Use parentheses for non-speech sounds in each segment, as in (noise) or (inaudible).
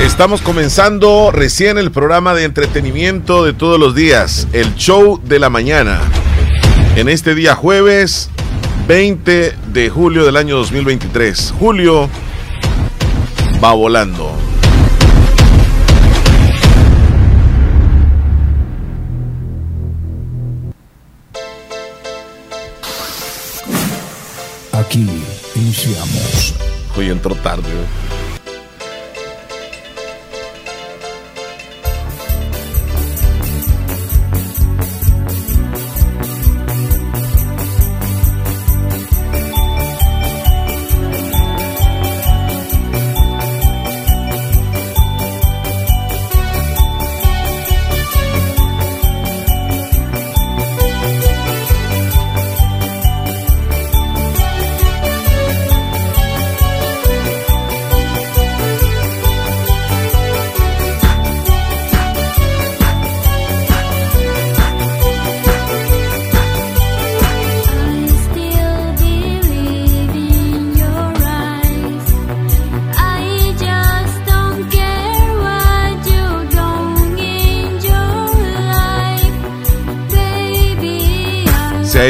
Estamos comenzando recién el programa de entretenimiento de todos los días, el show de la mañana. En este día jueves 20 de julio del año 2023. Julio va volando. Aquí iniciamos. Hoy entró tarde. ha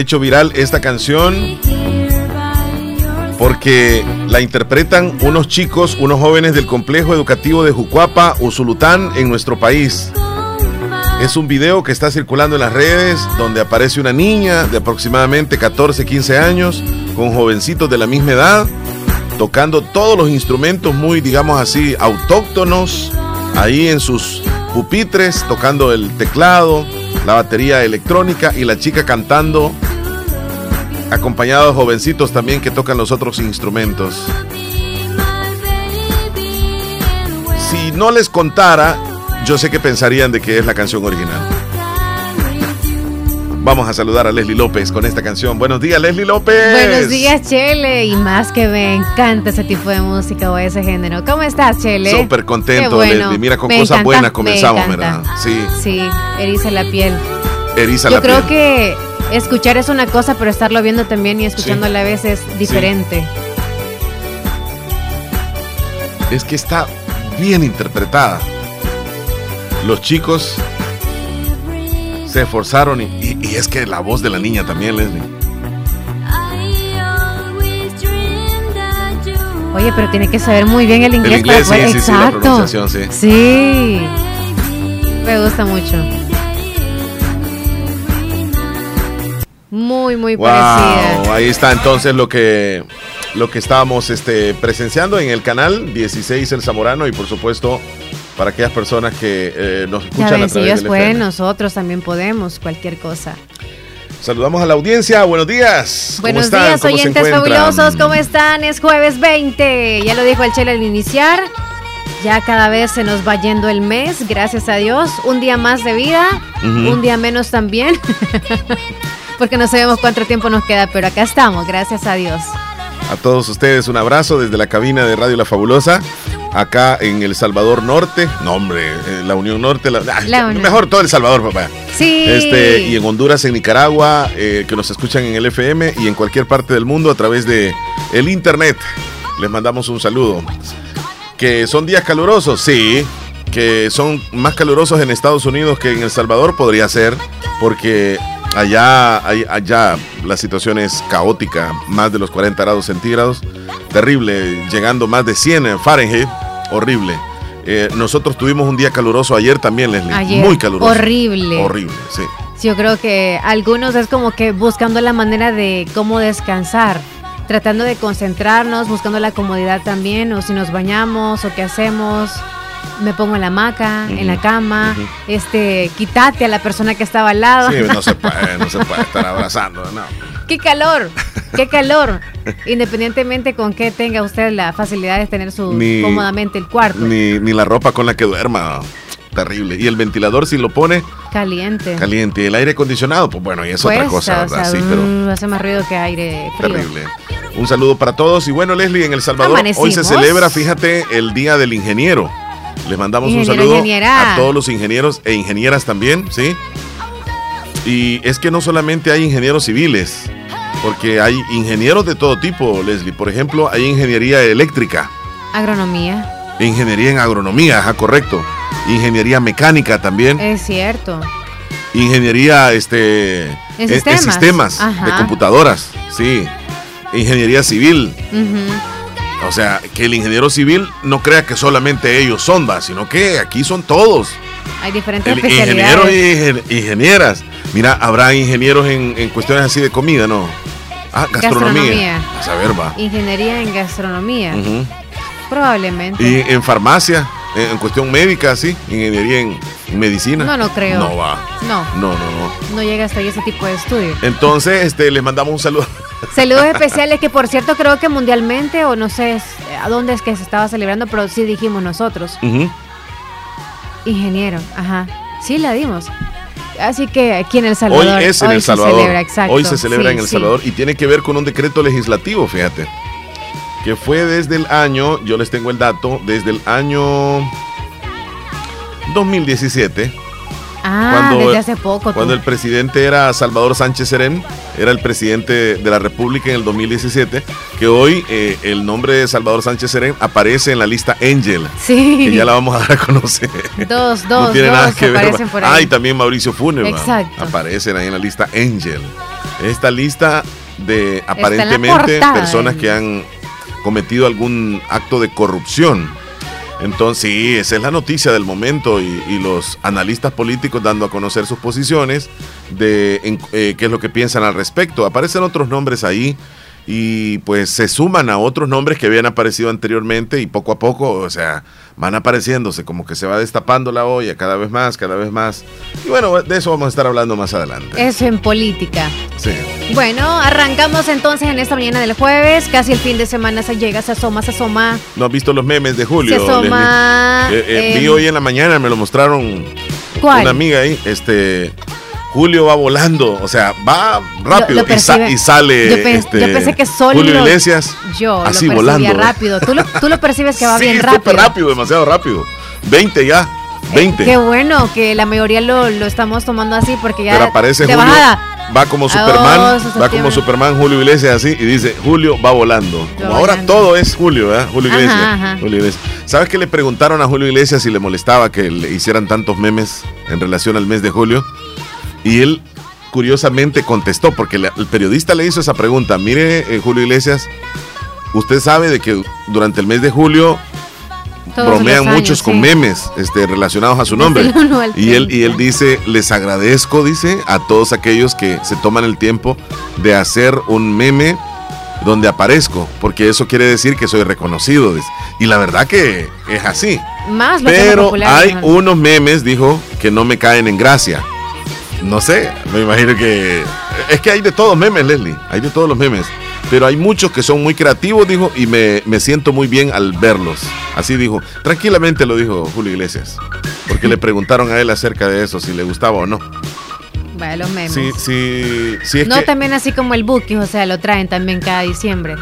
hecho viral esta canción porque la interpretan unos chicos, unos jóvenes del complejo educativo de Jucuapa, Usulután, en nuestro país. Es un video que está circulando en las redes donde aparece una niña de aproximadamente 14, 15 años con jovencitos de la misma edad tocando todos los instrumentos muy, digamos así, autóctonos, ahí en sus pupitres, tocando el teclado, la batería electrónica y la chica cantando, acompañado de jovencitos también que tocan los otros instrumentos. Si no les contara, yo sé que pensarían de que es la canción original. Vamos a saludar a Leslie López con esta canción. Buenos días, Leslie López. Buenos días, Chele. Y más que me encanta ese tipo de música o ese género. ¿Cómo estás, Chele? Súper contento, Leslie. Mira, con cosas buenas comenzamos, ¿verdad? Sí. Sí, eriza la piel. Eriza Yo la piel. creo que escuchar es una cosa, pero estarlo viendo también y escuchando a la vez es diferente. Es que está bien interpretada. Los chicos se esforzaron y, y- y es que la voz de la niña también, Leslie. Oye, pero tiene que saber muy bien el inglés, El inglés, para poder. sí, sí, sí, la Exacto. pronunciación, sí. Sí. Me gusta mucho. Muy, muy parecida. Wow, ahí está entonces lo que lo que estábamos este, presenciando en el canal 16 El Zamorano y por supuesto para aquellas personas que eh, nos Ya escuchan a ven, si través ellos del pueden, FM. nosotros también podemos, cualquier cosa. Saludamos a la audiencia, buenos días. ¿Cómo Buenos días, ¿Cómo se oyentes fabulosos, ¿cómo están? Es jueves 20, ya lo dijo el Chele al iniciar. Ya cada vez se nos va yendo el mes, gracias a Dios. Un día más de vida, un día menos también. (laughs) Porque no sabemos cuánto tiempo nos queda, pero acá estamos, gracias a Dios. A todos ustedes un abrazo desde la cabina de Radio La Fabulosa, acá en El Salvador Norte. No, hombre, eh, la Unión Norte, la- Unión. mejor todo El Salvador, papá. Sí. Este, y en Honduras, en Nicaragua, eh, que nos escuchan en el FM y en cualquier parte del mundo a través de el internet. Les mandamos un saludo. Que son días calurosos, sí. Que son más calurosos en Estados Unidos que en El Salvador, podría ser, porque allá, allá la situación es caótica, más de los 40 grados centígrados, terrible, llegando más de 100 en Fahrenheit, horrible. Eh, nosotros tuvimos un día caluroso ayer también, Leslie, Ayer, muy caluroso. horrible. Horrible, sí. Sí, Yo creo que algunos es como que buscando la manera de cómo descansar, tratando de concentrarnos, buscando la comodidad también, o si nos bañamos o qué hacemos. Me pongo en la hamaca, en la cama, este, quítate a la persona que estaba al lado. Sí, no se puede, no se puede estar (laughs) abrazando, no. ¡Qué calor! ¡Qué calor! (laughs) Independientemente con que tenga usted la facilidad de tener su Ni- cómodamente el cuarto. Ni, ni la ropa con la que duerma. terrible. Y el ventilador si lo pone caliente. Caliente. Y el aire acondicionado, pues bueno, y es otra cosa, ¿verdad? sí, pero uh, hace más ruido que aire frío. Terrible. Un saludo para todos. Y bueno, Leslie, en El Salvador hoy se celebra, fíjate, el Día del Ingeniero. Les mandamos un saludo a todos los ingenieros e ingenieras también, ¿sí? Y es que no solamente hay ingenieros civiles, porque hay ingenieros de todo tipo, Leslie. Por ejemplo, hay ingeniería eléctrica. Agronomía. Ingeniería en agronomía, ajá, correcto. Ingeniería mecánica también. Es cierto. Ingeniería este, en sistemas, de computadoras, sí. Ingeniería civil. O sea, que el ingeniero civil no crea que solamente ellos son, va, sino que aquí son todos. Hay diferentes especialidades. Ingenieros y ingenieras. Mira, habrá ingenieros en, cuestiones así de comida, ¿no? Ah, gastronomía. A saber, va. Ingeniería en gastronomía. Probablemente. Y en farmacia, en, cuestión médica, sí. Ingeniería en, medicina. No, no creo. No va. No. No, no, no. No llega hasta ahí ese tipo de estudio. Entonces, este, les mandamos un saludo. Saludos especiales que por cierto creo que mundialmente o no sé a dónde es que se estaba celebrando, pero sí dijimos nosotros. Ingeniero, ajá. Sí la dimos. Así que aquí en El Salvador. Hoy es en El Salvador. Se celebra, exacto. Hoy se celebra en El Salvador y tiene que ver con un decreto legislativo, fíjate. Que fue desde el año, yo les tengo el dato, desde el año 2017 Ah, cuando, desde hace poco. Cuando el presidente era Salvador Sánchez Serén, era el presidente de la República en el 2017, que hoy eh, el nombre de Salvador Sánchez Serén aparece en la lista Angel. Sí. Que ya la vamos a dar a conocer. Dos, dos, no tiene dos nada que ver. Por ahí. Ah, y también Mauricio Funes. Exacto. Aparecen ahí en la lista Angel. Esta lista de aparentemente personas que han cometido algún acto de corrupción entonces, sí, esa es la noticia del momento y, los analistas políticos dando a conocer sus posiciones de eh, qué es lo que piensan al respecto. Aparecen otros nombres ahí y pues se suman a otros nombres que habían aparecido anteriormente y poco a poco, o sea, van apareciéndose, como que se va destapando la olla cada vez más, cada vez más. Y bueno, de eso vamos a estar hablando más adelante. Eso en política. Sí. Bueno, arrancamos entonces en esta mañana del jueves, casi el fin de semana se llega, se asoma, se asoma. ¿No has visto los memes de Julio? Se asoma. Eh, eh, vi hoy en la mañana, me lo mostraron ¿Cuál? una amiga ahí, este Julio va volando, o sea, va rápido y, sale. Yo, este, pensé que solo Julio Iglesias yo así lo volando. rápido. ¿Tú lo, tú lo percibes que va sí, bien rápido. rápido, demasiado rápido. 20 ya. 20. Eh, qué bueno que la mayoría lo, lo, estamos tomando así porque ya Pero aparece Julio, va como Superman, va como Superman Julio Iglesias así y dice Julio va volando. Como ahora todo es Julio, ¿verdad? Julio Iglesias, Julio Iglesias. ¿Sabes qué le preguntaron a Julio Iglesias si le molestaba que le hicieran tantos memes en relación al mes de julio? Y él curiosamente contestó, porque el periodista le hizo esa pregunta. Mire, eh, Julio Iglesias, usted sabe de que durante el mes de julio bromean muchos con memes este, relacionados a su nombre. Y él, y él dice, les agradezco, dice, a todos aquellos que se toman el tiempo de hacer un meme donde aparezco, porque eso quiere decir que soy reconocido. Y la verdad que es así. Más Pero hay unos memes, dijo, que no me caen en gracia. No sé, me imagino que. Es que hay de todos memes, Leslie. Hay de todos los memes. Pero hay muchos que son muy creativos, dijo, y me, siento muy bien al verlos. Así dijo. Tranquilamente lo dijo Julio Iglesias. Porque le preguntaron a él acerca de eso, si le gustaba o no. Vaya, los memes. Sí, sí, sí. no, también así como el Buki, o sea, lo traen también cada diciembre.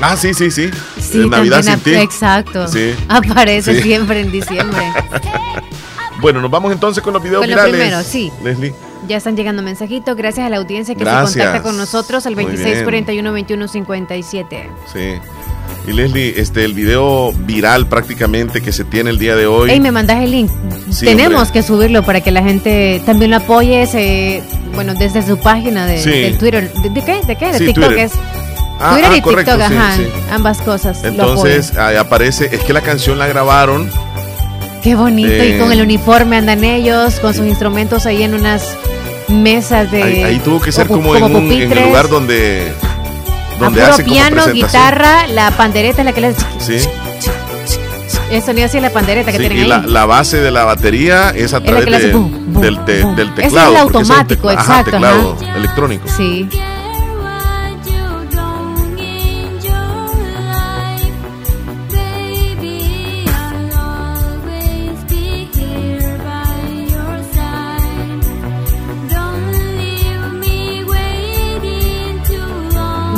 Ah, sí, sí, sí. sí Navidad sin ti. Exacto. Sí. Aparece siempre en diciembre. (laughs) bueno, nos vamos entonces con los videos con virales. Lo primero, sí. Leslie. Ya están llegando mensajitos. Gracias a la audiencia que se contacta con nosotros al 2641-2157. Sí. Y Leslie, este, el video viral prácticamente que se tiene el día de hoy. Ey, me mandas el link. Tenemos que subirlo para que la gente también lo apoye. bueno, desde su página de, Twitter. ¿De, qué? ¿De qué? De TikTok es. Ah, Twitter ah, y TikTok, ajá. Ambas cosas. Entonces, ahí aparece, es que la canción la grabaron. Qué bonito. y con el eh, uniforme andan ellos, con sus instrumentos ahí en unas mesas de. Ahí, tuvo que ser como, en, un, en, el lugar donde. donde hace piano, guitarra, la pandereta, la que les. Sí. El sonido así es la pandereta que tienen y La, la, base de la batería es a través de, del, del, teclado. Ese es el automático, exacto. teclado electrónico. Sí.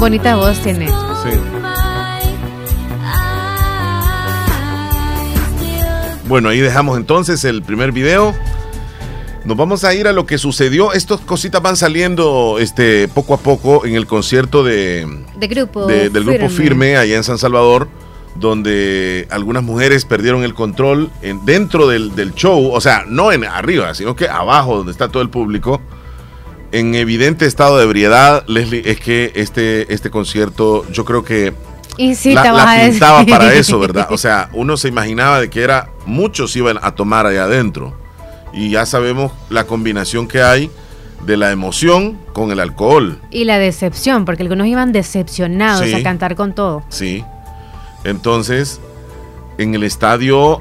Bonita voz tiene. Sí. Bueno, ahí dejamos entonces el primer video. Nos vamos a ir a lo que sucedió. Estas cositas van saliendo este, poco a poco en el concierto de, De grupo. de- del grupo Firme allá en San Salvador, donde algunas mujeres perdieron el control en, dentro del, del show, o sea, no en arriba, sino que abajo, donde está todo el público, en evidente estado de ebriedad. Leslie, es que este, este concierto, yo creo que Y sí, la, te vas la a decir. pintaba para eso, ¿verdad? O sea, uno se imaginaba de que era muchos iban a tomar allá adentro. Y ya sabemos la combinación que hay de la emoción con el alcohol. Y la decepción, porque algunos iban decepcionados Sí. a cantar con todo. Sí. Entonces, en el estadio,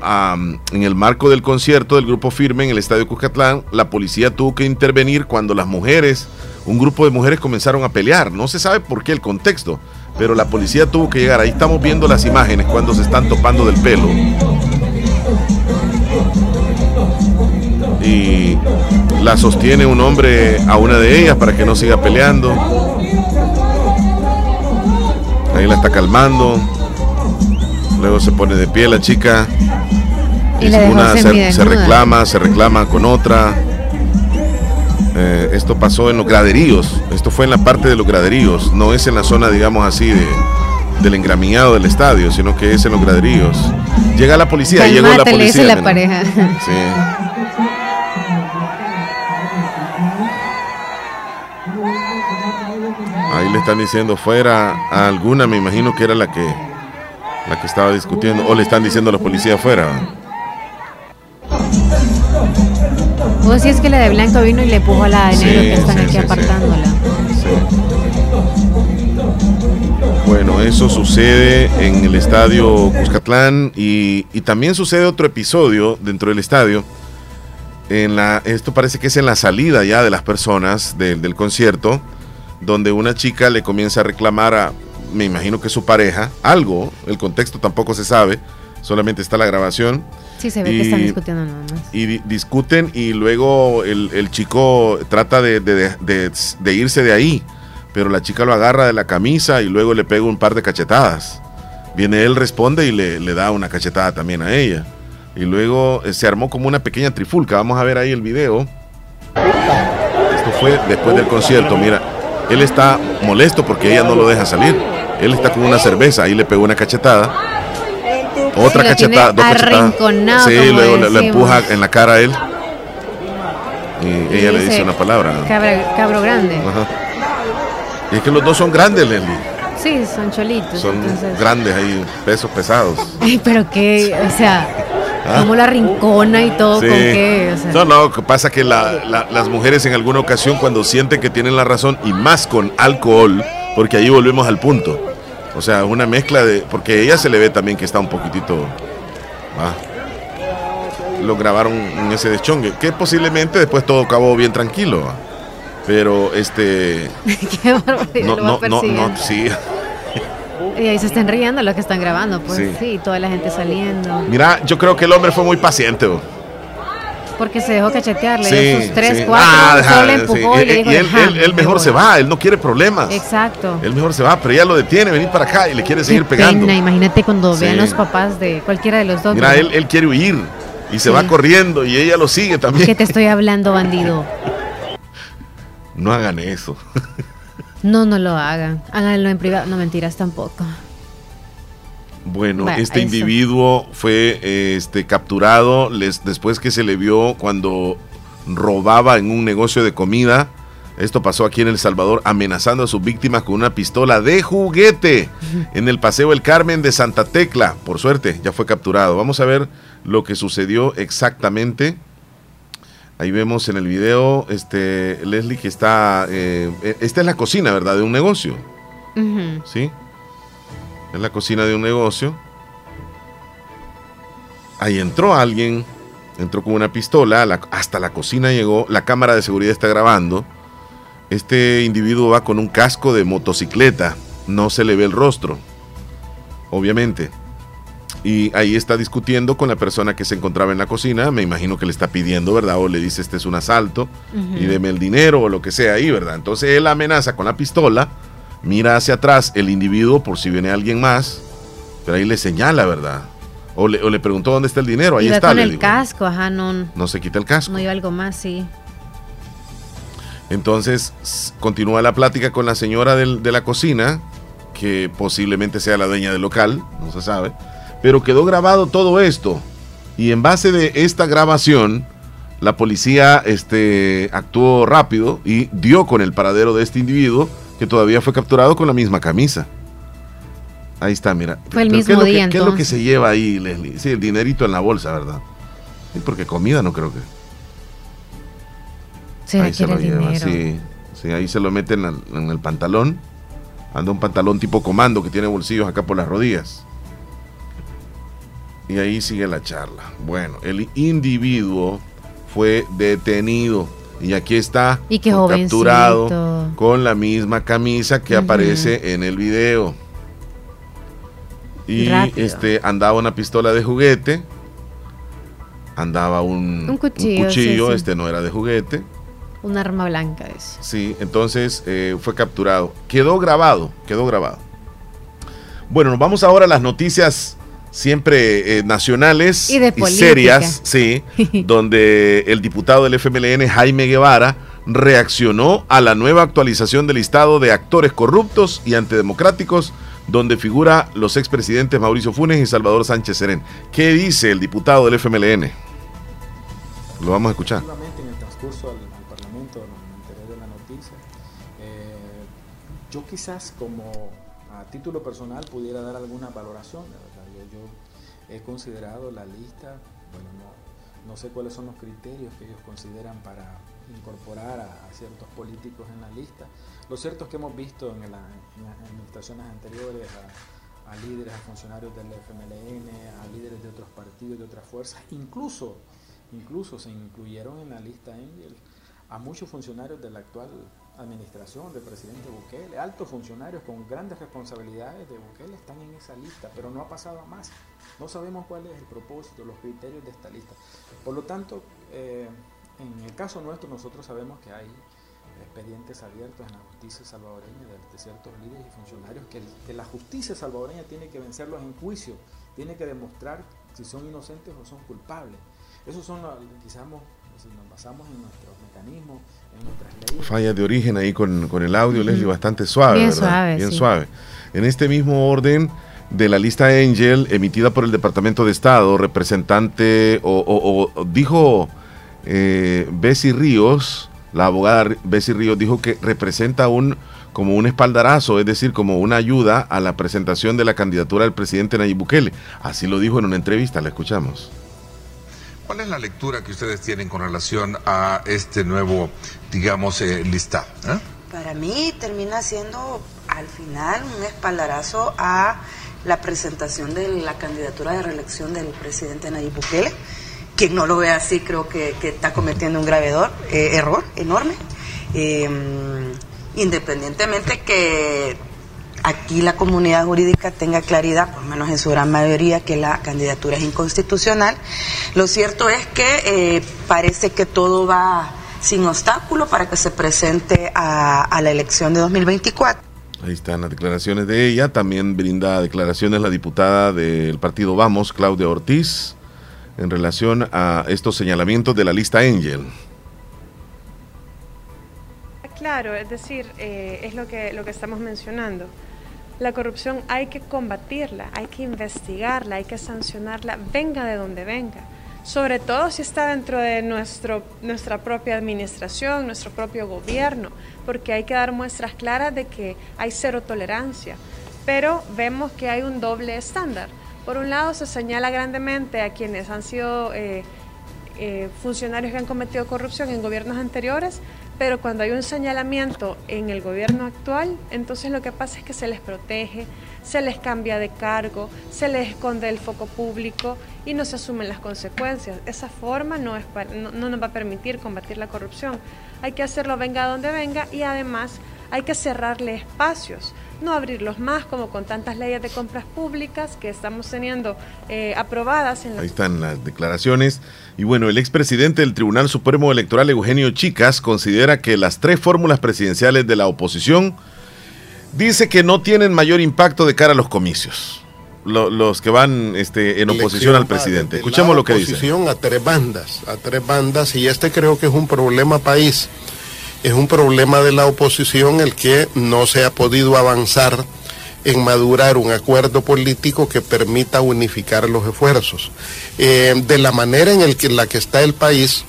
en el marco del concierto del grupo Firme, en el estadio Cuscatlán, la policía tuvo que intervenir cuando las mujeres, un grupo de mujeres comenzaron a pelear. No se sabe por qué el contexto, pero la policía tuvo que llegar. Ahí estamos viendo las imágenes cuando se están topando del pelo. Y la sostiene un hombre a una de ellas para que no siga peleando. Ahí la está calmando. Luego se pone de pie la chica. Y la dejó una se, reclama, se reclama con otra. Eh, esto pasó en los graderíos. Esto fue en la parte de los graderíos. No es en la zona, digamos así, de, del engramiado del estadio, sino que es en los graderíos. Llega la policía, llegó la policía. dice la nena. pareja. Sí. Ahí le están diciendo fuera a alguna, me imagino que era la que la que estaba discutiendo, o le están diciendo a los policías fuera. O si es que la de blanco vino y le puso a la de Sí, negro que están sí, aquí sí, apartándola. Bueno, eso sucede en el estadio Cuscatlán y, y también sucede otro episodio dentro del estadio. En la, esto parece que es en la salida ya de las personas del, del concierto, donde una chica le comienza a reclamar a, me imagino que su pareja, algo, el contexto tampoco se sabe, solamente está la grabación, Sí, se ve Y- que están discutiendo nada más. y di- discuten y luego el, el chico trata de, de- de- de irse de ahí, pero la chica lo agarra de la camisa y luego le pega un par de cachetadas. Viene él, responde y le, le da una cachetada también a ella. Y luego eh, se armó como una pequeña trifulca. Vamos a ver ahí el video. Esto fue después del concierto. Mira, él está molesto porque ella no lo deja salir. Él está con una cerveza, ahí le pegó una cachetada. Otra Sí, cachetada, dos cachetadas. Sí, luego le, empuja en la cara a él. Y ella le dice una palabra. Cabra- cabro grande. Ajá. Y es que los dos son grandes, Leslie. Sí, son cholitos. Son entonces. grandes ahí, pesos pesados. (laughs) Ay, pero qué, o sea, (laughs) ¿Ah? como la rincona y todo, Sí. con qué, o sea. No, no, lo que pasa que la- la- las mujeres en alguna ocasión cuando sienten que tienen la razón y más con alcohol, porque ahí volvemos al punto. O sea, una mezcla de... Porque ella se le ve también que está un poquitito... ah, lo grabaron en ese deschongue, que posiblemente después todo acabó bien tranquilo. Pero este... (laughs) qué barbaridad, No, no, no, no, sí. (laughs) Y ahí se están riendo los que están grabando, pues Sí. sí, toda la gente saliendo. Mira, yo creo que el hombre fue muy paciente. oh. Porque se dejó cachetear, le Sí, sus tres, sí. cuatro, Ah, solo le sí. y le Y- dijo, y él, "Ajá, él- él me mejor voy". se va, él no quiere problemas. Exacto. Él mejor se va, pero ella lo detiene, venir para acá y le quiere Qué seguir pegando. pena, imagínate cuando vean los papás de cualquiera de los dos. Mira, ¿no? él, él quiere huir y se va corriendo y ella lo sigue también. ¿Qué te estoy hablando, bandido? (laughs) No hagan eso. (laughs) No, no lo hagan. Háganlo en privado. No, mentiras tampoco. Bueno, Bueno, este eso. individuo fue este, capturado les- después que se le vio cuando robaba en un negocio de comida. Esto pasó aquí en El Salvador, amenazando a sus víctimas con una pistola de juguete (laughs) en el Paseo El Carmen de Santa Tecla. Por suerte, ya fue capturado. Vamos a ver lo que sucedió exactamente. Ahí vemos en el video, este, Leslie, que está... eh, esta es la cocina, ¿verdad? De un negocio. ¿sí? En la cocina de un negocio. Ahí entró alguien, entró con una pistola, la- hasta la cocina llegó, la cámara de seguridad está grabando. Este individuo va con un casco de motocicleta, no se le ve el rostro, obviamente. Y ahí está discutiendo con la persona que se encontraba en la cocina, me imagino que le está pidiendo, ¿verdad? O le dice, este es un asalto y deme el dinero o lo que sea ahí, ¿verdad? Entonces él amenaza con la pistola mira hacia atrás el individuo por si viene alguien más, pero ahí le señala, ¿verdad? O le, o le preguntó dónde está el dinero, ahí Iba está. con le el digo. casco, ajá, no, No se quita el casco. no iba algo más, sí. Entonces continúa la plática con la señora del- de la cocina, que posiblemente sea la dueña del local, no se sabe, pero quedó grabado todo esto. Y en base de esta grabación, la policía este, actuó rápido y dio con el paradero de este individuo, que todavía fue capturado con la misma camisa. Ahí está, mira. Fue el Pero mismo ¿qué es que- día, ¿Qué es lo que se lleva ahí, Leslie? Sí, el dinerito en la bolsa, ¿verdad? Sí, porque comida no creo que. ¿Será ahí se lo lleva, dinero? sí. Sí, ahí se lo mete en, el- en el pantalón. Anda un pantalón tipo comando que tiene bolsillos acá por las rodillas. Y ahí sigue la charla. Bueno, el individuo fue detenido. Y aquí está Y qué capturado con la misma camisa que aparece en el video. Y Rápido. este andaba una pistola de juguete. Andaba un, Un cuchillo, sí, cuchillo, sí. este no era de juguete. Un arma blanca es. Sí, entonces eh, fue capturado. Quedó grabado, quedó grabado. Bueno, nos vamos ahora a las noticias siempre eh, nacionales Y de serias, sí, (laughs) donde el diputado del FMLN, Jaime Guevara, reaccionó a la nueva actualización del listado de actores corruptos y antidemocráticos, donde figura los expresidentes Mauricio Funes y Salvador Sánchez Serén. ¿Qué dice el diputado del FMLN? Lo vamos a escuchar. En el transcurso al, al Parlamento me enteré de la noticia. Eh, yo quizás como a título personal pudiera dar alguna valoración. Yo, he considerado la lista, bueno, no, no sé cuáles son los criterios que ellos consideran para incorporar a, ciertos políticos en la lista. Lo cierto es que hemos visto en, la- en las administraciones anteriores a, a líderes, a funcionarios del FMLN, a líderes de otros partidos, de otras fuerzas, incluso Incluso se incluyeron en la lista Angel a muchos funcionarios de la actual administración del presidente Bukele, altos funcionarios con grandes responsabilidades de Bukele están en esa lista, pero no ha pasado a más. No sabemos cuál es el propósito, los criterios de esta lista. Por lo tanto, eh, en el caso nuestro nosotros sabemos que hay expedientes abiertos en la justicia salvadoreña de, ciertos líderes y funcionarios que, la justicia salvadoreña tiene que vencerlos en juicio, tiene que demostrar si son inocentes o son culpables. Esos son, los- quizás, nos basamos en nuestros mecanismos. Fallas de origen ahí con, con el audio, Leslie, bastante suave. Bien ¿verdad? suave, Bien sí. suave. En este mismo orden de la lista Angel emitida por el Departamento de Estado, representante, o, o- o- dijo eh, Bessie Ríos, la abogada Bessie Ríos dijo que representa un como un espaldarazo, es decir, como una ayuda a la presentación de la candidatura del presidente Nayib Bukele. Así lo dijo en una entrevista, la escuchamos. ¿Cuál es la lectura que ustedes tienen con relación a este nuevo, digamos, eh, listado? eh? Para mí termina siendo al final un espaldarazo a la presentación de la candidatura de reelección del presidente Nayib Bukele. Quien no lo ve así creo que, está cometiendo un grave error, eh, error enorme. Eh, independientemente que aquí la comunidad jurídica tenga claridad, por lo menos en su gran mayoría, que la candidatura es inconstitucional. Lo cierto es que eh, parece que todo va sin obstáculo para que se presente a, a la elección de 2024. Ahí están las declaraciones de ella. También brinda declaraciones la diputada del partido Vamos, Claudia Ortiz, en relación a estos señalamientos de la lista Angel. Claro, es decir, eh, es lo que, lo que estamos mencionando. La corrupción hay que combatirla, hay que investigarla, hay que sancionarla, venga de donde venga. Sobre todo si está dentro de nuestro, nuestra propia administración, nuestro propio gobierno, porque hay que dar muestras claras de que hay cero tolerancia. Pero vemos que hay un doble estándar. Por un lado se señala grandemente a quienes han sido eh, eh, funcionarios que han cometido corrupción en gobiernos anteriores, pero cuando hay un señalamiento en el gobierno actual, entonces lo que pasa es que se les protege, se les cambia de cargo, se les esconde el foco público y no se asumen las consecuencias. Esa forma no, es pa- no, no nos va a permitir combatir la corrupción. Hay que hacerlo venga donde venga y además hay que cerrarle espacios, no abrirlos más como con tantas leyes de compras públicas que estamos teniendo eh, aprobadas en la Ahí están las declaraciones. Y bueno, el expresidente del Tribunal Supremo Electoral, Eugenio Chicas, considera que las tres fórmulas presidenciales de la oposición dice que no tienen mayor impacto de cara a los comicios. los que van este, en oposición al presidente. Escuchemos lo que dice. Oposición a tres bandas, a tres bandas, y este creo que es un problema país. Es un problema de la oposición el que no se ha podido avanzar en madurar un acuerdo político que permita unificar los esfuerzos. Eh, de la manera en, que, en la que está el país,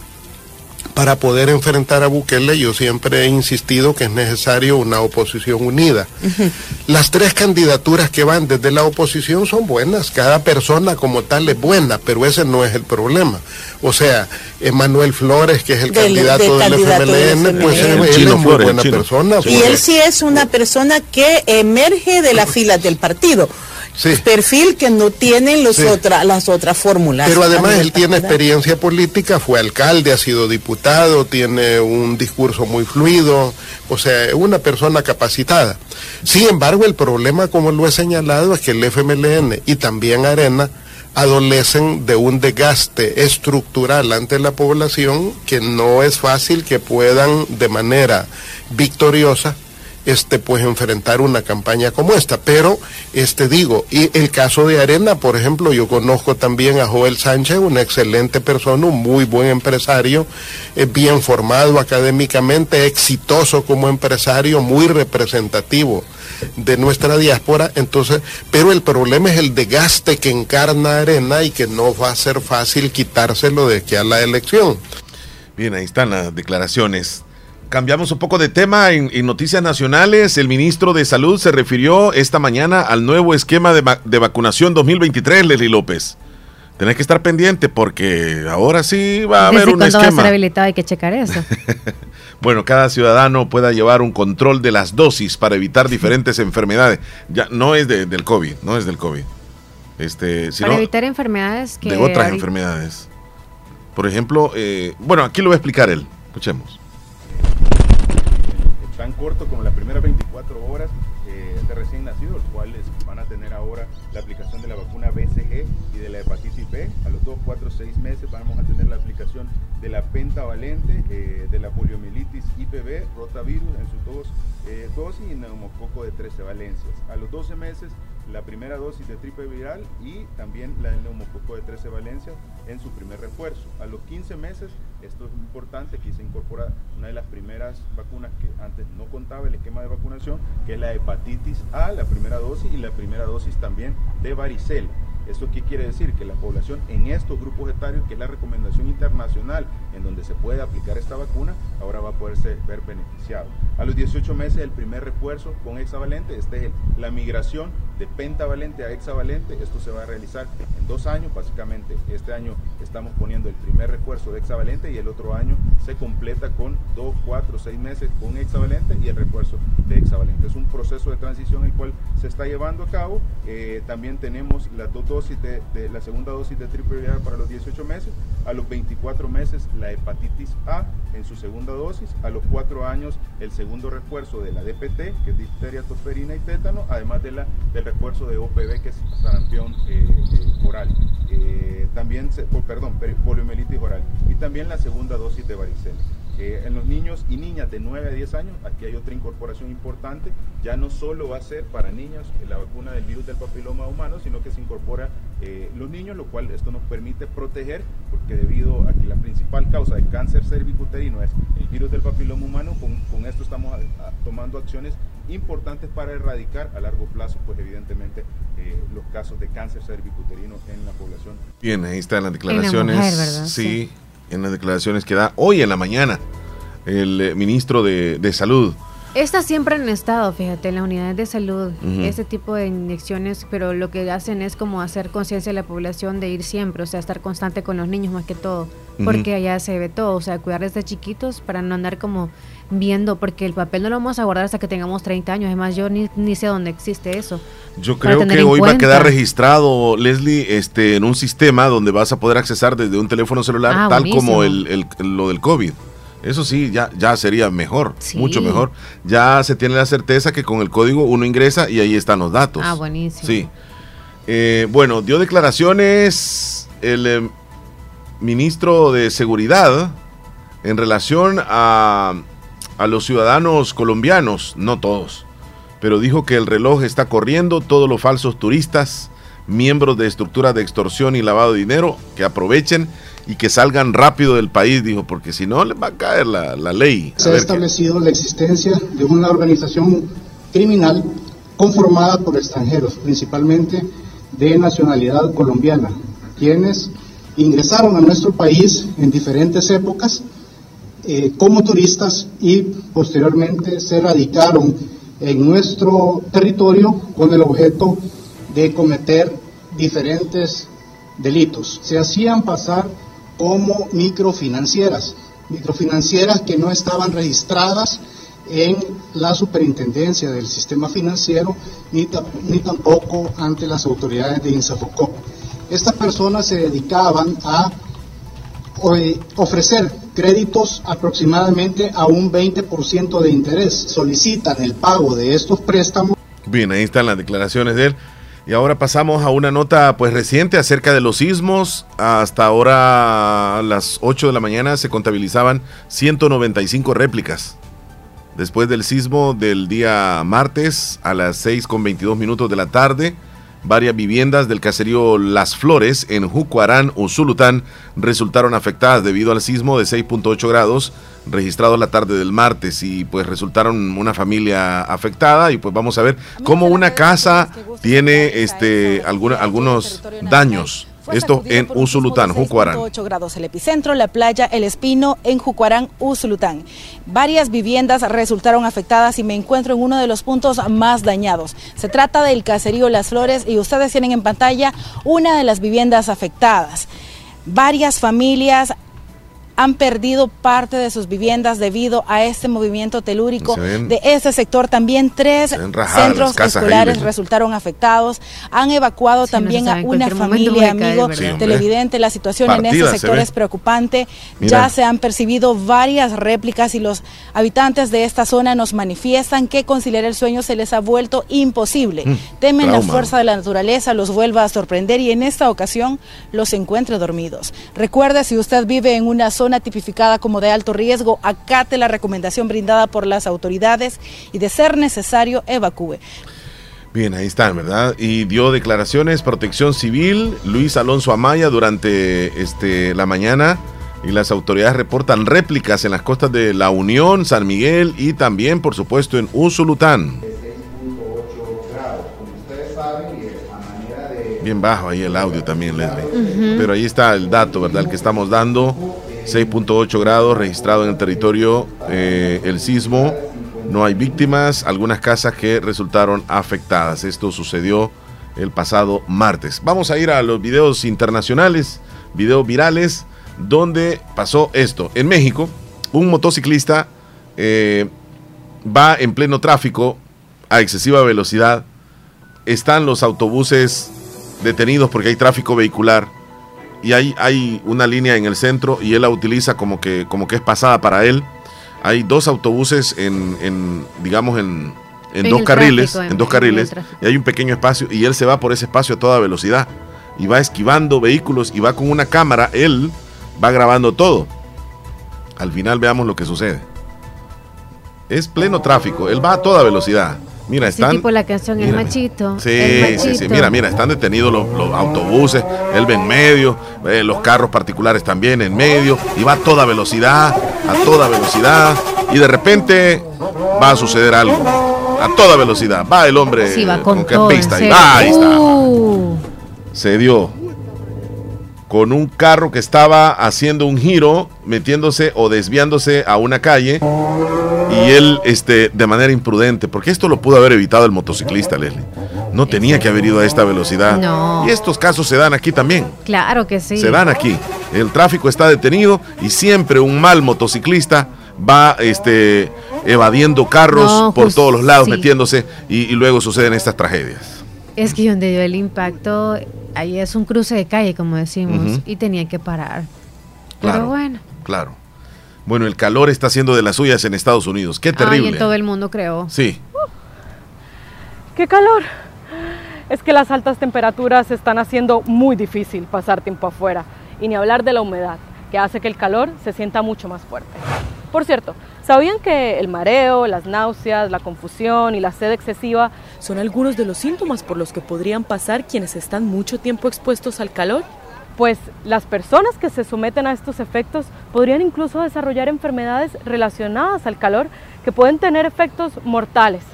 para poder enfrentar a Bukele, yo siempre he insistido que es necesario una oposición unida. Las tres candidaturas que van desde la oposición son buenas, cada persona como tal es buena, pero ese no es el problema. O sea, Emanuel Flores, que es el candidato del FMLN, pues él, es muy buena persona. Y él sí es una persona que emerge de las filas del partido perfil que no tienen los las otras fórmulas. Pero además él tiene experiencia política, fue alcalde, ha sido diputado, tiene un discurso muy fluido, o sea, es una persona capacitada. Sin embargo, el problema, como lo he señalado, es que el FMLN y también Arena adolecen de un desgaste estructural ante la población que no es fácil que puedan de manera victoriosa este pues enfrentar una campaña como esta. Pero este digo, y el caso de Arena, por ejemplo, yo conozco también a Joel Sánchez, una excelente persona, un muy buen empresario, eh, bien formado académicamente, exitoso como empresario, muy representativo de nuestra diáspora, entonces, pero el problema es el desgaste que encarna Arena y que no va a ser fácil quitárselo de que a la elección. Bien, ahí están las declaraciones Cambiamos un poco de tema en, noticias nacionales. El ministro de Salud se refirió esta mañana al nuevo esquema de, vacunación 2023, Leslie López. Tenés que estar pendiente porque ahora sí va a haber un esquema. va a ser habilitado? Hay que checar eso. (laughs) bueno, cada ciudadano pueda llevar un control de las dosis para evitar diferentes enfermedades. Ya no es del COVID, no es del COVID. Este, para evitar enfermedades que de otras enfermedades. Por ejemplo, eh, bueno, aquí lo va a explicar él. Escuchemos tan corto como las primeras 24 horas eh, de recién nacidos, los cuales van a tener ahora la aplicación de la vacuna BCG y de la hepatitis B. A los 2, 4, 6 meses vamos a tener la aplicación de la pentavalente, eh, de la poliomielitis IPV, rotavirus en sus dos eh, dosis y neumococo de 13 valencias. A los 12 meses la primera dosis de triple viral y también la del neumococo de 13 valencias en su primer refuerzo. A los 15 meses, esto es importante, aquí se incorpora una de las primeras vacunas que antes no contaba el esquema de vacunación, que es la hepatitis A, la primera dosis y la primera dosis también de varicela. ¿Esto qué quiere decir? Que la población en estos grupos etarios, que es la recomendación internacional en donde se puede aplicar esta vacuna, ahora va a poderse ver beneficiado. A los 18 meses el primer refuerzo con hexavalente, este es la migración de pentavalente a hexavalente, esto se va a realizar en dos años, básicamente. Este año estamos poniendo el primer refuerzo de hexavalente y el otro año se completa con dos, cuatro, seis meses con hexavalente y el refuerzo de hexavalente. Es un proceso de transición el cual se está llevando a cabo, eh, también tenemos las dos dosis de, la segunda dosis de triple viral para los 18 meses, a los 24 meses la hepatitis A en su segunda dosis, a los 4 años el segundo refuerzo de la DPT, que es difteria, tosferina y tétano, además de la, del refuerzo de OPV, que es sarampión eh, eh, oral. Eh, también, oh, perdón, poliomielitis oral. Y también la segunda dosis de varicela. Eh, en los niños y niñas de 9 a 10 años, aquí hay otra incorporación importante, ya no solo va a ser para niños la vacuna del virus del papiloma humano, sino que se incorpora eh, los niños, lo cual esto nos permite proteger, porque debido a que la principal causa de cáncer cervicuterino es el virus del papiloma humano, con, esto estamos tomando acciones importantes para erradicar a largo plazo, pues evidentemente eh, los casos de cáncer cervicuterino en la población. Bien, ahí están las declaraciones. sí en las declaraciones que da hoy en la mañana el eh, ministro de, Salud. Estas siempre han estado, fíjate, en las unidades de salud, este tipo de inyecciones, pero lo que hacen es como hacer conciencia de la población de ir siempre, o sea, estar constante con los niños más que todo, porque allá se ve todo, o sea, cuidar desde chiquitos para no andar como viendo, porque el papel no lo vamos a guardar hasta que tengamos 30 años. Además, yo ni, ni sé dónde existe eso. Yo creo que hoy va a quedar registrado, Leslie, este, en un sistema donde vas a poder accesar desde un teléfono celular, ah, tal como el, lo del COVID. Eso sí, ya, ya sería mejor, mucho mejor. Ya se tiene la certeza que con el código uno ingresa y ahí están los datos. Ah, buenísimo. Sí. Eh, bueno, dio declaraciones el eh, ministro de Seguridad en relación a a los ciudadanos colombianos, no todos, pero dijo que el reloj está corriendo, todos los falsos turistas, miembros de estructuras de extorsión y lavado de dinero, que aprovechen y que salgan rápido del país, dijo, porque si no les va a caer la, ley. Se ha establecido la existencia de una organización criminal conformada por extranjeros, principalmente de nacionalidad colombiana, quienes ingresaron a nuestro país en diferentes épocas eh, como turistas y posteriormente se radicaron en nuestro territorio con el objeto de cometer diferentes delitos. Se hacían pasar como microfinancieras, microfinancieras que no estaban registradas en la superintendencia del sistema financiero ni, tampoco ante las autoridades de INSAFOCOP. Estas personas se dedicaban a ofrecer créditos aproximadamente a un 20% de interés. Solicitan el pago de estos préstamos. Bien, ahí están las declaraciones de él. Y ahora pasamos a una nota pues reciente acerca de los sismos. Hasta ahora a las 8 de la mañana se contabilizaban 195 réplicas. Después del sismo del día martes a las 6 con 22 minutos de la tarde, Varias viviendas del caserío Las Flores en Jucuarán, Usulután, resultaron afectadas debido al sismo de 6.8 grados registrado la tarde del martes y pues resultaron una familia afectada y pues vamos a ver cómo una casa tiene este algunos daños. Esto en Usulután, Jucuarán. 8 grados el epicentro, la playa El Espino en Jucuarán, Usulután. Varias viviendas resultaron afectadas y me encuentro en uno de los puntos más dañados. Se trata del caserío Las Flores y ustedes tienen en pantalla una de las viviendas afectadas. Varias familias han perdido parte de sus viviendas debido a este movimiento telúrico de este sector. También tres centros escolares resultaron afectados. Han evacuado también a una familia, amigo televidente. La situación en este sector es preocupante. Ya se han percibido varias réplicas y los habitantes de esta zona nos manifiestan que conciliar el sueño se les ha vuelto imposible. Mm, Temen la fuerza de la naturaleza, los vuelva a sorprender y en esta ocasión los encuentre dormidos. Recuerde, si usted vive en una zona zona tipificada como de alto riesgo, acate la recomendación brindada por las autoridades y de ser necesario evacúe. Bien, ahí están, ¿verdad? Y dio declaraciones, protección civil, Luis Alonso Amaya durante este, la mañana y las autoridades reportan réplicas en las costas de La Unión, San Miguel y también, por supuesto, en Usulután. Bien bajo ahí el audio también, Leslie. Pero ahí está el dato, ¿verdad? El que estamos dando 6.8 grados registrado en el territorio eh, el sismo. No hay víctimas, algunas casas que resultaron afectadas. Esto sucedió el pasado martes. Vamos a ir a los videos internacionales, videos virales, donde pasó esto. En México, un motociclista eh, va en pleno tráfico a excesiva velocidad. Están los autobuses detenidos porque hay tráfico vehicular y hay, hay una línea en el centro y él la utiliza como que, como que es pasada para él. Hay dos autobuses en, digamos, en, dos carriles, en, dos carriles, y hay un pequeño espacio y él se va por ese espacio a toda velocidad y va esquivando vehículos y va con una cámara, él va grabando todo. Al final veamos lo que sucede. Es pleno tráfico, él va a toda velocidad. Mira, están. tipo la canción El Machito. Sí, sí, sí. Mira, mira, están detenidos los, autobuses, él ve en medio, los carros particulares también en medio, y va a toda velocidad, a toda velocidad, y de repente va a suceder algo. A toda velocidad. Va el hombre sí, va con, pista. Y ahí está. Uh. Se dio con un carro que estaba haciendo un giro, metiéndose o desviándose a una calle y él este, de manera imprudente, porque esto lo pudo haber evitado el motociclista, Leslie. No tenía que haber ido a esta velocidad. Y estos casos se dan aquí también. Claro que sí. Se dan aquí. El tráfico está detenido y siempre un mal motociclista va este, evadiendo carros por todos los lados, metiéndose y, luego suceden estas tragedias. Es que donde dio el impacto ahí es un cruce de calle, como decimos, y tenía que parar. Pero bueno. Claro. Bueno, el calor está haciendo de las suyas en Estados Unidos. Qué terrible. Ay, en todo el mundo, creo. Sí. ¡Qué calor! Es que las altas temperaturas están haciendo muy difícil pasar tiempo afuera. Y ni hablar de la humedad, que hace que el calor se sienta mucho más fuerte. Por cierto, ¿sabían que el mareo, las náuseas, la confusión y la sed excesiva son algunos de los síntomas por los que podrían pasar quienes están mucho tiempo expuestos al calor? Pues las personas que se someten a estos efectos podrían incluso desarrollar enfermedades relacionadas al calor que pueden tener efectos mortales.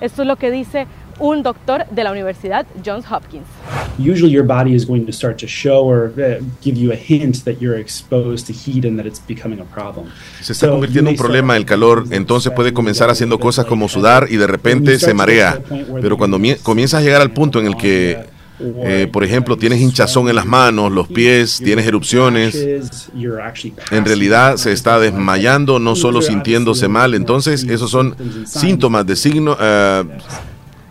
Esto es lo que dice un doctor de la Universidad Johns Hopkins. Usually your body is going to start to show or uh, give you a hint that you're exposed to heat and that it's becoming a problem. Se está convirtiendo en un problema el calor, entonces puede comenzar haciendo cosas como sudar y de repente se marea. Pero cuando comienzas a llegar al punto en el que eh, por ejemplo, tienes hinchazón en las manos, los pies, tienes erupciones. En realidad se está desmayando, no solo sintiéndose mal. Entonces, esos son síntomas de signo eh,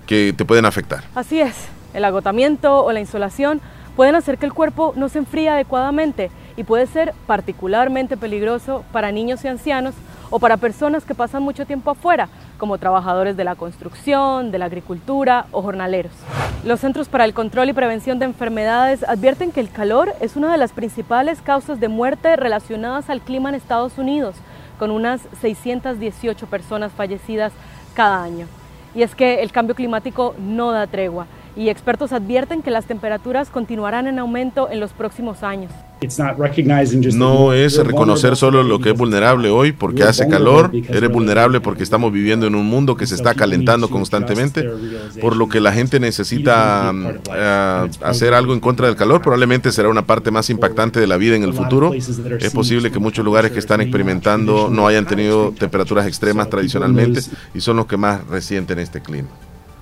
que te pueden afectar. Así es. El agotamiento o la insolación pueden hacer que el cuerpo no se enfríe adecuadamente y puede ser particularmente peligroso para niños y ancianos o para personas que pasan mucho tiempo afuera, como trabajadores de la construcción, de la agricultura o jornaleros. Los Centros para el Control y Prevención de Enfermedades advierten que el calor es una de las principales causas de muerte relacionadas al clima en Estados Unidos, con unas 618 personas fallecidas cada año. Y es que el cambio climático no da tregua y expertos advierten que las temperaturas continuarán en aumento en los próximos años. No es reconocer solo lo que es vulnerable hoy porque hace calor, eres vulnerable porque estamos viviendo en un mundo que se está calentando constantemente, por lo que la gente necesita eh, hacer algo en contra del calor, probablemente será una parte más impactante de la vida en el futuro. Es posible que muchos lugares que están experimentando no hayan tenido temperaturas extremas tradicionalmente y son los que más resienten este clima.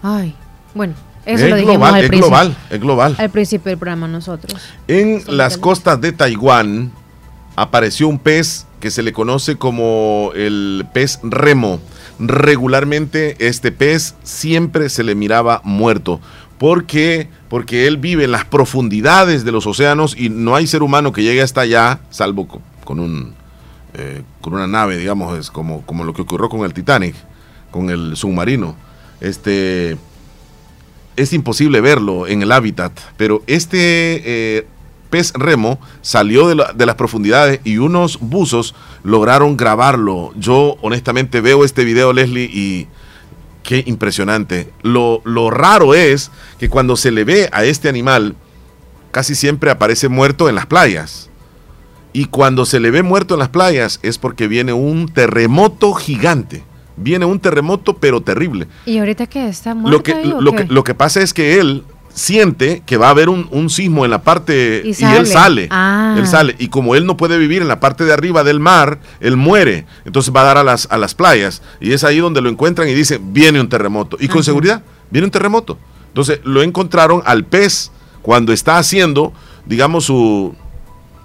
Ay, bueno, es global, es global, es global. Al principio del programa nosotros. En las costas de Taiwán apareció un pez que se le conoce como el pez remo. Regularmente este pez siempre se le miraba muerto. ¿Por qué? Porque él vive en las profundidades de los océanos y no hay ser humano que llegue hasta allá, salvo con, un, eh, con una nave, digamos, es como, como lo que ocurrió con el Titanic, con el submarino. Este, es imposible verlo en el hábitat, pero este eh, pez remo salió de, las profundidades y unos buzos lograron grabarlo. Yo honestamente veo este video, Leslie, y qué impresionante. Lo, lo raro es que cuando se le ve a este animal, casi siempre aparece muerto en las playas. Y cuando se le ve muerto en las playas es porque viene un terremoto gigante viene un terremoto, pero terrible. ¿Y ahorita qué está muerto? Lo que, lo, que, lo que pasa es que él siente que va a haber un, sismo en la parte y, él sale. Ah. Él sale. Y como él no puede vivir en la parte de arriba del mar, él muere. Entonces va a dar a las, a las playas. Y es ahí donde lo encuentran y dicen, viene un terremoto. Y con seguridad, viene un terremoto. Entonces lo encontraron al pez cuando está haciendo, digamos, su,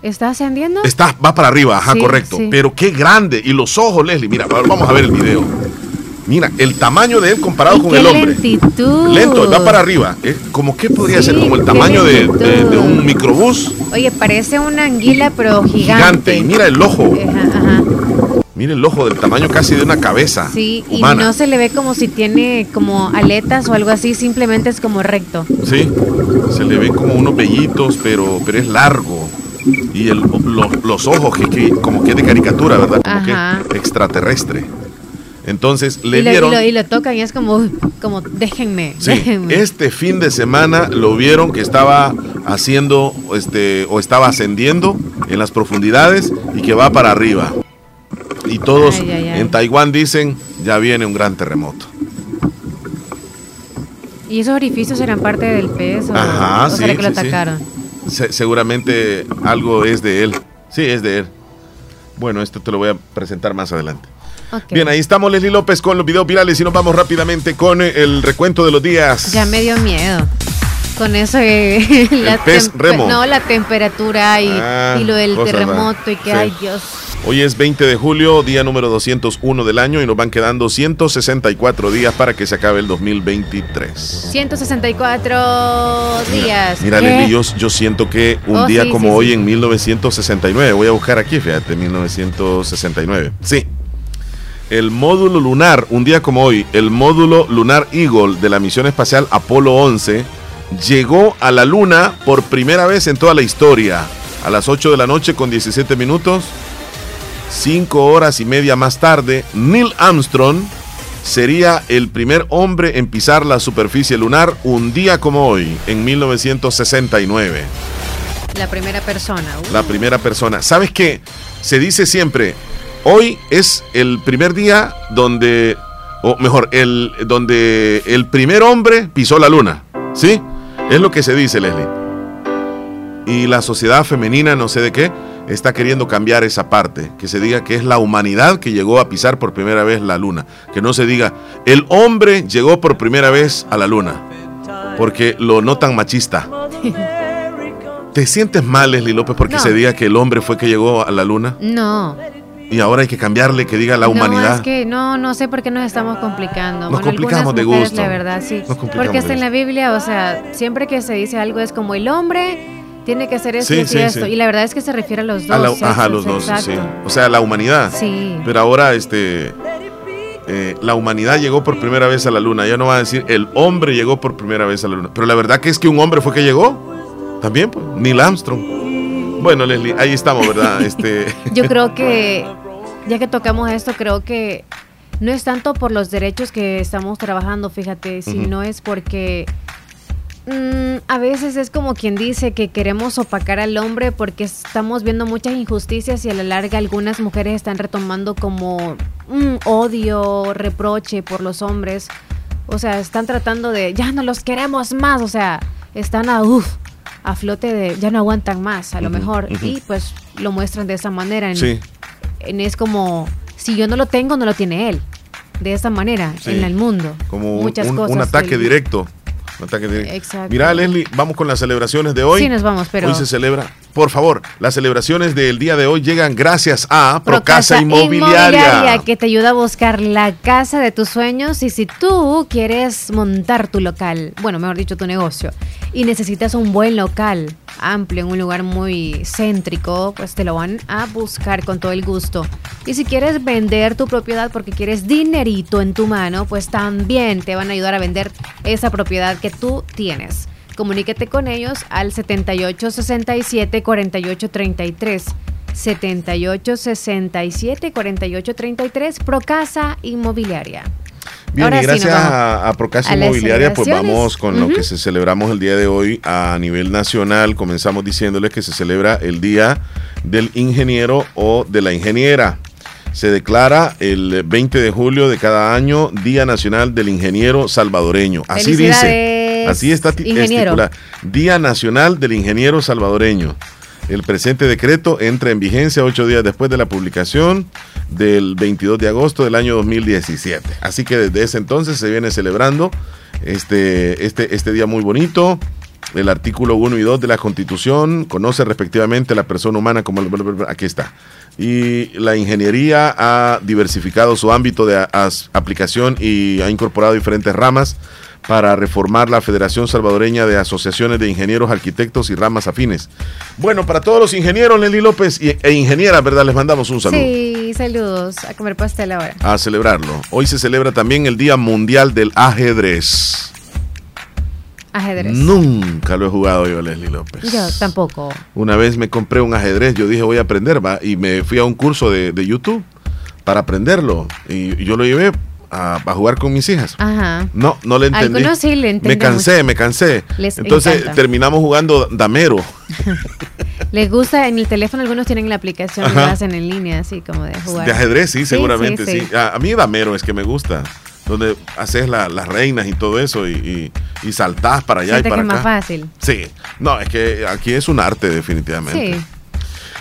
¿Está ascendiendo? Está, va para arriba, ajá, correcto. Pero qué grande. Y los ojos, Leslie, mira, vamos a ver el video. Mira, el tamaño de él comparado con el hombre. Lentitud. Lento, va para arriba. ¿eh? Como que podría ser como el tamaño de, un microbús. Oye, parece una anguila, pero gigante. Gigante. Y mira el ojo. Ajá, Mira el ojo del tamaño casi de una cabeza. Sí, y no se le ve como si tiene como aletas o algo así, simplemente es como recto. Sí, se le ven como unos vellitos, pero, pero es largo y el, los ojos que, como que de caricatura, ¿verdad? Como que extraterrestre. Entonces le y lo, dieron. Y lo, tocan y es como, como déjenme, déjenme. Este fin de semana lo vieron que estaba haciendo este, o estaba ascendiendo en las profundidades y que va para arriba. Y todos en Taiwán dicen: ya viene un gran terremoto. ¿Y esos orificios eran parte del peso? Ajá, ¿O sí, que lo atacaron? Seguramente algo es de él. Sí, es de él. Bueno, esto te lo voy a presentar más adelante. Bien, ahí estamos Leslie López con los videos virales y nos vamos rápidamente con el recuento de los días. Ya me dio miedo. Con eso eh, (laughs) la pez remo. No, la temperatura y, ah, lo del terremoto y que, ay Dios. Hoy es 20 de julio, día número 201 del año y nos van quedando 164 días para que se acabe el 2023. 164 días. Mira, Leslie, yo, siento que un oh, día como hoy en 1969, voy a buscar aquí, fíjate, 1969. Sí. El módulo lunar, un día como hoy, el módulo lunar Eagle de la misión espacial Apolo 11 llegó a la luna por primera vez en toda la historia. A las 8 de la noche con 17 minutos cinco horas y media más tarde, Neil Armstrong sería el primer hombre en pisar la superficie lunar un día como hoy, en 1969. La primera persona. Uh. La primera persona. ¿Sabes qué? Se dice siempre, hoy es el primer día donde, o mejor, el, donde el primer hombre pisó la luna. ¿Sí? Es lo que se dice, Leslie. Y la sociedad femenina, no sé de qué, está queriendo cambiar esa parte, que se diga que es la humanidad que llegó a pisar por primera vez la luna, que no se diga el hombre llegó por primera vez a la luna, porque lo notan machista. ¿Te sientes mal, Leslie López, porque No. se diga que el hombre fue que llegó a la luna? No. Y ahora hay que cambiarle que diga la No, humanidad. es que no, no sé por qué nos estamos complicando. Nos complicamos de mujeres, gusto. La verdad, sí. Nos complicamos Porque está en la Biblia, o sea, siempre que se dice algo es como el hombre tiene que hacer esto Sí, y sí, esto. sí. Y la verdad es que se refiere a los dos. A la- ajá, sexos, los dos, sí. O sea, la humanidad. Sí. Pero ahora, este, eh, la humanidad llegó por primera vez a la luna. Ya no va a decir el hombre llegó por primera vez a la luna. Pero la verdad que es que un hombre fue que llegó. También, pues, Neil Armstrong. Bueno, Leslie, ahí estamos, ¿verdad? (laughs) Este, Yo creo que, ya que tocamos esto, creo que no es tanto por los derechos que estamos trabajando, fíjate, sino es porque mm, a veces es como quien dice que queremos opacar al hombre porque estamos viendo muchas injusticias y a la larga algunas mujeres están retomando como un odio, reproche por los hombres. O sea, están tratando de, ya no los queremos más, o sea, están a, uf, a flote de, ya no aguantan más, a lo mejor. Y pues lo muestran de esa manera. En, Sí. en- es como, si yo no lo tengo, no lo tiene él. De esa manera, Sí. en el mundo. como un, Muchas un- cosas un ataque del- directo. Un ataque directo. Exacto. Mira, Leslie, vamos con las celebraciones de hoy. Sí, nos vamos, pero- Hoy se celebra. Por favor, las celebraciones del día de hoy llegan gracias a Procasa, Inmobiliaria. que te ayuda a buscar la casa de tus sueños y si tú quieres montar tu local, bueno, mejor dicho, tu negocio, y necesitas un buen local amplio en un lugar muy céntrico, pues te lo van a buscar con todo el gusto. Y si quieres vender tu propiedad porque quieres dinerito en tu mano, pues también te van a ayudar a vender esa propiedad que tú tienes. Comuníquete con ellos al 78 67 48 33. 78 67 48 33 Procasa Inmobiliaria. Bien, Ahora y sí, gracias vamos a, a Procasa a Inmobiliaria, pues vamos con lo que se celebramos el día de hoy a nivel nacional. Comenzamos diciéndoles que se celebra el Día del Ingeniero o de la Ingeniera. Se declara el 20 de julio de cada año Día Nacional del Ingeniero Salvadoreño. Así dice. Así está ingeniero. Día Nacional del Ingeniero Salvadoreño. El presente decreto entra en vigencia ocho días después de la publicación del 22 de agosto del año 2017. Así que desde ese entonces se viene celebrando este, este, este día muy bonito. El artículo 1 y 2 de la Constitución conoce respectivamente a la persona humana como... el- Aquí está. Y la ingeniería ha diversificado su ámbito de aplicación y ha incorporado diferentes ramas para reformar la Federación Salvadoreña de Asociaciones de Ingenieros, Arquitectos y Ramas Afines. Bueno, para todos los ingenieros, Nelly López y- e ingenieras, ¿verdad? Les mandamos un saludo Sí, saludos. A comer pastel ahora. a celebrarlo. Hoy se celebra también el Día Mundial del Ajedrez. Ajedrez. Nunca lo he jugado yo, Leslie López. Yo tampoco. Una vez me compré un ajedrez, yo dije voy a aprender, va, y me fui a un curso de, de YouTube para aprenderlo. Y yo lo llevé a, a jugar con mis hijas. Ajá. No, no le entendí. Algunos sí le Me entienden cansé, mucho. me cansé. Les Entonces encanta. terminamos jugando damero. (laughs) Les gusta en el teléfono, algunos tienen la aplicación y lo Ajá. hacen en línea, así como de jugar. De ajedrez, sí, Sí, seguramente, sí. A, a mí damero es que me gusta. Donde haces la- las reinas y todo eso y, y, y saltás para allá Siente y que para es acá. más fácil. Sí, no, es que aquí es un arte definitivamente. Sí.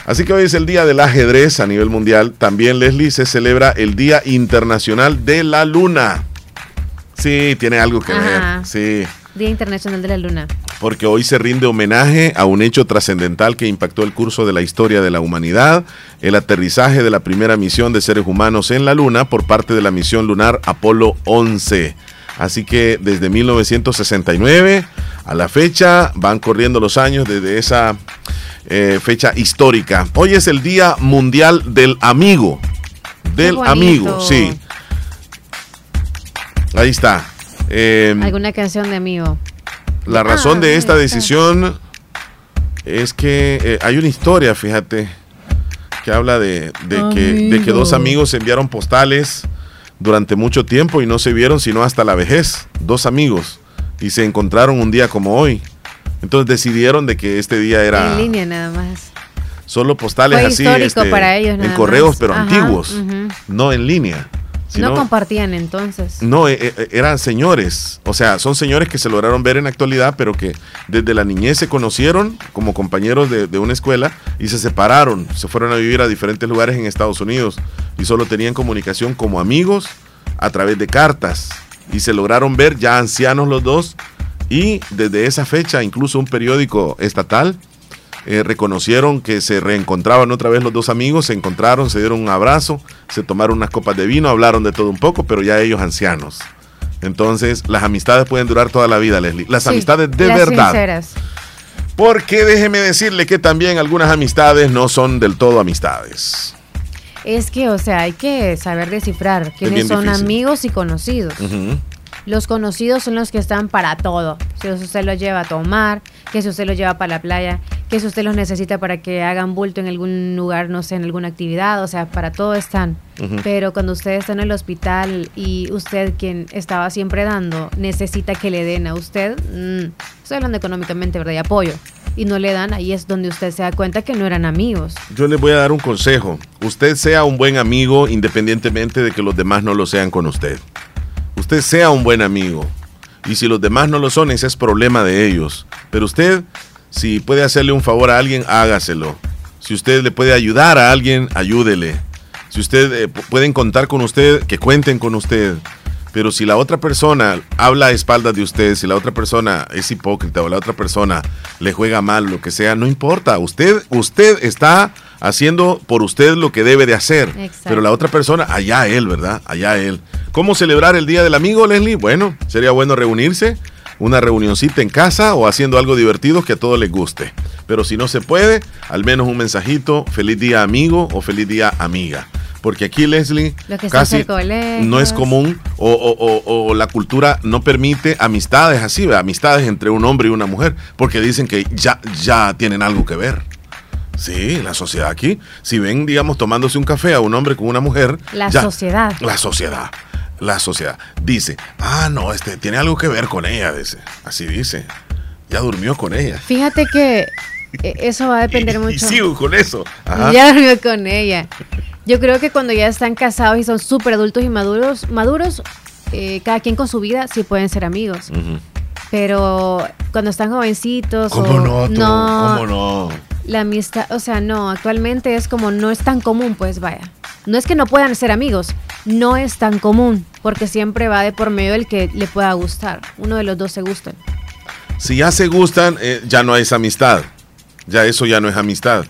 Así que hoy es el Día del Ajedrez a nivel mundial. También, Leslie, se celebra el Día Internacional de la Luna. Sí, tiene algo que Ajá. ver. Sí, Día Internacional de la Luna. porque hoy se rinde homenaje a un hecho trascendental que impactó el curso de la historia de la humanidad, el aterrizaje de la primera misión de seres humanos en la Luna por parte de la misión lunar Apolo 11. Así que desde 1969 a la fecha van corriendo los años desde esa eh, fecha histórica. Hoy es el Día Mundial del Amigo. Del amigo, sí. Ahí está. Eh, Alguna canción de amigo. la razón Ah, de esta decisión es que eh, hay una historia, fíjate, que habla de, de que, de que dos amigos enviaron postales durante mucho tiempo y no se vieron sino hasta la vejez. Dos amigos. Y se encontraron un día como hoy. Entonces decidieron de que este día era En línea nada más. solo postales Fue así histórico este, para ellos en correos más. pero Ajá, antiguos, no en línea. No compartían entonces. no, eh, eh, eran señores, o sea, son señores que se lograron ver en la actualidad, pero que desde la niñez se conocieron como compañeros de, de una escuela y se separaron, se fueron a vivir a diferentes lugares en Estados Unidos y solo tenían comunicación como amigos a través de cartas. Y se lograron ver ya ancianos los dos y desde esa fecha incluso un periódico estatal eh, reconocieron que se reencontraban otra vez los dos amigos, se encontraron, se dieron un abrazo, se tomaron unas copas de vino, hablaron de todo un poco, pero ya ellos ancianos. Entonces, las amistades pueden durar toda la vida, Leslie. Las Sí, amistades de las verdad. sinceras. Porque déjeme decirle que también algunas amistades no son del todo amistades. Es que, o sea, hay que saber descifrar quiénes son difícil. amigos y conocidos. Los conocidos son los que están para todo. Si usted los lleva a tomar, que si usted los lleva para la playa, que si usted los necesita para que hagan bulto en algún lugar, no sé, en alguna actividad, o sea, para todo están. Pero cuando usted está en el hospital y usted, quien estaba siempre dando, necesita que le den a usted, mm, estoy hablando económicamente, ¿verdad? Y apoyo. Y no le dan, ahí es donde usted se da cuenta que no eran amigos. Yo les voy a dar un consejo. Usted sea un buen amigo independientemente de que los demás no lo sean con usted. Usted sea un buen amigo. Y si los demás no lo son, ese es problema de ellos. Pero usted, si puede hacerle un favor a alguien, hágaselo. Si usted le puede ayudar a alguien, ayúdele. Si usted eh, pu- pueden contar con usted, que cuenten con usted. Pero si la otra persona habla a espaldas de usted, si la otra persona es hipócrita o la otra persona le juega mal, lo que sea, no importa. Usted, usted está haciendo por usted lo que debe de hacer. Exacto. Pero la otra persona, allá él, ¿verdad? Allá él. ¿Cómo celebrar el Día del Amigo, Leslie? Bueno, sería bueno reunirse, una reunioncita en casa o haciendo algo divertido que a todos les guste. Pero si no se puede, al menos un mensajito, feliz día amigo o feliz día amiga. Porque aquí, Leslie, casi no es común o, o- o- o la cultura no permite amistades así, amistades entre un hombre y una mujer, porque dicen que ya, ya tienen algo que ver. Sí, la sociedad aquí, si ven, digamos, tomándose un café a un hombre con una mujer, La ya- sociedad. la sociedad, la sociedad dice, ah, no, este tiene algo que ver con ella, dice, así dice, ya durmió con ella. Fíjate que eh, eso va a depender Y mucho. sigo con eso. Ajá. Ya dormió con ella. Yo creo que cuando ya están casados y son súper adultos y maduros, maduros, eh, cada quien con su vida sí pueden ser amigos. Pero cuando están jovencitos ¿Cómo o no, tú? no, ¿Cómo no? La amistad, o sea, no, actualmente es como no es tan común, pues vaya. No es que no puedan ser amigos, no es tan común, porque siempre va de por medio el que le pueda gustar. Uno de los dos se gustan. Si ya se gustan, eh, ya no es amistad. Ya eso ya no es amistad.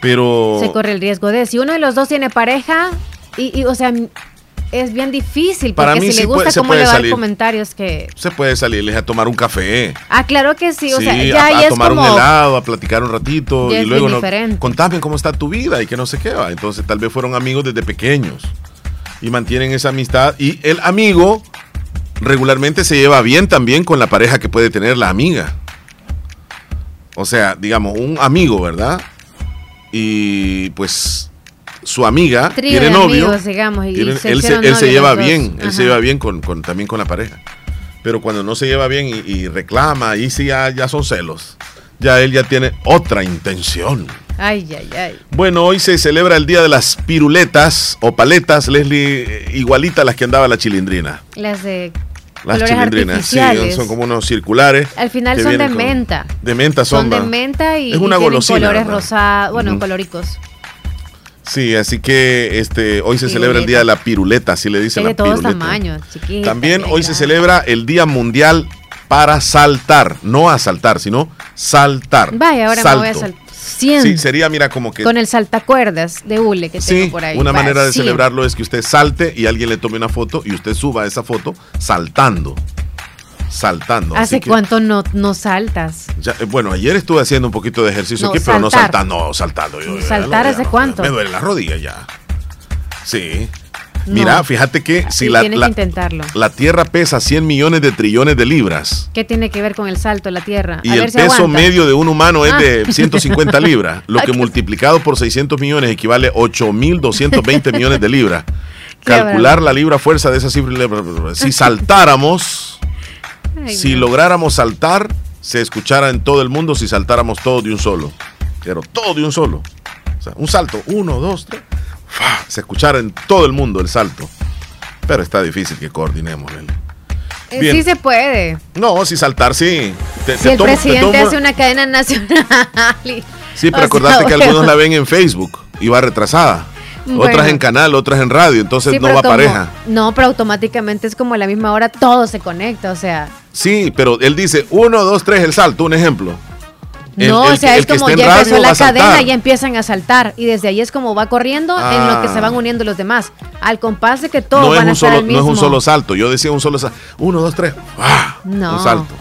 Pero Se corre el riesgo de si uno de los dos tiene pareja y, y, o sea, es bien difícil Para porque mí si sí le puede- gusta se cómo puede le va a dar salir. comentarios que se puede salirles a tomar un café. Ah, claro que sí, o sea, ya, a, ya a es tomar como un helado, a platicar un ratito Ya y es luego no, contame cómo está tu vida y que no sé qué va. Entonces tal vez fueron amigos desde pequeños y mantienen esa amistad y el amigo regularmente se lleva bien también con la pareja que puede tener la amiga. O sea, digamos, un amigo, ¿verdad? Y pues su amiga Trío tiene novio. amigos, digamos, y tiene- se él se, él lleva bien, él se lleva bien con, con- también con la pareja. Pero cuando no se lleva bien y, y reclama, ahí sí ya, ya son celos. Ya él ya tiene otra intención. Ay, ay, ay. Bueno, hoy se celebra el día de las piruletas o paletas, Leslie, eh, igualita a las que andaba la chilindrina. Las de Las chilindrinas, sí, son como unos circulares. Al final son de con- menta. De menta son. Son de menta y, Es una y golosina, colores rosados, bueno, Ujú. coloricos. Sí, así que este hoy se celebra el día de la piruleta, así le dicen Hay de la todos piruleta. tamaños. También hoy se celebra el Día Mundial para saltar, no asaltar, sino saltar. Vaya, ahora Salto. me voy a saltar. 100. Sí, sería, mira, como que Con el saltacuerdas de hule que Sí, tengo por ahí. una Vaya, manera de 100. celebrarlo es que usted salte y alguien le tome una foto y usted suba esa foto saltando. Saltando. ¿Hace que cuánto no, no saltas? ya, eh, bueno, ayer estuve haciendo un poquito de ejercicio No, aquí, pero no saltando, no, saltando. Yo- ¿Saltar ya, hace ya, cuánto? Me duele la rodilla ya. Sí. Mira, fíjate que si Sí, la, la- que intentarlo. la Tierra pesa 100 millones de trillones de libras ¿Qué tiene que ver con el salto de la Tierra? y A el ver si peso aguanta. medio de un humano es Ah. de 150 (laughs) libras, lo que multiplicado por 600 millones equivale a 8.220 millones de libras. Calcular la libra fuerza de esa cifra, si saltáramos, Ay, si lográramos saltar, se escuchara en todo el mundo si saltáramos todos de un solo. Pero todo de un solo. O sea, un salto, uno, dos, tres. Se escuchara en todo el mundo el salto. Pero está difícil que coordinemos, Leli. Eh, Bien. Sí se puede. No, si saltar, sí. Te- Si te el tomo- presidente hace una cadena nacional. y- Sí, pero acordate sea, que bueno. algunos la ven en Facebook y va retrasada. Bueno. Otras en canal, otras en radio, entonces Sí, no va como- pareja. No, pero automáticamente es como a la misma hora todo se conecta, o sea. Sí, pero él dice uno, dos, tres, el salto, un ejemplo. El- no, el o sea, es como ya empezó la a cadena y ya empiezan a saltar. Y desde ahí es como va corriendo en lo que se Ah. van uniendo los demás. Al compás de que todos No es, van a un estar solo, al no es un solo salto. Yo decía un solo salto. Uno, dos, tres. ¡ah! No. Un salto.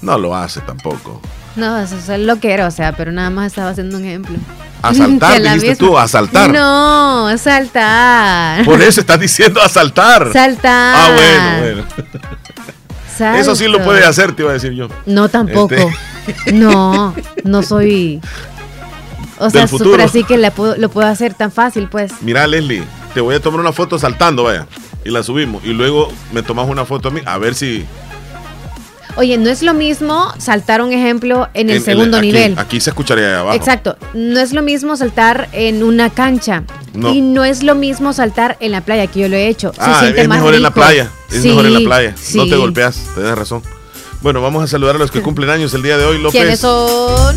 No lo hace tampoco. No, eso es lo que era, o sea, pero nada más estaba haciendo un ejemplo. A (laughs) saltar, Que la dijiste misma- tú, a saltar. No, saltar. Por eso estás diciendo a saltar. Saltar. Ah, bueno, bueno. (laughs) Eso sí lo puede hacer, te iba a decir yo. No, tampoco. Este- (laughs) No, no soy. O sea, súper así que la puedo- lo puedo hacer tan fácil, pues. Mira, Leslie, te voy a tomar una foto saltando, vaya. Y la subimos. Y luego me tomas una foto a mí. A ver si. Oye, no es lo mismo saltar un ejemplo en el en- en- segundo aquí- nivel. Aquí se escucharía abajo. Exacto. No es lo mismo saltar en una cancha. No. Y no es lo mismo saltar en la playa, que yo lo he hecho. Se Ah, siente es más mejor en la playa. Es Sí, mejor en la playa. No te golpeas. Tienes razón. Bueno, vamos a saludar a los que cumplen años el día de hoy, López. ¿Quiénes son?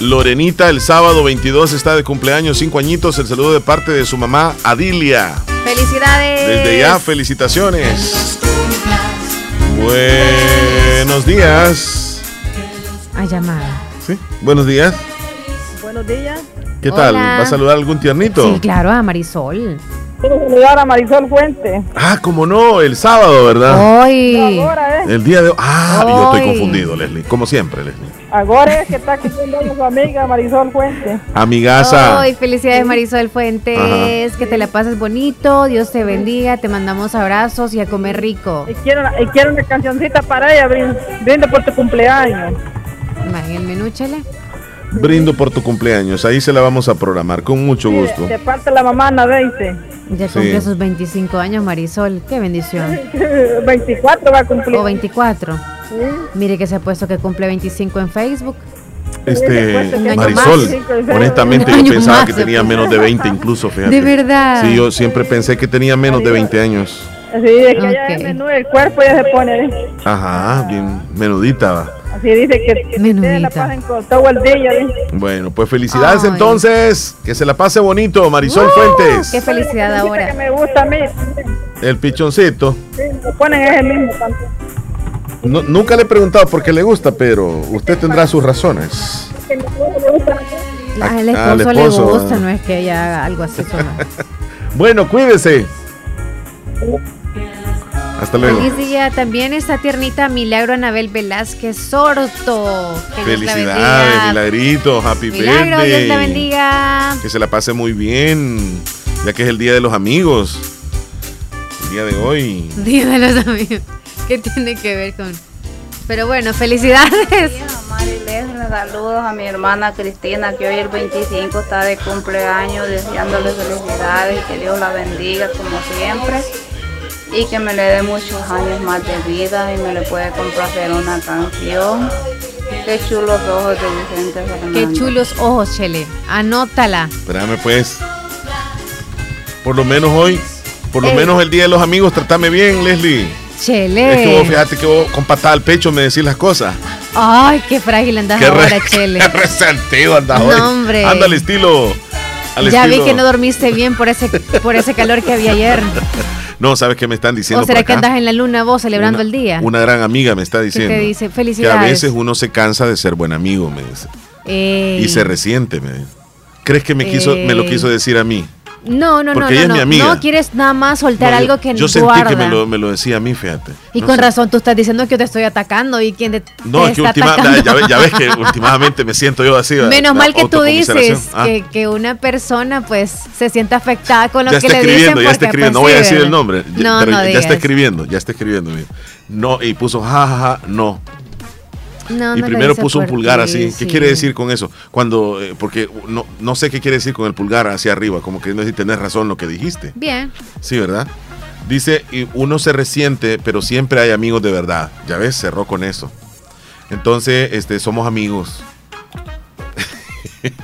Lorenita, el sábado 22 está de cumpleaños, cinco añitos. El saludo de parte de su mamá, Adilia. Felicidades. Desde ya, felicitaciones. Buenos días. A llamada. ¿Sí? Buenos días. Buenos días. ¿Qué tal? ¿Va a saludar a algún tiernito? Sí, claro, a Marisol. Quiero saludar a Marisol Fuente. Ah, como no, el sábado, ¿verdad? Hoy. Ahora, ¿eh? El día de hoy. Ah, yo estoy Hoy. confundido, Leslie. Como siempre, Leslie. Ahora es que está cumpliendo años su amiga Marisol Fuente. Amigaza. Hoy, felicidades Marisol Fuentes, que te la pases bonito, Dios te bendiga, te mandamos abrazos y a comer rico. Y quiero, una- y quiero una cancioncita para ella, brin- brindo por tu cumpleaños. El menú. Brindo por tu cumpleaños. Ahí se la vamos a programar con mucho gusto. De parte de la mamá Ana Deise. Ya Sí. cumplió sus 25 años, Marisol. Qué bendición. (laughs) 24 va a cumplir. O 24. Mire que se ha puesto que cumple 25 en Facebook. Este, Marisol, honestamente yo pensaba que tenía menos de 20 incluso, fíjate. ¿De verdad? Sí, yo siempre pensé que tenía menos de 20 años. Así es que ella Ok. es menú, el cuerpo ya se pone ahí. Ajá, bien menudita va. Así dice que ustedes la pasen con todo el día. dice. Bueno, pues felicidades Ay. entonces. Que se la pase bonito, Marisol Uh, Fuentes. Qué felicidad Que ahora. me gusta a mí. El pichoncito. Sí, me ponen ese mismo canto. No- nunca le he preguntado por qué le gusta, pero usted tendrá sus razones. Al Ah, al esposo, esposo, le gusta, ah. no es que ella haga algo así. (laughs) Bueno, cuídese. Hasta luego. Feliz día. También está tiernita Milagro Anabel Velázquez Sorto. Que Dios la Felicidades. Milagrito, happy Milagro, birthday. Dios la bendiga. Que se la pase muy bien, ya que es el día de los amigos. El día de hoy. (laughs) Día de los amigos. ¿Qué tiene que ver con.? Pero bueno, felicidades. Saludos a mi hermana Cristina, que hoy el 25 está de cumpleaños, deseándole felicidades y que Dios la bendiga como siempre. Y que me le dé muchos años más de vida y me le puede complacer una canción. Qué chulos ojos de Vicente Fernández. Qué chulos ojos, Chele. Anótala. Espérame pues. Por lo menos hoy, por lo Ey. menos el día de los amigos, tratame bien, Leslie. Chele. Es que vos fíjate que vos con patada al pecho me decís las cosas. Ay, qué frágil andas Qué ahora, (laughs) Chele. Qué resentido andas No, hoy. hombre. Anda al estilo. al Ya vi que no dormiste bien por ese, por ese calor que había ayer. (laughs) No, ¿sabes qué me están diciendo ¿O será por que acá? andas en la luna vos celebrando Una- el día? Una gran amiga me está ¿Qué diciendo. te dice? Que a Felicidades. veces uno se cansa de ser buen amigo, me dice. Ey. Y se resiente, me dice. ¿Crees que me, quiso, me lo quiso decir a mí? No, no, no, Porque no, ella es no. mi amiga. No quieres nada más soltar No, yo- algo que Yo sentí guarda. que me lo, me lo decía a mí, fíjate. Y No con sé. razón tú estás diciendo que yo te estoy atacando y quien te, No, te es que última- ya, ves, ya ves que últimamente me siento yo así. Menos la mal que tú dices Ah, que, que una persona pues se siente afectada con lo ya que está le dicen. escribiendo, ya está porque, escribiendo. No pues, voy a decir el nombre. ya- No, pero no ya está escribiendo, ya está escribiendo. No, y puso jajaja, no. No, y no primero puso un pulgar ti, así. ¿Qué sí. quiere decir con eso? Cuando, eh, porque no, no sé qué quiere decir con el pulgar hacia arriba, como que no si tenés razón lo que dijiste. Bien. Sí, ¿verdad? Dice, y uno se resiente, pero siempre hay amigos de verdad. Ya ves, cerró con eso. Entonces, este, somos amigos.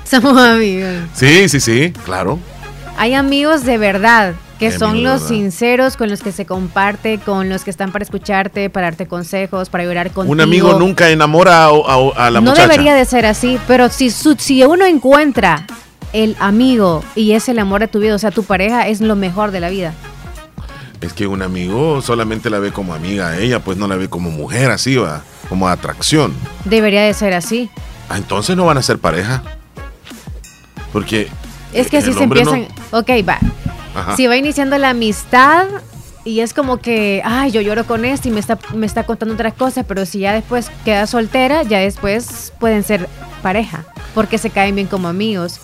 Somos amigos. Sí, sí, sí, claro. Hay amigos de verdad, que Hay son los verdad. sinceros con los que se comparte, con los que están para escucharte, para darte consejos, para llorar contigo. Un amigo nunca enamora a, a- a la no muchacha. debería de ser así, pero si, su- si uno encuentra el amigo y es el amor de tu vida, o sea, tu pareja es lo mejor de la vida. Es que un amigo solamente la ve como amiga a ella, pues no la ve como mujer así, va, como atracción. Debería de ser así. Ah, entonces no van a ser pareja. Porque Es que si se hombre no- empiezan, ok, va. Ajá. Si va iniciando la amistad y es como que, ay, yo lloro con este y me está, me está contando otras cosas, pero si ya después queda soltera, ya después pueden ser pareja, porque se caen bien como amigos.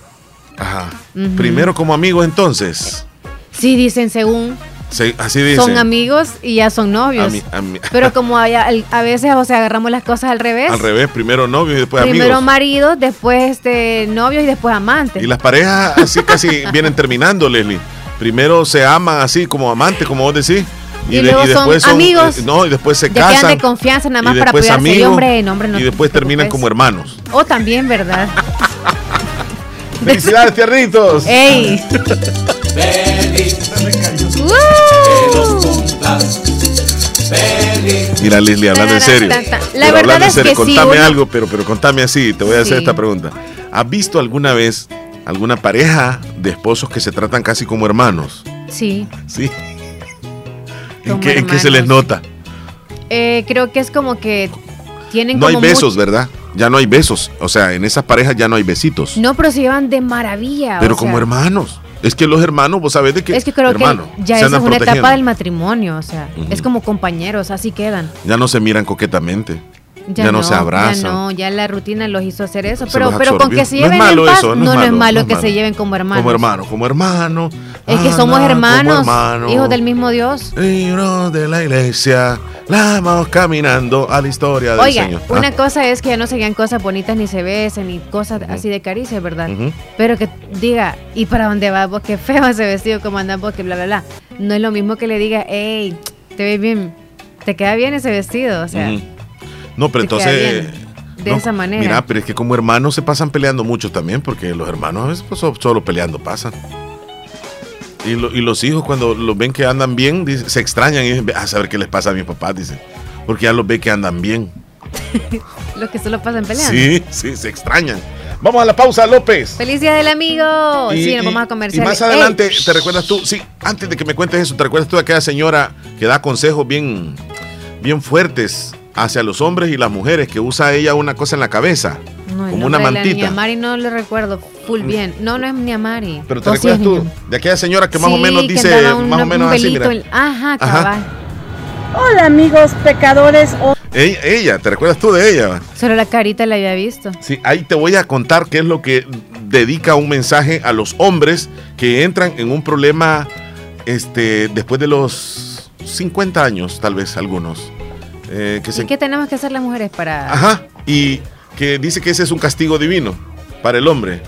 Ajá. Primero como amigos entonces. Sí, dicen según, Sí, así dicen. son amigos y ya son novios. A mí- a mí- Pero (laughs) como hay- a veces, o sea, agarramos las cosas al revés. Al revés, primero novio y después Primero amigos. marido, después este, novios y después amantes. Y las parejas así casi (laughs) vienen terminando, Leslie. Primero se aman así como amantes, como vos decís. Y luego son amigos. eh, no, y después se Ya casan. de confianza nada más para después. Y amigos, hombre, no, hombre, no y después terminan como hermanos. O también, ¿verdad? (laughs) ¡Felicidades, tiernitos! ¡Ey! Mira, Leslie, hablando en serio. La Pero verdad hablando en es serio, que contame algo, pero, pero contame así. Te voy a hacer Sí. esta pregunta. ¿Has visto alguna vez alguna pareja de esposos que se tratan casi como hermanos? Sí. Sí. ¿En qué, en qué se les nota? Eh, creo que es como que tienen No hay besos, ¿verdad? Ya no hay besos. O sea, en esas parejas ya no hay besitos. No, pero se llevan de maravilla. pero o como sea, hermanos. Es que los hermanos, vos sabés de que. Es que creo hermano, que ya esa es una protegiendo. etapa del matrimonio, o sea, es como compañeros, así quedan. Ya no se miran coquetamente. Ya, no, se abrazan. Ya no, ya la rutina los hizo hacer eso. Se Pero, pero con que se No es lleven malo en paz, eso, no, no, es malo que se lleven como hermanos. Como hermano, como hermano. Es que Ah, somos no, hermanos, hermano. hijos del mismo Dios. Hijos de la iglesia, vamos caminando a la historia del Oiga, Señor. una Ah, cosa es que ya no se vean cosas bonitas ni se besen ni cosas así de caricia, ¿verdad? Pero que diga, ¿y para dónde vas vos? Qué feo ese vestido, cómo andas vos, que bla, bla, bla. No es lo mismo que le diga, hey, te ves bien, te queda bien ese vestido, o sea. No, pero entonces. de no, esa manera. Mira, pero es que como hermanos se pasan peleando mucho también, porque los hermanos a veces pues, solo peleando pasan. Y, lo- y los hijos cuando los ven que andan bien, dice- se extrañan y dicen, "Ve, a saber qué les pasa a mis papás, dicen. Porque ya los ve que andan bien. (laughs) los que solo pasan peleando. Sí, sí, se extrañan. Vamos a la pausa, López. ¡Feliz Día del Amigo! Y- sí, nos y- vamos a Y comercial. más adelante, ¿te recuerdas tú? Sí, antes de que me cuentes eso, ¿te recuerdas tú de aquella señora que da consejos bien, bien fuertes hacia los hombres y las mujeres, que usa ella una cosa en la cabeza, No, el como una nombre de la mantita? Niamari no lo recuerdo full bien. No, no es Niamari. Pero ¿te ¿O sí recuerdas tú de aquella señora que más o menos dice, un- más o menos así, mira? Ajá, Ajá. cabal. Hola amigos pecadores. Ella, ella, ¿te recuerdas tú de ella? Solo la carita la había visto. Sí, ahí te voy a contar qué es lo que dedica un mensaje a los hombres que entran en un problema este, después de los 50 años, tal vez algunos. Eh, que ¿Y se, qué tenemos que hacer las mujeres para...? Ajá, y que dice que ese es un castigo divino para el hombre.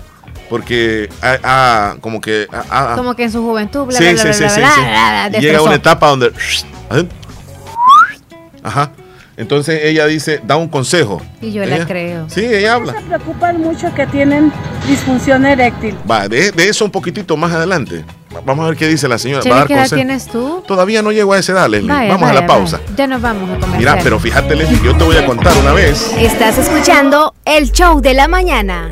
Porque ah, ah, como que ah, Como que en su juventud, bla, sí, bla, sí, bla, sí, bla, sí, bla, sí. bla, bla, Llega a una etapa donde ajá. Entonces ella dice, da un consejo. Y yo la Ella- creo. Sí, ella habla. Se preocupan mucho que tienen disfunción eréctil. Va, de, de eso un poquitito más adelante. Vamos a ver qué dice la señora. Va a Chele, dar ¿qué edad consejo. tienes tú? Todavía no llego a esa edad, Leslie. Vaya, Vamos a la pausa. vaya. Ya nos vamos a comercial. Mira, pero fíjate, Leslie, yo te voy a contar una vez. Estás escuchando el show de la mañana.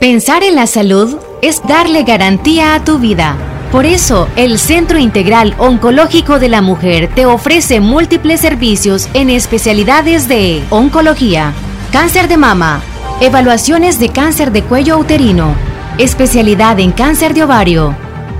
Pensar en la salud es darle garantía a tu vida. Por eso, el Centro Integral Oncológico de la Mujer te ofrece múltiples servicios en especialidades de oncología, cáncer de mama, evaluaciones de cáncer de cuello uterino, especialidad en cáncer de ovario,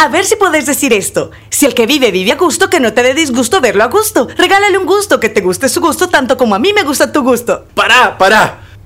A ver si puedes decir esto. Si el que vive vive a gusto, que no te dé disgusto verlo a gusto. Regálale un gusto, que te guste su gusto tanto como a mí me gusta tu gusto. ¡Para, para!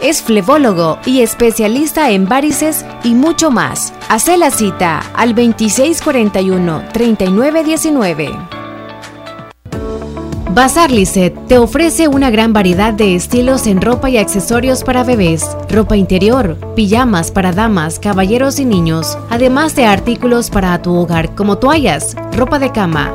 Es flebólogo y especialista en varices y mucho más. Hace la cita al 2641-3919. Bazar Lisset te ofrece una gran variedad de estilos en ropa y accesorios para bebés, ropa interior, pijamas para damas, caballeros y niños, además de artículos para tu hogar como toallas, ropa de cama,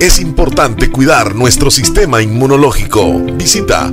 Es importante cuidar nuestro sistema inmunológico. Visita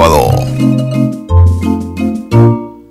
sábado.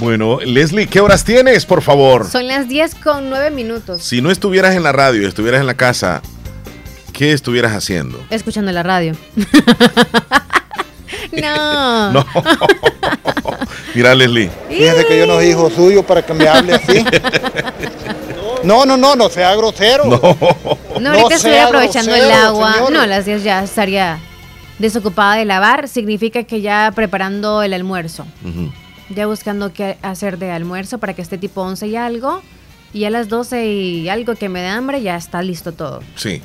Bueno, Leslie, ¿qué horas tienes, por favor? Son las 10 con 9 minutos. Si no estuvieras en la radio, estuvieras en la casa, ¿qué estuvieras haciendo? Escuchando la radio. (laughs) no. (laughs) No. Mira, Leslie. Fíjese que yo no soy hijo suyo para que me hable así. (laughs) No, no, no, no sea grosero. No. No, ahorita estoy sea aprovechando el agua. señor. No, a las 10 ya estaría desocupada de lavar. Significa que ya preparando el almuerzo. Ujú. Ya buscando qué hacer de almuerzo para que esté tipo 11 y algo. Y a las 12 y algo que me da hambre, ya está listo todo. Sí.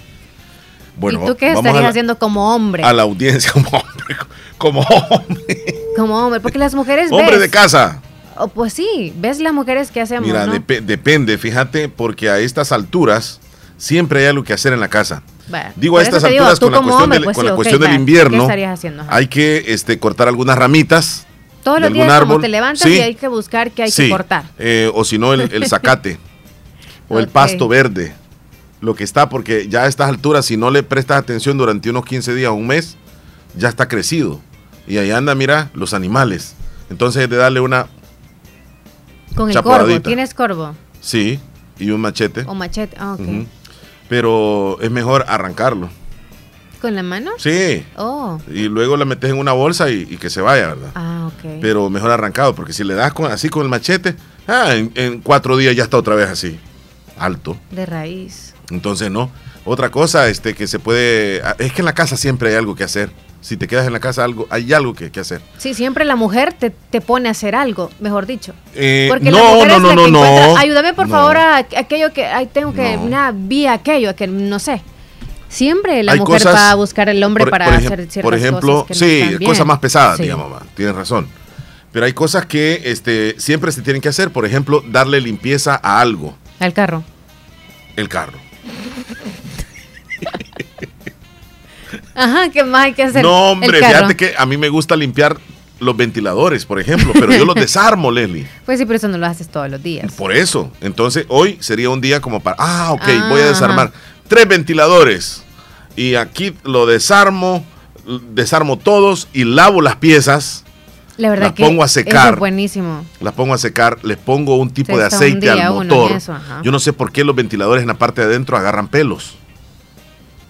Bueno, ¿Y tú qué estarías la- haciendo como hombre? A la audiencia (laughs) como hombre. Como hombre. Como hombre, porque las mujeres Hombre ves. de casa. Oh, pues sí, ves las mujeres que hacemos, Mira, ¿no? depe- depende, fíjate, porque a estas alturas siempre hay algo que hacer en la casa. Bueno, Digo, a estas digo, alturas con la como cuestión, hombre, del, pues con sí, la ok, cuestión del ¿Qué invierno, hay que este, cortar algunas ramitas. Todos los días como árbol. te levantas Sí, y hay que buscar que hay sí, que cortar. eh, o si no, el, el zacate (laughs) o el pasto verde. Lo que está, porque ya a estas alturas, si no le prestas atención durante unos 15 días o un mes, ya está crecido. Y ahí anda, mira, los animales. Entonces, de darle una, Con el corvo, ¿tienes corvo? sí, y un machete. O machete, ah, ok. Pero es mejor arrancarlo. ¿Con la mano? Sí. Oh, Y luego la metes en una bolsa y, y que se vaya, ¿verdad? ah, ok. Pero mejor arrancado, porque si le das con- así con el machete, ah, en, en cuatro días ya está otra vez así, alto. De raíz. Entonces, no. Otra cosa este, que se puede... ah, Es que en la casa siempre hay algo que hacer. Si te quedas en la casa, algo, hay algo que, que hacer. Sí, siempre la mujer te, te pone a hacer algo, mejor dicho. Eh, Porque no, la mujer no, es no, la no, que no. Ayúdame por No. favor a aquello que ay, tengo que, nada, vi aquello, que no sé. Siempre la Hay mujer cosas- va a buscar al hombre por- para por hacer ciertas Por ejemplo, cosas que no sí, cosas más pesadas, Sí. digamos, tienes razón. Pero hay cosas que este, siempre se tienen que hacer. Por ejemplo, darle limpieza a algo, Al carro. el carro. Ajá, ¿qué más hay que hacer? No, El hombre, fíjate que a mí me gusta limpiar los ventiladores, por ejemplo, pero yo los (laughs) desarmo, Leslie. Pues sí, pero eso no lo haces todos los días. Por eso. Entonces, hoy sería un día como para, ah, ok, Ah, voy a desarmar tres ventiladores. Y aquí lo desarmo, desarmo todos y lavo las piezas, La verdad las que pongo a secar. es buenísimo. las pongo a secar, les pongo un tipo Se de aceite al motor. eso. Yo no sé por qué los ventiladores en la parte de adentro agarran pelos.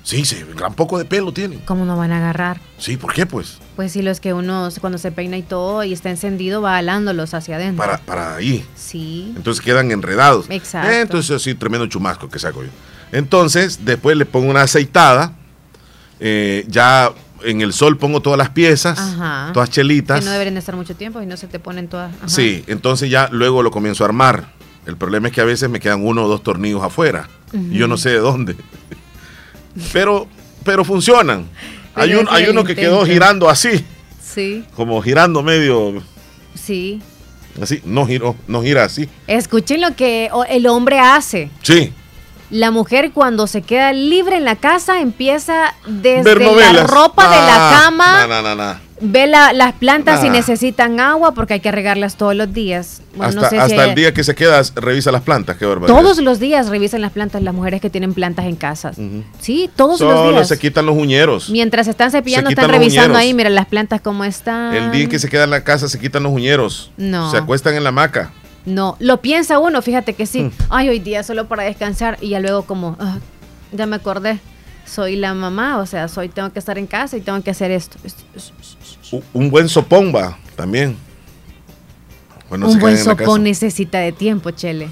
Sí, sí, gran poco de pelo tienen. ¿Cómo no van a agarrar? Sí, ¿por qué pues? Pues sí, los que uno cuando se peina y todo y está encendido va alándolos hacia adentro. Para, para ahí. Sí. Entonces quedan enredados. Exacto. Eh, entonces así, tremendo chumasco que saco yo. Entonces, después le pongo una aceitada. eh, ya en el sol pongo todas las piezas, Ajá. todas chelitas. Que no deberían de estar mucho tiempo y no se te ponen todas. ajá. Sí, entonces ya luego lo comienzo a armar. El problema es que a veces me quedan uno o dos tornillos afuera. Y yo no sé de dónde. Pero, pero funcionan. (laughs) Hay, un, hay uno que quedó girando así. Sí. Como girando medio. Sí. Así, no giró, no gira así. Escuchen lo que el hombre hace. Sí. La mujer cuando se queda libre en la casa empieza desde la ropa de la Ah, cama, ve la- las plantas si necesitan agua porque hay que regarlas todos los días. Bueno, no hasta si hay- el día que se queda, revisa las plantas. Qué barbaridad. Todos los días revisan las plantas las mujeres que tienen plantas en casa. Ujú. Sí, todos los días. se quitan los uñeros. Mientras están cepillando, Se están revisando uñeros. ahí, mira las plantas cómo están. El día en que se queda en la casa, se quitan los uñeros. No. Se acuestan en la hamaca. No, lo piensa uno, fíjate que sí. Mm. Ay, hoy día solo para descansar y ya luego como, ah, ya me acordé, soy la mamá, o sea, soy tengo que estar en casa y tengo que hacer esto. Un buen sopón va también. Cuando se Un buen sopón necesita de tiempo, Chele.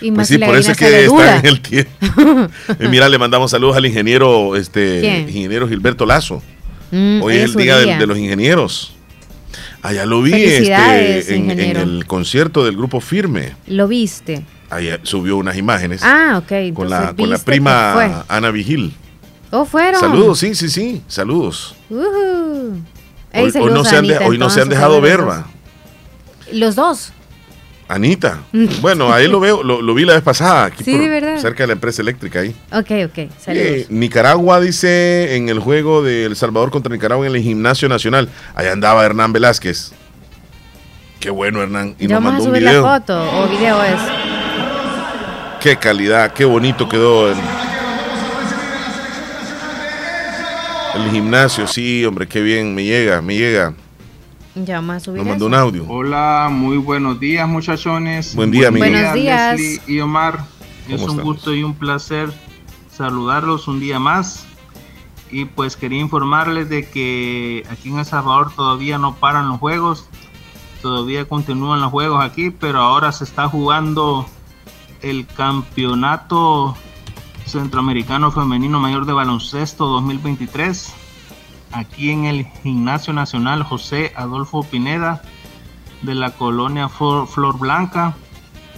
Y más Pues sí, la por eso es que está en el tiempo. (laughs) Eh, mira, le mandamos saludos al ingeniero, este, ¿Quién? ingeniero Gilberto Lazo. Mm, Hoy es el día, De, los ingenieros. Allá lo vi este, en, el concierto del grupo Firme. Lo viste. Allá subió unas imágenes Ah, ok. con, la, con la prima. Ana Vigil. Oh, fueron. Saludos, sí, sí, sí, saludos. Ey, Hoy, no se han, Anita, hoy no se han dejado ver, va. Los dos. Anita. Bueno, ahí lo veo, lo, lo vi la vez pasada, aquí Sí, por- de verdad. cerca de la empresa eléctrica ahí. Ok, ok. Saludos. Eh, Nicaragua dice en el juego de El Salvador contra Nicaragua en el gimnasio nacional. Allá andaba Hernán Velázquez. Qué bueno, Hernán. Y nos vamos a mandó un subir video. la foto o video es. Qué calidad, qué bonito quedó el, el gimnasio. Sí, hombre, qué bien. Me llega, me llega. Ya vamos a subir Nos mandó eso. un audio. Hola, muy buenos días muchachones. Buen día, amigo. Buenos días. Leslie y Omar. Es ¿Cómo un estamos? gusto y un placer saludarlos un día más. Y pues quería informarles de que aquí en El Salvador todavía no paran los juegos. Todavía continúan los juegos aquí, pero ahora se está jugando el campeonato centroamericano femenino mayor de baloncesto 2023 aquí en el Gimnasio Nacional José Adolfo Pineda de la colonia Flor, Blanca.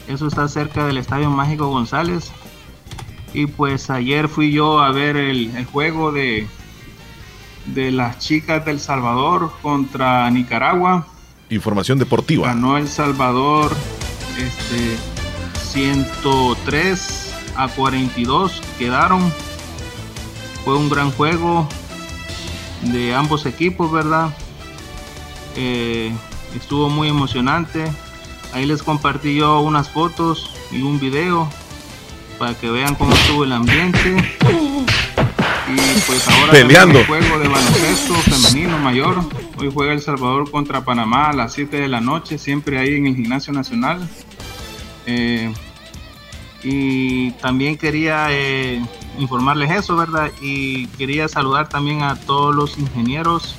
Eso está cerca del Estadio Mágico González. Y pues ayer fui yo a ver el, el juego de, de las chicas del Salvador contra Nicaragua. Información deportiva. Ganó El Salvador este, 103 a 42 quedaron. Fue un gran juego de ambos equipos, ¿verdad? Eh, estuvo muy emocionante. Ahí les compartí yo unas fotos y un video para que vean cómo estuvo el ambiente. Y pues ahora Peleando. el juego de baloncesto femenino mayor. Hoy juega El Salvador contra Panamá a las 7 de la noche, siempre ahí en el Gimnasio Nacional. Eh, y también quería eh, informarles eso, ¿verdad? Y quería saludar también a todos los ingenieros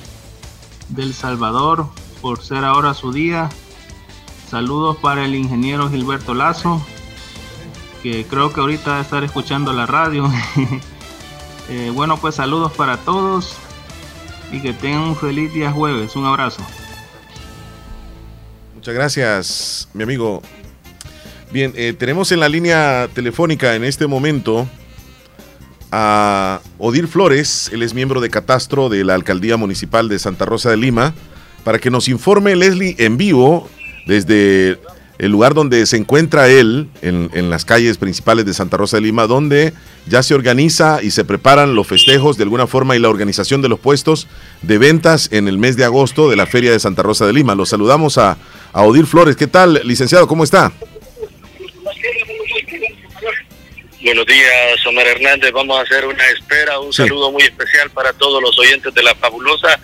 del Salvador por ser ahora su día. Saludos para el ingeniero Gilberto Lazo, que creo que ahorita va a estar escuchando la radio. (laughs) Eh, bueno, pues saludos para todos y que tengan un feliz día jueves. Un abrazo. Muchas gracias, mi amigo. Bien, eh, tenemos en la línea telefónica en este momento a Odir Flores, él es miembro de Catastro de la Alcaldía Municipal de Santa Rosa de Lima, para que nos informe Leslie en vivo desde el lugar donde se encuentra él, en, las calles principales de Santa Rosa de Lima, donde ya se organiza y se preparan los festejos de alguna forma y la organización de los puestos de ventas en el mes de agosto de la Feria de Santa Rosa de Lima. Los saludamos a, a Odir Flores. ¿Qué tal, licenciado? ¿Cómo está? Buenos días, Omar Hernández. Vamos a hacer una espera, un Sí. saludo muy especial para todos los oyentes de La Fabulosa.